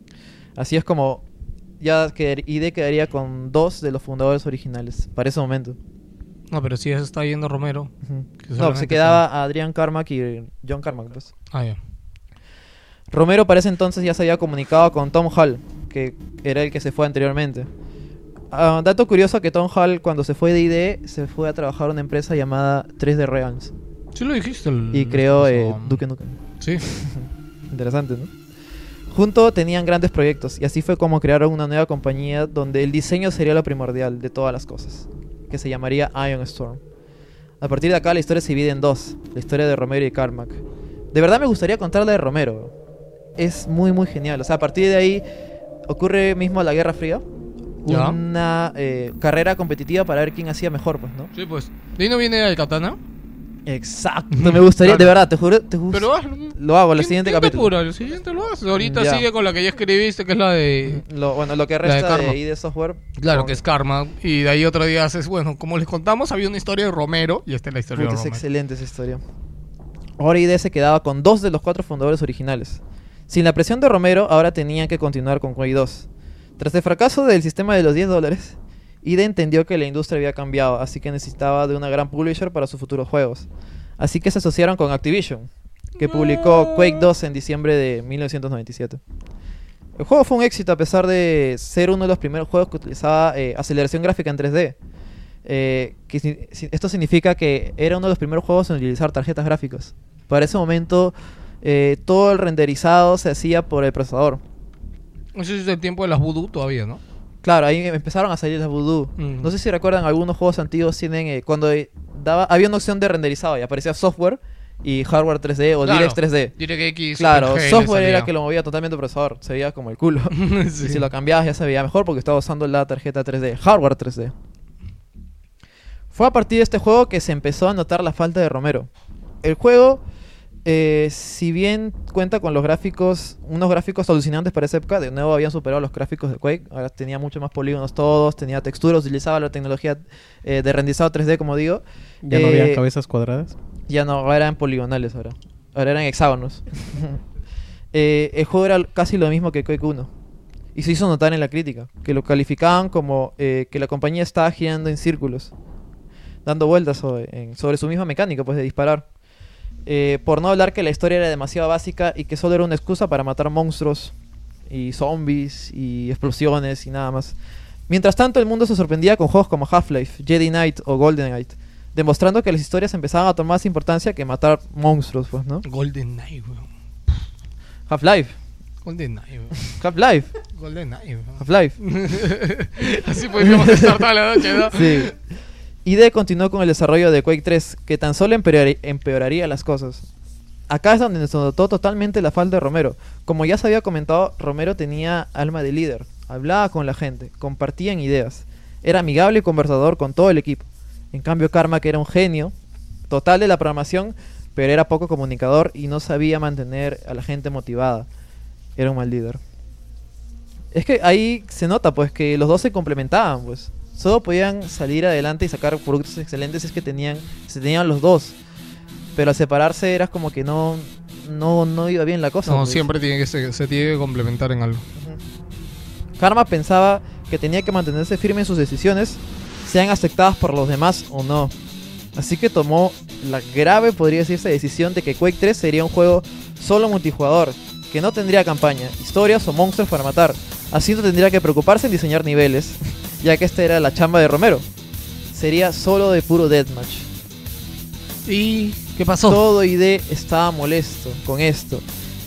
C: Así es como ya ID quedaría con dos de los fundadores originales para ese momento.
A: No, pero sí, eso está yendo Romero. Que
C: No,
A: solamente
C: se quedaba Adrián Carmack y John Carmack. Pues.
A: Ah, ya.
C: Romero para ese entonces ya se había comunicado con Tom Hall, que era el que se fue anteriormente. Ah, dato curioso que Tom Hall cuando se fue de ID se fue a trabajar a una empresa llamada 3D Realms
A: Sí lo dijiste. El,
C: y creó eh, Duke Nukem.
A: Sí.
C: Interesante, ¿no? Juntos tenían grandes proyectos y así fue como crearon una nueva compañía donde el diseño sería lo primordial de todas las cosas, que se llamaría Ion Storm. A partir de acá la historia se divide en dos, la historia de Romero y Carmack. De verdad me gustaría contar la de Romero. Es muy muy genial. O sea, a partir de ahí ocurre mismo la Guerra Fría. Una eh, carrera competitiva para ver quién hacía mejor, pues, ¿no?
A: Sí, pues. ¿De ahí no viene el katana?
C: Exacto. Me gustaría,
A: Claro.
C: de verdad, te juro, te juro.
A: Pero hazlo.
C: Lo hago, el
A: ¿Quién-
C: siguiente capítulo.
A: apura? El siguiente lo haces. Ahorita
C: Ya.
A: sigue con la que ya escribiste, que es la de.
C: Lo, bueno, lo que
A: de
C: resta de,
A: Karma.
C: ID Software.
A: Claro,
C: con-
A: que es Karma. Y de ahí otro día haces. Bueno, como les contamos, había una historia de Romero. Y esta es la historia
C: Puta,
A: de
C: es
A: Romero.
C: excelente esa historia. Ahora ID se quedaba con dos de los cuatro fundadores originales. Sin la presión de Romero, ahora tenían que continuar con Quake 2. Tras el fracaso del sistema de los 10 dólares, ID entendió que la industria había cambiado, así que necesitaba de una gran publisher para sus futuros juegos. Así que se asociaron con Activision, que publicó Quake 2 en diciembre de 1997. El juego fue un éxito a pesar de ser uno de los primeros juegos que utilizaba eh, aceleración gráfica en 3D. Eh, que esto significa que era uno de los primeros juegos en utilizar tarjetas gráficas. Para ese momento, eh, todo el renderizado se hacía por el procesador.
A: Ese es el tiempo de las voodoo todavía, ¿no?
C: Claro, ahí empezaron a salir las voodoo.
A: Mm.
C: No sé si recuerdan algunos juegos antiguos tienen eh, cuando eh, daba había una opción de renderizado y aparecía software y hardware 3D o
A: Claro.
C: Direct 3D.
A: DirectX.
C: Claro, software era que lo movía totalmente el procesador, se veía como el culo.
A: Sí.
C: Y si lo cambiabas ya se veía mejor porque estaba usando la tarjeta 3D, hardware 3D. Fue a partir de este juego que se empezó a notar la falta de Romero. El juego, eh, si bien cuenta con los gráficos, unos gráficos alucinantes para esa época, de nuevo habían superado los gráficos de Quake, ahora tenía mucho más polígonos todos, tenía texturas, utilizaba la tecnología eh, de renderizado 3D como digo,
D: Ya no
C: Eh,
D: había cabezas cuadradas.
C: ya no, ahora eran poligonales ahora. Ahora eran hexágonos. Eh, el juego era casi lo mismo que Quake 1. Y se hizo notar en la crítica, que lo calificaban como eh, que la compañía estaba girando en círculos, dando vueltas sobre, en- sobre su misma mecánica, pues de disparar. Eh, por no hablar que la historia era demasiado básica y que solo era una excusa para matar monstruos y zombies y explosiones y nada más. Mientras tanto, el mundo se sorprendía con juegos como Half-Life, Jedi Knight o Golden Knight, demostrando que las historias empezaban a tomar más importancia que matar monstruos, pues, ¿no?
A: Golden Knight, weón.
C: Half-Life,
A: Golden Knight, weón.
C: Half-Life,
A: Golden Knight, weón.
C: Half-Life.
A: Así podríamos estar toda la noche, ¿no?
C: Sí. ID continuó con el desarrollo de Quake 3, que tan solo empeoraría las cosas. Acá es donde se notó totalmente la falta de Romero. Como ya se había comentado, Romero tenía alma de líder, hablaba con la gente, compartían ideas, era amigable y conversador con todo el equipo. En cambio, Karma, que era un genio total de la programación, pero era poco comunicador y no sabía mantener a la gente motivada. Era un mal líder. Es que ahí se nota pues que los dos se complementaban, pues. Solo podían salir adelante y sacar productos excelentes si es que tenían, se tenían los dos. Pero al separarse era como que no, no, no iba bien la cosa.
A: No,
C: pues.
A: siempre tiene que se, se tiene que complementar en algo.
C: Karma pensaba que tenía que mantenerse firme en sus decisiones, sean aceptadas por los demás o no. Así que tomó la grave, podría decirse, decisión de que Quake 3 sería un juego solo multijugador, que no tendría campaña, historias o monstruos para matar. Así no tendría que preocuparse en diseñar niveles, ya que esta era la chamba de Romero. Sería solo de puro deathmatch.
A: ¿Y qué pasó?
C: Todo ID estaba molesto con esto.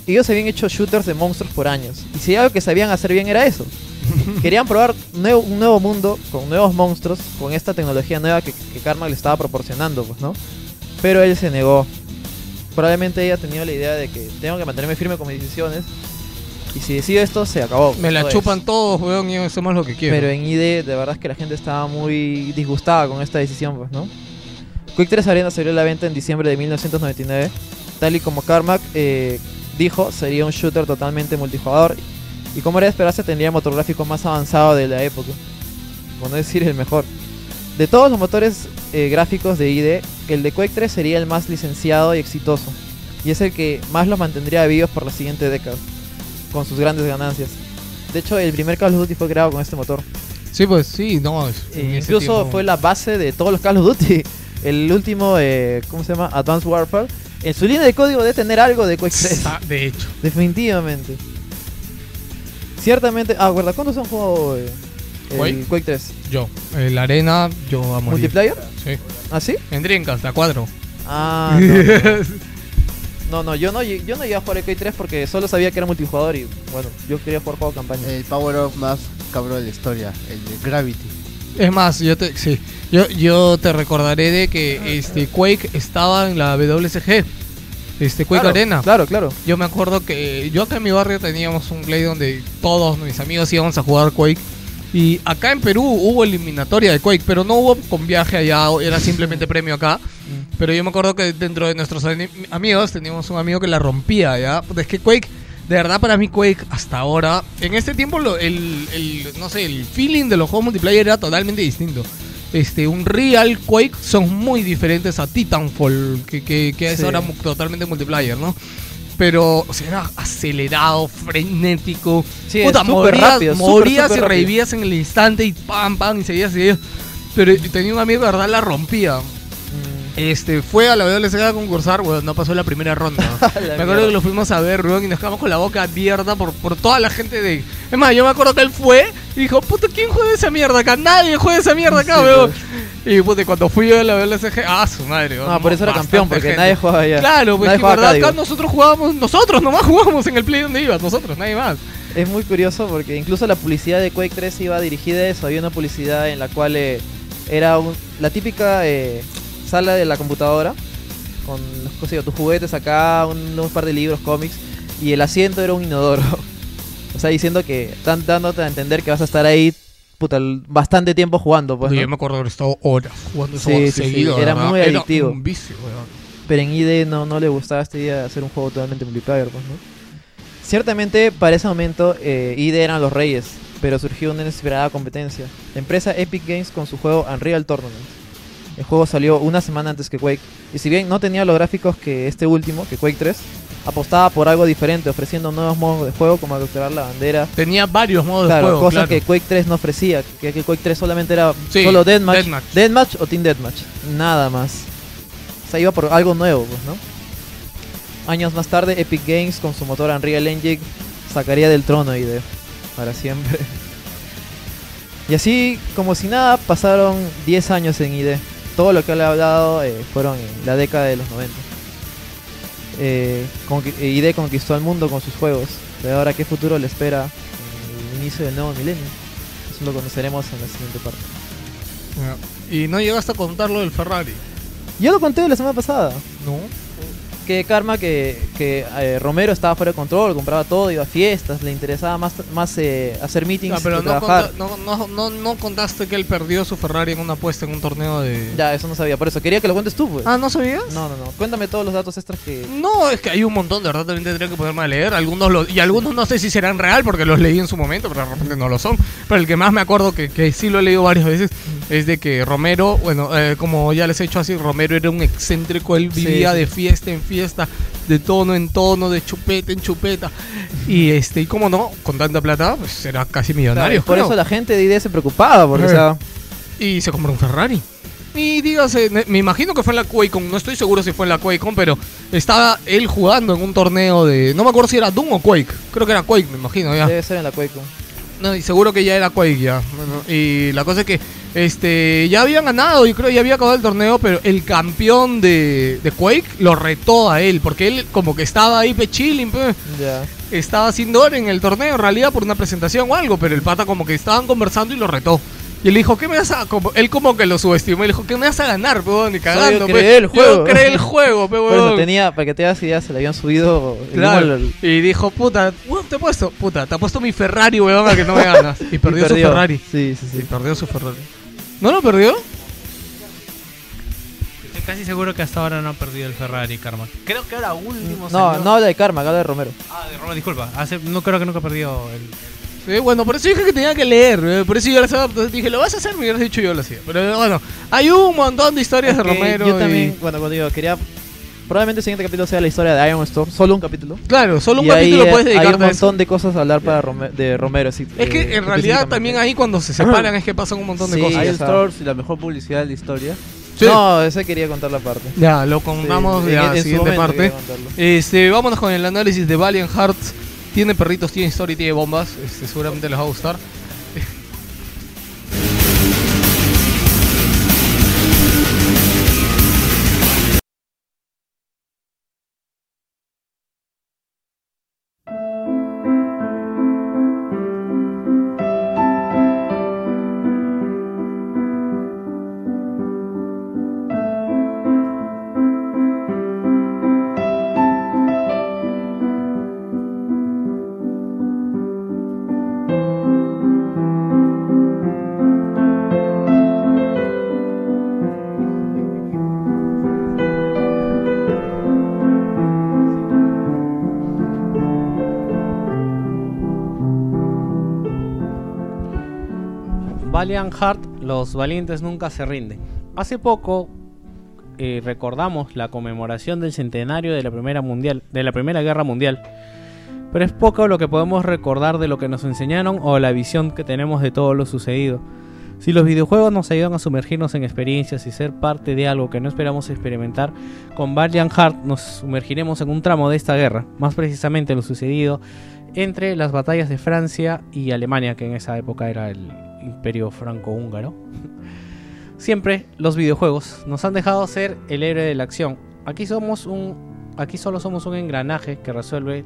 C: Ellos habían hecho shooters de monstruos por años. Y si algo que sabían hacer bien era eso. Querían probar nuevo- un nuevo mundo con nuevos monstruos, con esta tecnología nueva que, que Karma le estaba proporcionando, pues, ¿no? Pero él se negó. Probablemente ella tenía la idea de que tengo que mantenerme firme con mis decisiones. Y si decido esto, se acabó.
A: Me la
C: es.
A: chupan todos, weón, y hacemos lo que quiero.
C: Pero en ID, de verdad es que la gente estaba muy disgustada con esta decisión, pues, ¿no? Quick 3 Arena salió a la venta en diciembre de 1999. Tal y como Carmack eh, dijo, sería un shooter totalmente multijugador. Y como era de esperarse, tendría motor gráfico más avanzado de la época. Por no decir el mejor. De todos los motores eh, gráficos de ID, el de Quake 3 sería el más licenciado y exitoso. Y es el que más los mantendría vivos por la siguiente década. Con sus grandes ganancias. De hecho, el primer Call of Duty fue creado con este motor.
A: Sí, pues sí, no. es-
C: Eh, incluso
A: tiempo-
C: fue la base de todos los Call of Duty. El último, eh, ¿cómo se llama? Advanced Warfare. En su línea de código debe tener algo de Quake 3.
A: Ah, de hecho.
C: Definitivamente. Ciertamente. Ah, ¿verdad? ¿Cuándo se han jugado eh, el
A: ¿Quake?
C: Quake 3?
A: Yo. El arena, yo a morir.
C: ¿Multiplayer?
A: Sí.
C: ¿Ah, sí?
A: En Dreamcast, a cuatro.
C: Ah, no. No, no, no, yo no, lle- yo no llegué a jugar el Quake 3 porque solo sabía que era multijugador y bueno, yo quería jugar juego campaña.
H: El power up más cabrón de la historia, el de Gravity.
A: Es más, yo te, sí, yo, yo te recordaré de que este Quake estaba en la WSG. Este Quake
C: Claro,
A: Arena.
C: Claro, claro.
A: Yo me acuerdo que yo acá en mi barrio teníamos un play donde todos mis amigos íbamos a jugar Quake. Y acá en Perú hubo eliminatoria de Quake, pero no hubo con viaje allá, era simplemente premio acá. Pero yo me acuerdo que dentro de nuestros amigos teníamos un amigo que la rompía, ¿ya? Es que Quake, de verdad para mí Quake hasta ahora, en este tiempo lo- el, el- no sé, el feeling de los juegos multiplayer era totalmente distinto. Este, un real Quake son muy diferentes a Titanfall, que, que, que es
C: Sí.
A: ahora totalmente multiplayer, ¿no? Pero, o sea, era acelerado, frenético.
C: Sí,
A: Puta, morías,
C: rápido,
A: morías
C: súper
A: y revivías en el instante y pam, pam, y seguías, seguías. Pero tenía un amigo, de verdad, la rompía. Este, fue a la WSG a concursar, weón, no pasó la primera ronda.
C: La
A: me acuerdo
C: mierda.
A: que lo fuimos a ver, weón, y nos quedamos con la boca abierta por, por toda la gente de... Es más, yo me acuerdo que él fue y dijo, puta, ¿quién juega esa mierda acá? Nadie juega esa mierda acá,
C: Sí,
A: weón. Y puta, cuando fui yo a la WSG, ah, su madre, weón.
C: Ah, por eso era campeón, porque
A: gente.
C: nadie jugaba allá.
A: Claro, pues que verdad,
C: acá,
A: acá
C: digo.
A: nosotros jugábamos, nosotros nomás jugábamos en el play donde ibas, nosotros, nadie más.
C: Es muy curioso porque incluso la publicidad de Quake 3 iba dirigida a eso. Había una publicidad en la cual eh, era un- la típica eh, sala de la computadora con qué sé tus juguetes acá, un, un par de libros, cómics y el asiento era un inodoro. o sea, diciendo que están dándote a entender que vas a estar ahí puta, bastante tiempo jugando. Pues, ¿no?
A: yo me acuerdo haber estado horas jugando eso
C: Sí, sí, sí,
A: seguido.
C: era
A: ¿verdad?
C: muy adictivo.
A: un vicio, weón.
C: Pero en ID no, no le gustaba este día hacer un juego totalmente multiplayer, pues, ¿no? Ciertamente, para ese momento, eh, ID eran los reyes, pero surgió una inesperada competencia. La empresa Epic Games con su juego Unreal Tournament. El juego salió una semana antes que Quake, y si bien no tenía los gráficos que este último, que Quake 3, apostaba por algo diferente, ofreciendo nuevos modos de juego como capturar la bandera.
A: Tenía varios modos
C: Claro,
A: de juego,
C: cosas
A: claro.
C: que Quake 3 no ofrecía, que, que Quake 3 solamente era
A: Sí,
C: solo Deathmatch,
A: Deathmatch.
C: Deathmatch o Team Deathmatch, nada más. O sea, iba por algo nuevo, pues, ¿no? años más tarde Epic Games con su motor Unreal Engine sacaría del trono ID para siempre. Y así, como si nada, pasaron 10 años en ID. Todo lo que le he hablado eh, fueron en la década de los 90. Eh, eh, ID conquistó al mundo con sus juegos. Pero ahora, ¿qué futuro le espera en el inicio del nuevo milenio? Eso lo conoceremos en la siguiente parte.
A: Y no llegaste a contar lo del Ferrari.
C: Yo lo conté la semana pasada.
A: No.
C: Que Karma, que, que eh, Romero estaba fuera de control, compraba todo, iba a fiestas, le interesaba más, más eh, hacer meetings
A: Ah, pero
C: que
A: no,
C: trabajar.
A: conta- no, no, no, no contaste que él perdió su Ferrari en una apuesta en un torneo de.
C: Ya, eso no sabía, por eso quería que lo cuentes tú, pues.
A: Ah, ¿no sabías?
C: No, no, no. Cuéntame todos los datos extras que.
A: No, es que hay un montón, de verdad también tendría que ponerme a leer. Algunos y algunos no sé si serán real porque los leí en su momento, pero de repente no lo son. Pero el que más me acuerdo que, que sí lo he leído varias veces es de que Romero, bueno, eh, como ya les he dicho así, Romero era un excéntrico, él vivía
C: sí.
A: de fiesta en fiesta, de tono en tono, de chupeta en chupeta. Y este, y como no, con tanta plata, pues era casi millonario.
C: Claro, por
A: creo.
C: eso la gente de ID se preocupaba, porque, o
A: Eh.
C: sea.
A: Y se compró un Ferrari. Y dígase, me imagino que fue en la QuakeCon, no estoy seguro si fue en la QuakeCon, pero estaba él jugando en un torneo de... No me acuerdo si era Doom o Quake, creo que era Quake, me imagino ya.
C: Debe ser en la Quake.
A: No, y seguro que ya era Quake ya. Bueno, y la cosa es que este ya habían ganado, yo creo ya había acabado el torneo, pero el campeón de, de Quake lo retó a él, porque él como que estaba ahí pe chilling, pe,
C: Ya.
A: estaba haciendo hora en el torneo en realidad por una presentación o algo, pero el pata como que estaban conversando y lo retó. Y él dijo, ¿qué me vas a...? Como, él como que lo subestimó y le dijo, ¿qué me vas a ganar, peón? Ni cagando,
C: creé el
A: Yo
C: juego".
A: creé el juego, pe,
C: Por eso
A: weón".
C: tenía, para que te hagas idea, se le habían subido el
A: Claro.
C: al-
A: Y dijo, puta, weón, te he puesto, puta, te ha puesto mi Ferrari, weón, a que no me ganas. Y perdió,
C: y
A: su Ferrari.
C: Sí, sí,
A: Y
C: sí.
A: perdió su Ferrari. ¿No lo perdió?
B: Estoy casi seguro que hasta ahora no ha perdido el Ferrari, Karma. Creo que ahora último
C: No,
B: salió-
C: no habla de Karma, habla de Romero.
B: Ah, de Roma, disculpa. Hace- no creo que nunca perdió el...
A: Sí, bueno, por eso dije que tenía que leer. eh, Por eso yo la entonces dije, ¿lo vas a hacer? Me hubieras dicho yo lo hacía. Pero eh, bueno, hay un montón de historias
C: Ok,
A: de Romero.
C: Yo
A: y-
C: también, bueno, cuando digo, quería. Probablemente el siguiente capítulo sea la historia de Iron Storm, solo un capítulo.
A: Claro, solo un
C: y ahí
A: capítulo
C: eh,
A: puedes
C: hay
A: dedicarte
C: un montón de cosas a hablar para Rome- de Romero. sí,
A: Es que
C: eh,
A: en realidad también ahí cuando se separan es que pasan un montón de
C: Sí,
A: cosas.
C: o
H: Iron Stores y la mejor publicidad de la historia.
A: Sí.
C: No, ese quería contar la parte.
A: Ya, lo contamos
C: Sí,
A: ya
C: en-
A: siguiente parte. Este, vámonos con el análisis de Valiant Hearts. Tiene perritos, tiene historia y tiene bombas. Este, seguramente les va a gustar.
B: Valiant Heart, los valientes nunca se rinden. Hace poco eh, recordamos la conmemoración del centenario de la primera mundial, de la Primera Guerra Mundial. Pero es poco lo que podemos recordar de lo que nos enseñaron o la visión que tenemos de todo lo sucedido. Si los videojuegos nos ayudan a sumergirnos en experiencias y ser parte de algo que no esperamos experimentar, con Valiant Heart nos sumergiremos en un tramo de esta guerra, más precisamente lo sucedido entre las batallas de Francia y Alemania, que en esa época era el imperio franco-húngaro. Siempre los videojuegos nos han dejado ser el héroe de la acción. Aquí somos un aquí solo somos un engranaje que resuelve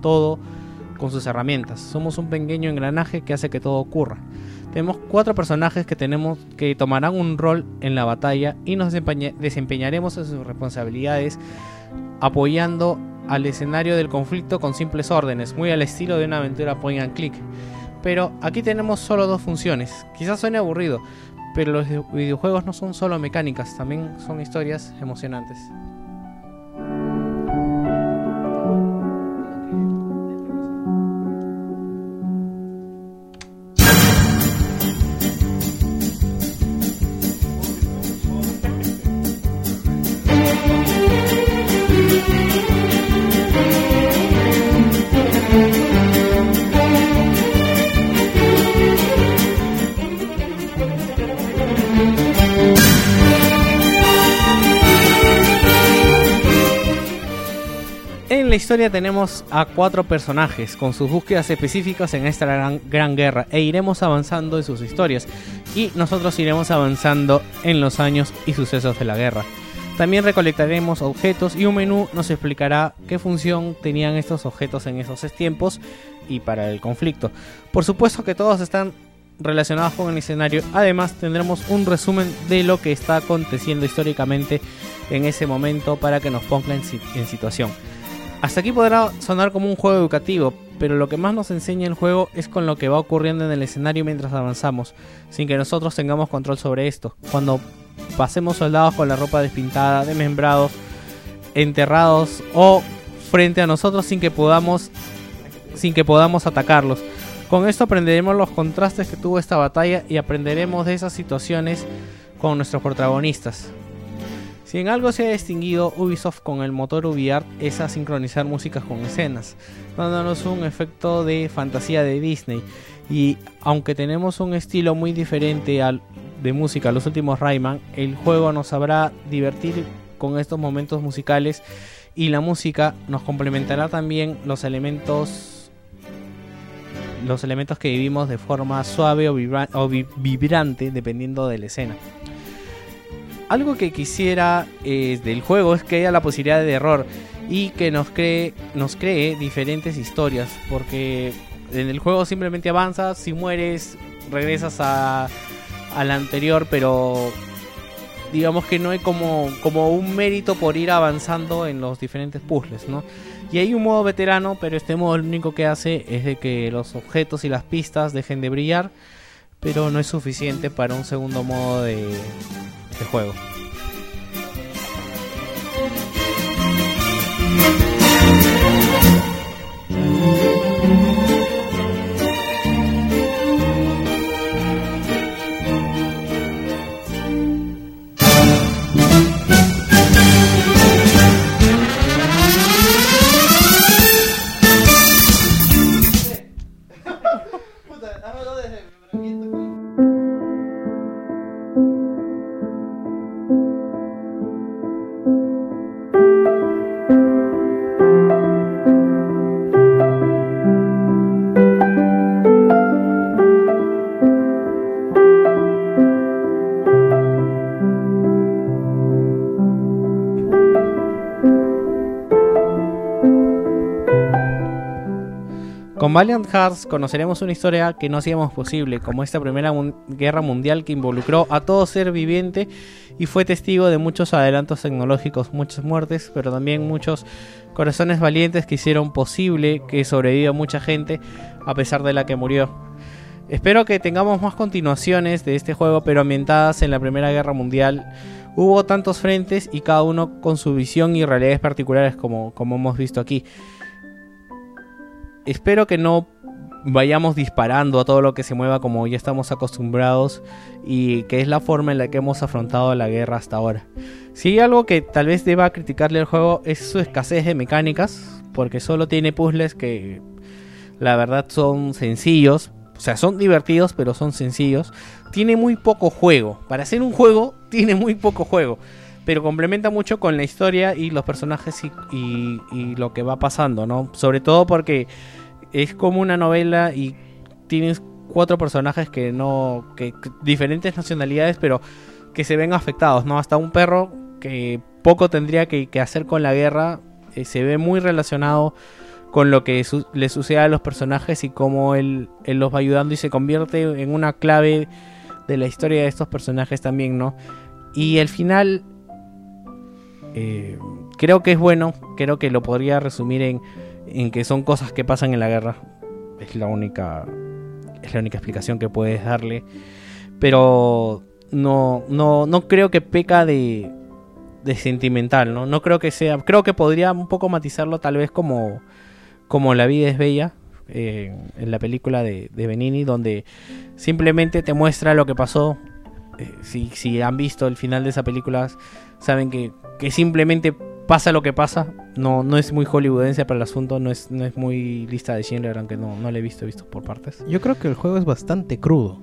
B: todo con sus herramientas. Somos un pequeño engranaje que hace que todo ocurra. Tenemos cuatro personajes que tenemos que tomarán un rol en la batalla y nos desempeña- desempeñaremos en sus responsabilidades apoyando al escenario del conflicto con simples órdenes, muy al estilo de una aventura point and click. Pero aquí tenemos solo dos funciones. Quizás suene aburrido, pero los videojuegos no son solo mecánicas, también son historias emocionantes. La historia tenemos a cuatro personajes con sus búsquedas específicas en esta gran, gran guerra e iremos avanzando en sus historias y nosotros iremos avanzando en los años y sucesos de la guerra. También recolectaremos objetos y un menú nos explicará qué función tenían estos objetos en esos tiempos y para el conflicto. Por supuesto que todos están relacionados con el escenario. Además tendremos un resumen de lo que está aconteciendo históricamente en ese momento para que nos ponga en, si- en situación. Hasta aquí podrá sonar como un juego educativo, pero lo que más nos enseña el juego es con lo que va ocurriendo en el escenario mientras avanzamos, sin que nosotros tengamos control sobre esto. Cuando pasemos soldados con la ropa despintada, desmembrados, enterrados o frente a nosotros sin que podamos sin que podamos atacarlos. Con esto aprenderemos los contrastes que tuvo esta batalla y aprenderemos de esas situaciones con nuestros protagonistas. Si en algo se ha distinguido Ubisoft con el motor UbiArt es a sincronizar músicas con escenas, dándonos un efecto de fantasía de Disney. Y aunque tenemos un estilo muy diferente al de música los últimos Rayman, el juego nos sabrá divertir con estos momentos musicales y la música nos complementará también los elementos los elementos que vivimos de forma suave o, vibra- o vi- vibrante dependiendo de la escena. Algo que quisiera eh, del juego es que haya la posibilidad de error y que nos cree, nos cree diferentes historias, porque en el juego simplemente avanzas, si mueres, regresas a, a la anterior, pero digamos que no hay como, como un mérito por ir avanzando en los diferentes puzzles, ¿no? Y hay un modo veterano, pero este modo lo único que hace es de que los objetos y las pistas dejen de brillar, pero no es suficiente para un segundo modo de, de juego. Valiant Hearts conoceremos una historia que no hacíamos posible, como esta primera guerra mundial que involucró a todo ser viviente y fue testigo de muchos adelantos tecnológicos, muchas muertes, pero también muchos corazones valientes que hicieron posible que sobreviva mucha gente a pesar de la que murió. Espero que tengamos más continuaciones de este juego, pero ambientadas en la Primera Guerra Mundial. Hubo tantos frentes y cada uno con su visión y realidades particulares como, como hemos visto aquí espero que no vayamos disparando a todo lo que se mueva como ya estamos acostumbrados y que es la forma en la que hemos afrontado la guerra hasta ahora. Si hay algo que tal vez deba criticarle al juego es su escasez de mecánicas, porque solo tiene puzzles que la verdad son sencillos, o sea, son divertidos, pero son sencillos. Tiene muy poco juego. Para hacer un juego, tiene muy poco juego. Pero complementa mucho con la historia y los personajes y, lo que va pasando, ¿no? Sobre todo porque es como una novela y tienes cuatro personajes que no. que diferentes nacionalidades, pero que se ven afectados, ¿no? Hasta un perro que poco tendría que, que hacer con la guerra eh, se ve muy relacionado con lo que su- le sucede a los personajes y cómo él, él los va ayudando y se convierte en una clave de la historia de estos personajes también, ¿no? Y el final eh, creo que es bueno, creo que lo podría resumir en, en que son cosas que pasan en la guerra. Es la única es la única explicación que puedes darle, pero no no no creo que peca de de sentimental, ¿no? No creo que sea, creo que podría un poco matizarlo tal vez como como La vida es bella, eh, en la película de, de Benini, donde simplemente te muestra lo que pasó. Eh, si, si han visto el final de esa película, saben que, que simplemente pasa lo que pasa. No, no es muy hollywoodense para el asunto, no es, no es muy lista de Schindler, aunque no, no la he visto, he visto por partes.
D: Yo creo que el juego es bastante crudo.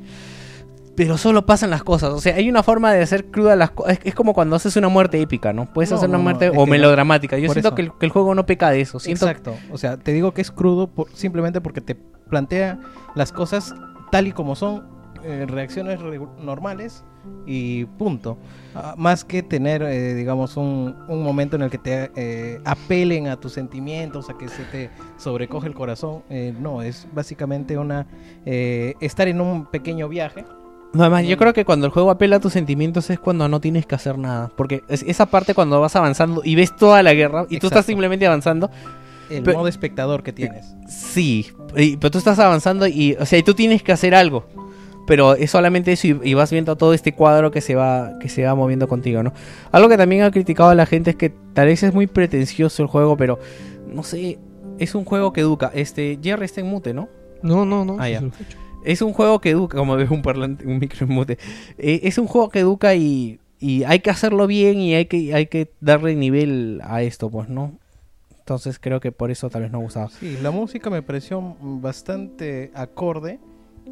B: pero solo pasan las cosas. O sea, hay una forma de hacer cruda las cosas. Es, es como cuando haces una muerte épica, ¿no? Puedes
D: No,
B: hacer una
D: no, no,
B: muerte o melodramática. Yo siento que el, que el juego no peca de eso. Siento
D: Exacto. O sea, te digo que es crudo por- simplemente porque te plantea las cosas tal y como son, eh, reacciones normales y punto. Ah, más que tener, eh, digamos, un, un momento en el que te eh, apelen a tus sentimientos, a que se te sobrecoge el corazón. eh, no, es básicamente una eh, estar en un pequeño viaje.
B: No, además, yo creo que cuando el juego apela a tus sentimientos es cuando no tienes que hacer nada. Porque es- esa parte cuando vas avanzando y ves toda la guerra y tú estás
D: Exacto.
B: simplemente avanzando,
D: El modo espectador que tienes.
B: sí. pero tú estás avanzando y, o sea, y tú tienes que hacer algo. Pero es solamente eso y, y vas viendo todo este cuadro que se va que se va moviendo contigo, ¿no? Algo que también ha criticado a la gente es que tal vez es muy pretencioso el juego, pero no sé, es un juego que educa. Este, Jerry está en mute, ¿no?
A: No, no, no.
B: Ah, ya. Es un juego que educa, como ves un parlante, un micro en mute. Eh, es un juego que educa y, y hay que hacerlo bien y hay que, hay que darle nivel a esto, pues, ¿no? Entonces creo que por eso tal vez no gustaba.
D: Sí, la música me pareció bastante acorde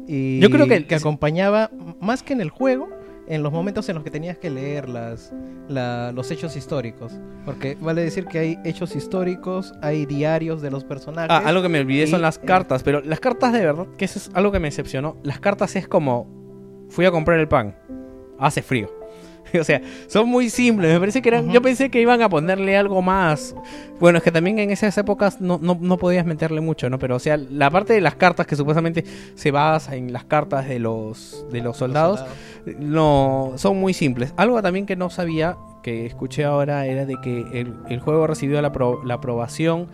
D: y
B: Yo creo que-
D: acompañaba m- más que en el juego, en los momentos en los que tenías que leer las, la- los hechos históricos. Porque vale decir que hay hechos históricos, hay diarios de los personajes.
B: Ah, algo que me olvidé son las
D: eh,
B: cartas, pero las cartas de verdad, que eso es algo que me decepcionó. Las cartas es como, fui a comprar el pan, hace frío. O sea, son muy simples. Me parece que eran. Yo pensé que iban a ponerle algo más. Bueno, es que también en esas épocas no, no, no podías meterle mucho, ¿no? Pero, o sea, la parte de las cartas que supuestamente se basa en las cartas de los, de los
D: los
B: soldados, no son muy simples. Algo también que no sabía, que escuché ahora, era de que el, el juego recibió la, apro- la aprobación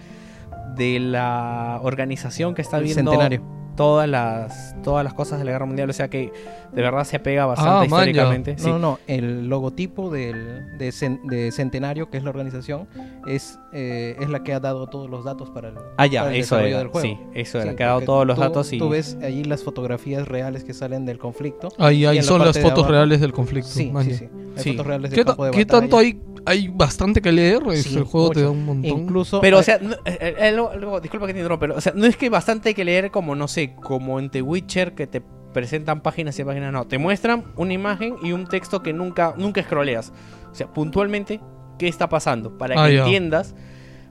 B: de la organización que está
D: El
B: viendo
D: centenario.
B: todas las todas las cosas de la guerra mundial, o sea que de verdad se apega bastante
A: Ah,
B: históricamente.
D: No,
B: sí.
D: no, no, el logotipo del, de, Cen- de Centenario, que es la organización, es, eh, es la que ha dado todos los datos para el,
B: Ah, ya,
D: para el
B: eso
D: desarrollo
B: era.
D: del juego.
B: Sí, eso
D: Sí,
B: era. que ha dado todos los
D: tú-
B: datos y.
D: Tú ves allí las fotografías reales que salen del conflicto.
A: Ahí, ahí
D: en la
A: son las fotos
D: abajo-
A: reales del conflicto.
D: Sí,
A: man,
D: sí, sí. Hay
B: Sí.
D: fotos reales del
A: ¿Qué,
D: campo de
A: qué
D: batalla.
A: tanto hay? Hay bastante que leer.
D: Sí,
A: el juego te
D: mucho.
A: da un montón.
D: Incluso.
B: Pero, o sea, no- eh, eh, luego- luego, disculpa que te interrumpa, pero, o sea, no es que bastante hay que leer como, no sé, como en The Witcher que te presentan páginas y páginas, no. Te muestran una imagen y un texto que nunca, nunca scrolleas. O sea, puntualmente, ¿qué está pasando? Para
A: Ah,
B: que
A: ya.
B: entiendas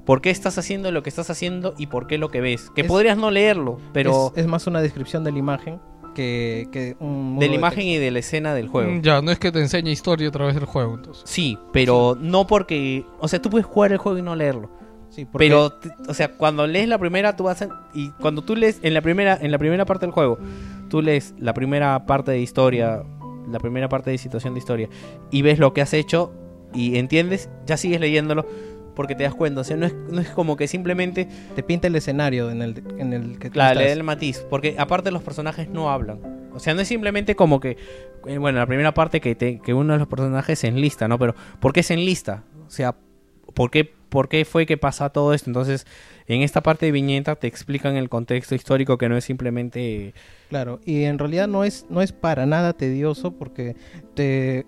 B: por qué estás haciendo lo que estás haciendo y por qué lo que ves. Que
D: Es-
B: podrías no leerlo, pero
D: es, es más una descripción de la imagen que, que un.
B: de la imagen y de la escena del juego.
A: Mm, Ya, no es que te enseñe historia a través del juego. Entonces.
B: Sí, pero no porque... O sea, tú puedes jugar el juego y no leerlo.
D: Sí, porque-
B: Pero, o sea, cuando lees la primera, tú vas a... Y cuando tú lees en la primera, en la primera parte del juego, tú lees la primera parte de historia, la primera parte de situación de historia, y ves lo que has hecho y entiendes, ya sigues leyéndolo porque te das cuenta. O sea, no es, no es como que simplemente,
D: te pinta el escenario en el, en el que tú
B: claro, le da el matiz. Porque aparte los personajes no hablan. O sea, no es simplemente como que, eh, bueno, la primera parte que, te- que uno de los personajes se enlista, ¿no? Pero, ¿por qué se enlista? O sea, ¿por qué, ¿por qué fue que pasa todo esto? Entonces, en esta parte de viñeta te explican el contexto histórico que no es simplemente...
D: Claro, y en realidad no es, no es para nada tedioso porque te,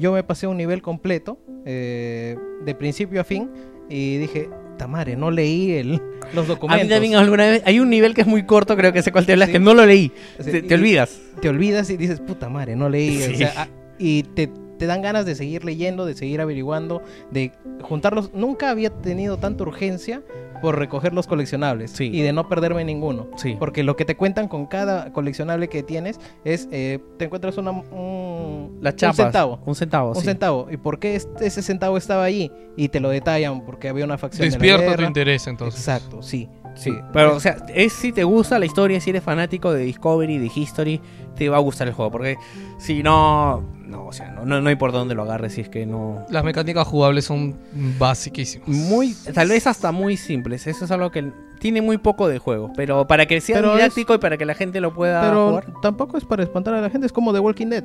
D: yo me pasé un nivel completo, eh, de principio a fin, y dije, Tamare, no leí el, los
B: A
D: documentos.
B: mí también alguna vez... Hay un nivel que es muy corto, creo que sé cuál te hablas,
D: Sí.
B: que no lo leí. Te, olvidas.
D: Te olvidas y dices, puta madre, no leí. o sea, y te, te dan ganas de seguir leyendo, de seguir averiguando, de juntarlos. Nunca había tenido tanta urgencia por recoger los coleccionables
B: Sí.
D: y de no perderme ninguno.
B: Sí.
D: Porque lo que te cuentan con cada coleccionable que tienes es, eh, te encuentras una, un,
B: Las
D: un centavo.
B: Un centavo,
D: Un
B: sí.
D: centavo. ¿Y por qué este- ese centavo estaba allí? Y te lo detallan porque había una facción de la
A: Despierta tu interés entonces.
D: Exacto, sí. Sí.
B: Pero, o sea, es si te gusta la historia, si eres fanático de Discovery, de History, te va a gustar el juego. Porque si no, no, o sea, no, no, no hay por dónde lo agarres si es que no.
A: Las mecánicas jugables son basiquísimas.
B: Muy, tal vez hasta muy simples. Eso es algo que tiene muy poco de juego. Pero para que sea
D: Pero es-
B: didáctico y para que la gente lo pueda
D: Pero
B: jugar.
D: tampoco es para espantar a la gente, es como The Walking Dead.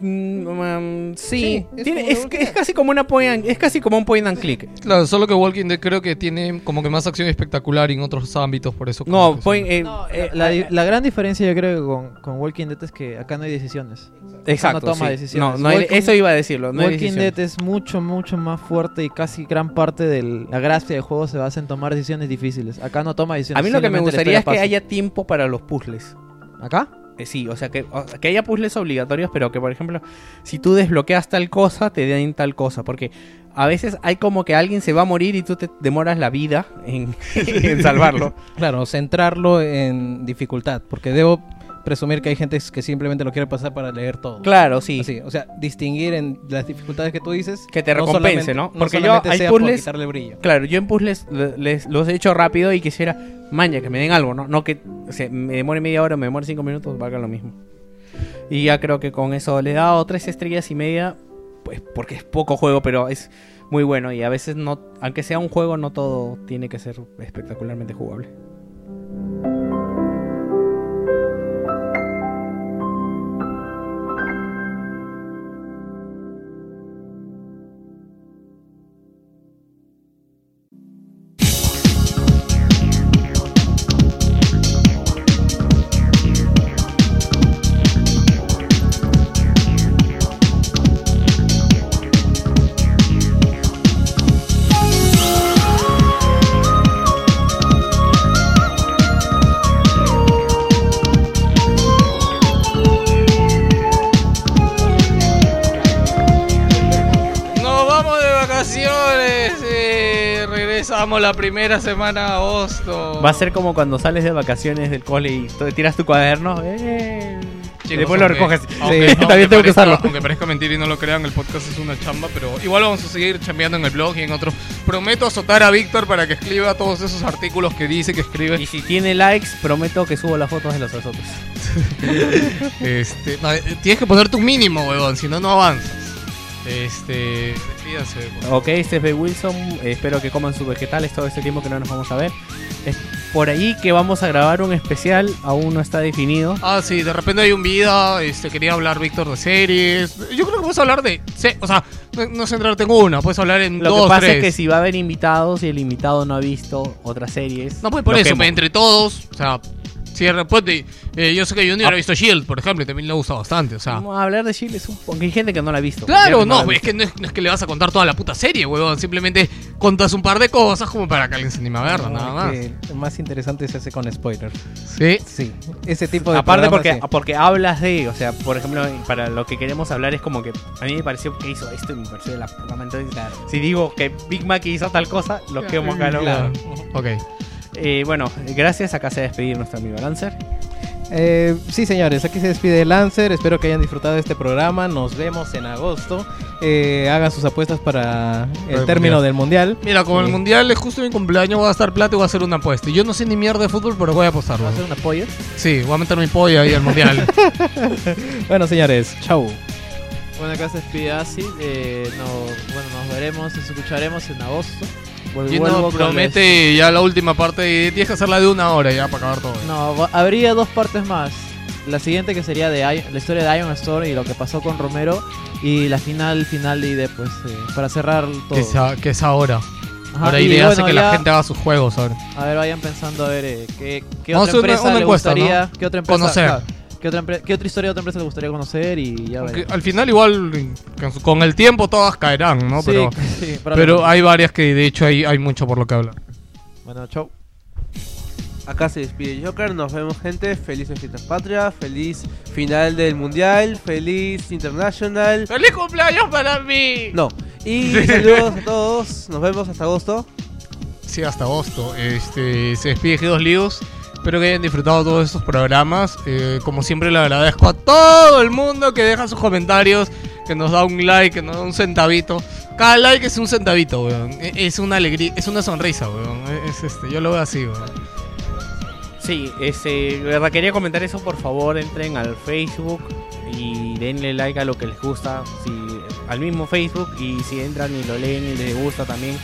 B: Mm, um, sí,
D: Sí, es
B: tiene- casi como una point and- es casi como un point and click.
A: Claro, solo que Walking Dead creo que tiene como que más acción espectacular en otros ámbitos, por eso.
B: No, point, eh,
C: No,
B: eh,
C: la, la gran diferencia yo creo que con, con Walking Dead es que acá no hay decisiones.
B: exacto.
C: no toma
B: sí.
C: decisiones.
B: No, no hay-
C: Walking-
B: eso iba a decirlo. No
C: Walking. Dead es mucho, mucho más fuerte y casi gran parte de la gracia del juego se basa en tomar decisiones difíciles. Acá no toma decisiones.
B: A mí lo que me gustaría es que
C: pasa.
B: haya tiempo para los puzzles.
C: ¿Acá?
B: Eh, sí, o sea, que, que haya puzzles obligatorios, pero que, por ejemplo, si tú desbloqueas tal cosa, te den tal cosa. Porque a veces hay como que alguien se va a morir y tú te demoras la vida en salvarlo.
D: Claro, centrarlo en dificultad, porque debo presumir que hay gente que simplemente lo quiere pasar para leer todo.
B: Claro, sí.
D: Así, o sea, distinguir en las dificultades que tú dices.
B: Que te recompense,
D: solamente-
B: ¿no? Porque yo
D: solamente
B: hay
D: por
B: puzzles-
D: quitarle brillo.
B: Claro, yo en puzzles le- les, los he hecho rápido y quisiera, maña, que me den algo, ¿no? No que o sea, me demore media hora, me demore cinco minutos, valga lo mismo. Y ya creo que con eso le he dado tres estrellas y media, pues porque es poco juego, pero es muy bueno y a veces no, aunque sea un juego, no todo tiene que ser espectacularmente jugable.
A: La primera semana de agosto.
B: Va a ser como cuando sales de vacaciones del cole y tiras tu cuaderno, eh,
A: Chicos,
B: después lo recoges.
A: aunque-
B: Sí, también tengo que
A: parezca-
B: usarlo.
A: Aunque parezca mentira y no lo crean, el podcast es una chamba, pero igual vamos a seguir chambeando en el blog y en otros. Prometo azotar a Víctor para que escriba todos esos artículos que dice que escribe.
B: Y si tiene likes, prometo que subo las fotos de los azotes.
A: Este, no, eh, tienes que poner tu mínimo, huevón, si no, no avanzas. Este, despídanse.
B: Ok, este es B. Wilson. espero que coman sus vegetales todo este tiempo que no nos vamos a ver. Es por ahí que vamos a grabar un especial, aún no está definido.
A: Ah, sí, de repente hay un video, este, quería hablar Víctor de series. Yo creo que puedes hablar de, se- o sea, no, centrarte en una, puedes hablar en
B: Lo
A: dos,
B: que pasa
A: tres.
B: es que si va a haber invitados y el invitado no ha visto otras series.
A: No, pues por
B: lo
A: eso,
B: quemo.
A: entre todos, o sea, si de repente, eh, yo sé que Junior
B: Ah.
A: ha visto Shield, por ejemplo, y también le gusta bastante, o sea.
B: Vamos a hablar de Chile, es un porque hay gente que no la ha visto.
A: Claro, no, es que no es, no es que le vas a contar toda la puta serie, huevón. Simplemente contas un par de cosas como para que alguien se anime a verla,
D: No,
A: nada más.
D: que lo más interesante se hace con spoilers.
A: Sí.
D: Sí, ese tipo de
B: Aparte porque,
D: sí.
B: porque hablas de, o sea, por ejemplo, para lo que queremos hablar es como que a mí me pareció que hizo esto y me pareció de la puta. Entonces, si digo que Big Mac hizo tal cosa, lo quemo acá, ¿no?
A: Claro. Ok.
B: Eh, bueno, gracias. Acá se va a despedir nuestro amigo Lancer.
D: Eh, sí, señores, aquí se despide Lancer. Espero que hayan disfrutado de este programa. Nos vemos en agosto. Eh, hagan sus apuestas para el
A: el
D: término
A: mundial.
D: del mundial.
A: Mira, como el mundial es justo mi cumpleaños, voy a estar plata y voy a hacer una apuesta. Y Yo no sé ni mierda de fútbol, pero voy a apostarlo.
B: ¿Va a hacer un apoyo?
A: Sí, voy a meter mi polla ahí al mundial.
D: Bueno, señores, chau.
C: Bueno, acá se despide Asi. Eh, no, bueno, nos veremos, nos escucharemos en agosto. Vuel-
A: Y
C: vuelvo
A: no,
C: con
A: promete ya la última parte y tienes que hacerla de una hora ya para acabar todo.
C: No, habría dos partes más. La siguiente que sería de Iron- la historia de Iron Storm y lo que pasó con Romero. Y la final, final de ID, pues, eh, para cerrar todo.
A: Que es, a- que es ahora.
C: Ajá,
A: ahora
C: y
A: idea hace
C: bueno,
A: que
C: ya-
A: la gente haga sus juegos ahora.
C: A ver, vayan pensando a ver eh, qué, qué otra
A: una-
C: empresa
A: una
C: le
A: encuesta,
C: gustaría,
A: ¿no?
C: qué otra empresa,
A: Conocer.
C: claro, qué otra empre- qué otra historia de otra empresa le gustaría conocer y ya
A: Aunque
C: veremos.
A: al final igual con el tiempo todas caerán, ¿no?
C: Sí,
A: pero
C: sí,
A: pero hay varias que de hecho hay, hay mucho por lo que hablar.
C: Bueno, chau.
H: Acá se despide Joker, nos vemos gente, felices fiestas patria, feliz final del mundial, feliz international.
A: ¡Feliz cumpleaños para mí!
H: No, y saludos a todos, nos vemos hasta agosto.
A: Sí, hasta agosto. Este, se despide G2 Líos. Espero que hayan disfrutado todos estos programas. Eh, como siempre le agradezco a todo el mundo que deja sus comentarios, que nos da un like, que nos da un centavito. Cada like es un centavito, weón. E- Es una alegría, es una sonrisa, weón. Es este, yo lo veo así, weón.
B: Sí, este, verdad quería comentar eso, por favor, entren al Facebook y denle like a lo que les gusta, si, al mismo Facebook y si entran y lo leen y les gusta también,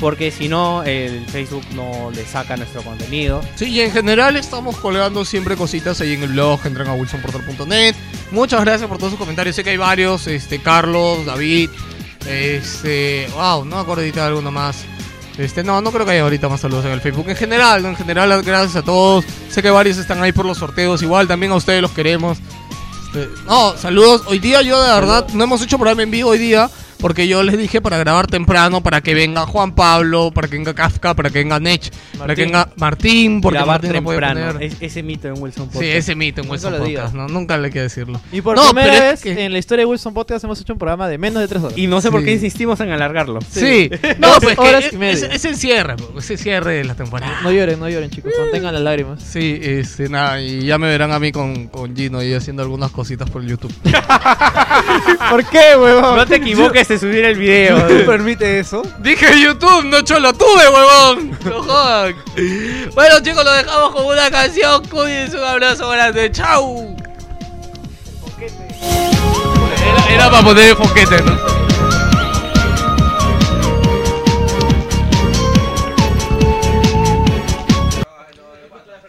B: porque si no, el Facebook no le saca nuestro contenido.
A: Sí, y en general estamos colgando siempre cositas ahí en el blog, entran a wilsonportal.net. Muchas gracias por todos sus comentarios, sé que hay varios, este, Carlos, David, este, wow, no me acuerdo de alguno más. Este, no, no creo que haya ahorita más saludos en el Facebook. En general, en general, gracias a todos. Sé que varios están ahí por los sorteos, igual también a ustedes los queremos. Este, no, saludos. Hoy día yo de verdad no hemos hecho programa en vivo hoy día
G: porque yo les dije para grabar temprano, para que venga Juan Pablo, para que venga Kafka, para que venga Nech, para que venga Martín, porque
B: Grabar
G: Martín no
B: temprano.
G: poner.
B: Es- ese mito en Wilson
G: Sí,
B: Podcast.
G: ese mito en
C: Nunca
G: Wilson. Podcast, ¿no? Nunca le hay que decirlo.
C: Y por
G: No,
C: primera vez
G: que-
C: en la historia de Wilson Podcast hemos hecho un programa de menos de 3 horas.
B: Y no sé por qué
G: Sí.
B: insistimos en alargarlo.
G: Sí, no,
C: Dos
G: pues que es el cierre, pues, es el cierre de la temporada.
C: No lloren, no lloren, chicos. Contengan las lágrimas.
G: Sí, este, nada, y ya me verán a mí con, con Gino y haciendo algunas cositas por YouTube.
H: ¿Por qué, huevón?
B: No te equivoques subir el video.
H: ¿Tú permite eso?
G: Dije YouTube, no cholo tuve, huevón. No jodan. Bueno, chicos, lo dejamos con una canción. Cuídense, un abrazo grande. Chau. Era, era para poner el foquete, ¿no?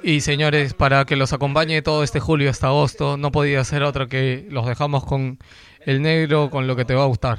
G: Y señores, para que los acompañe todo este julio hasta agosto, no podía ser otro que los dejamos con el negro, con lo que te va a gustar.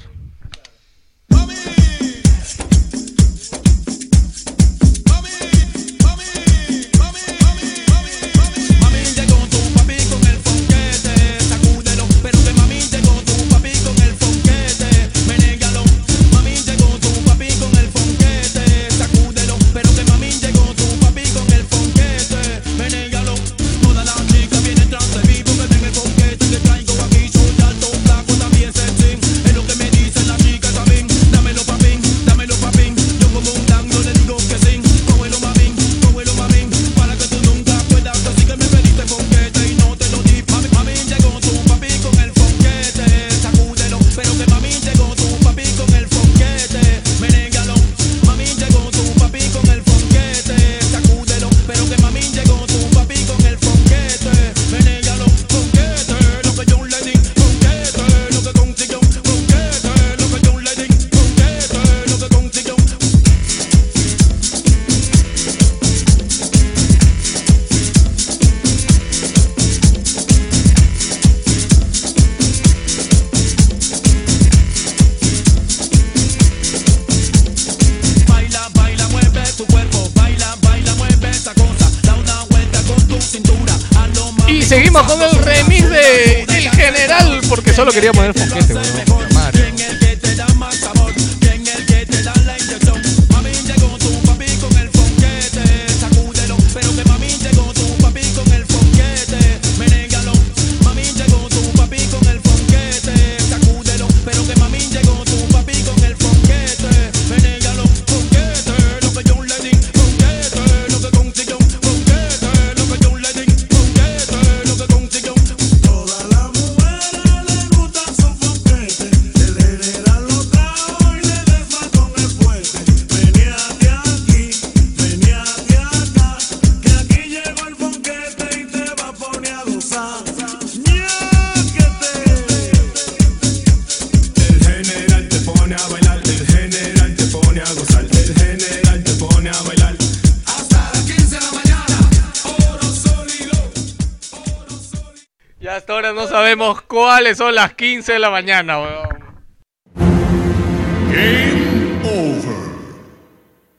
A: Las 15 de la mañana,
G: weón.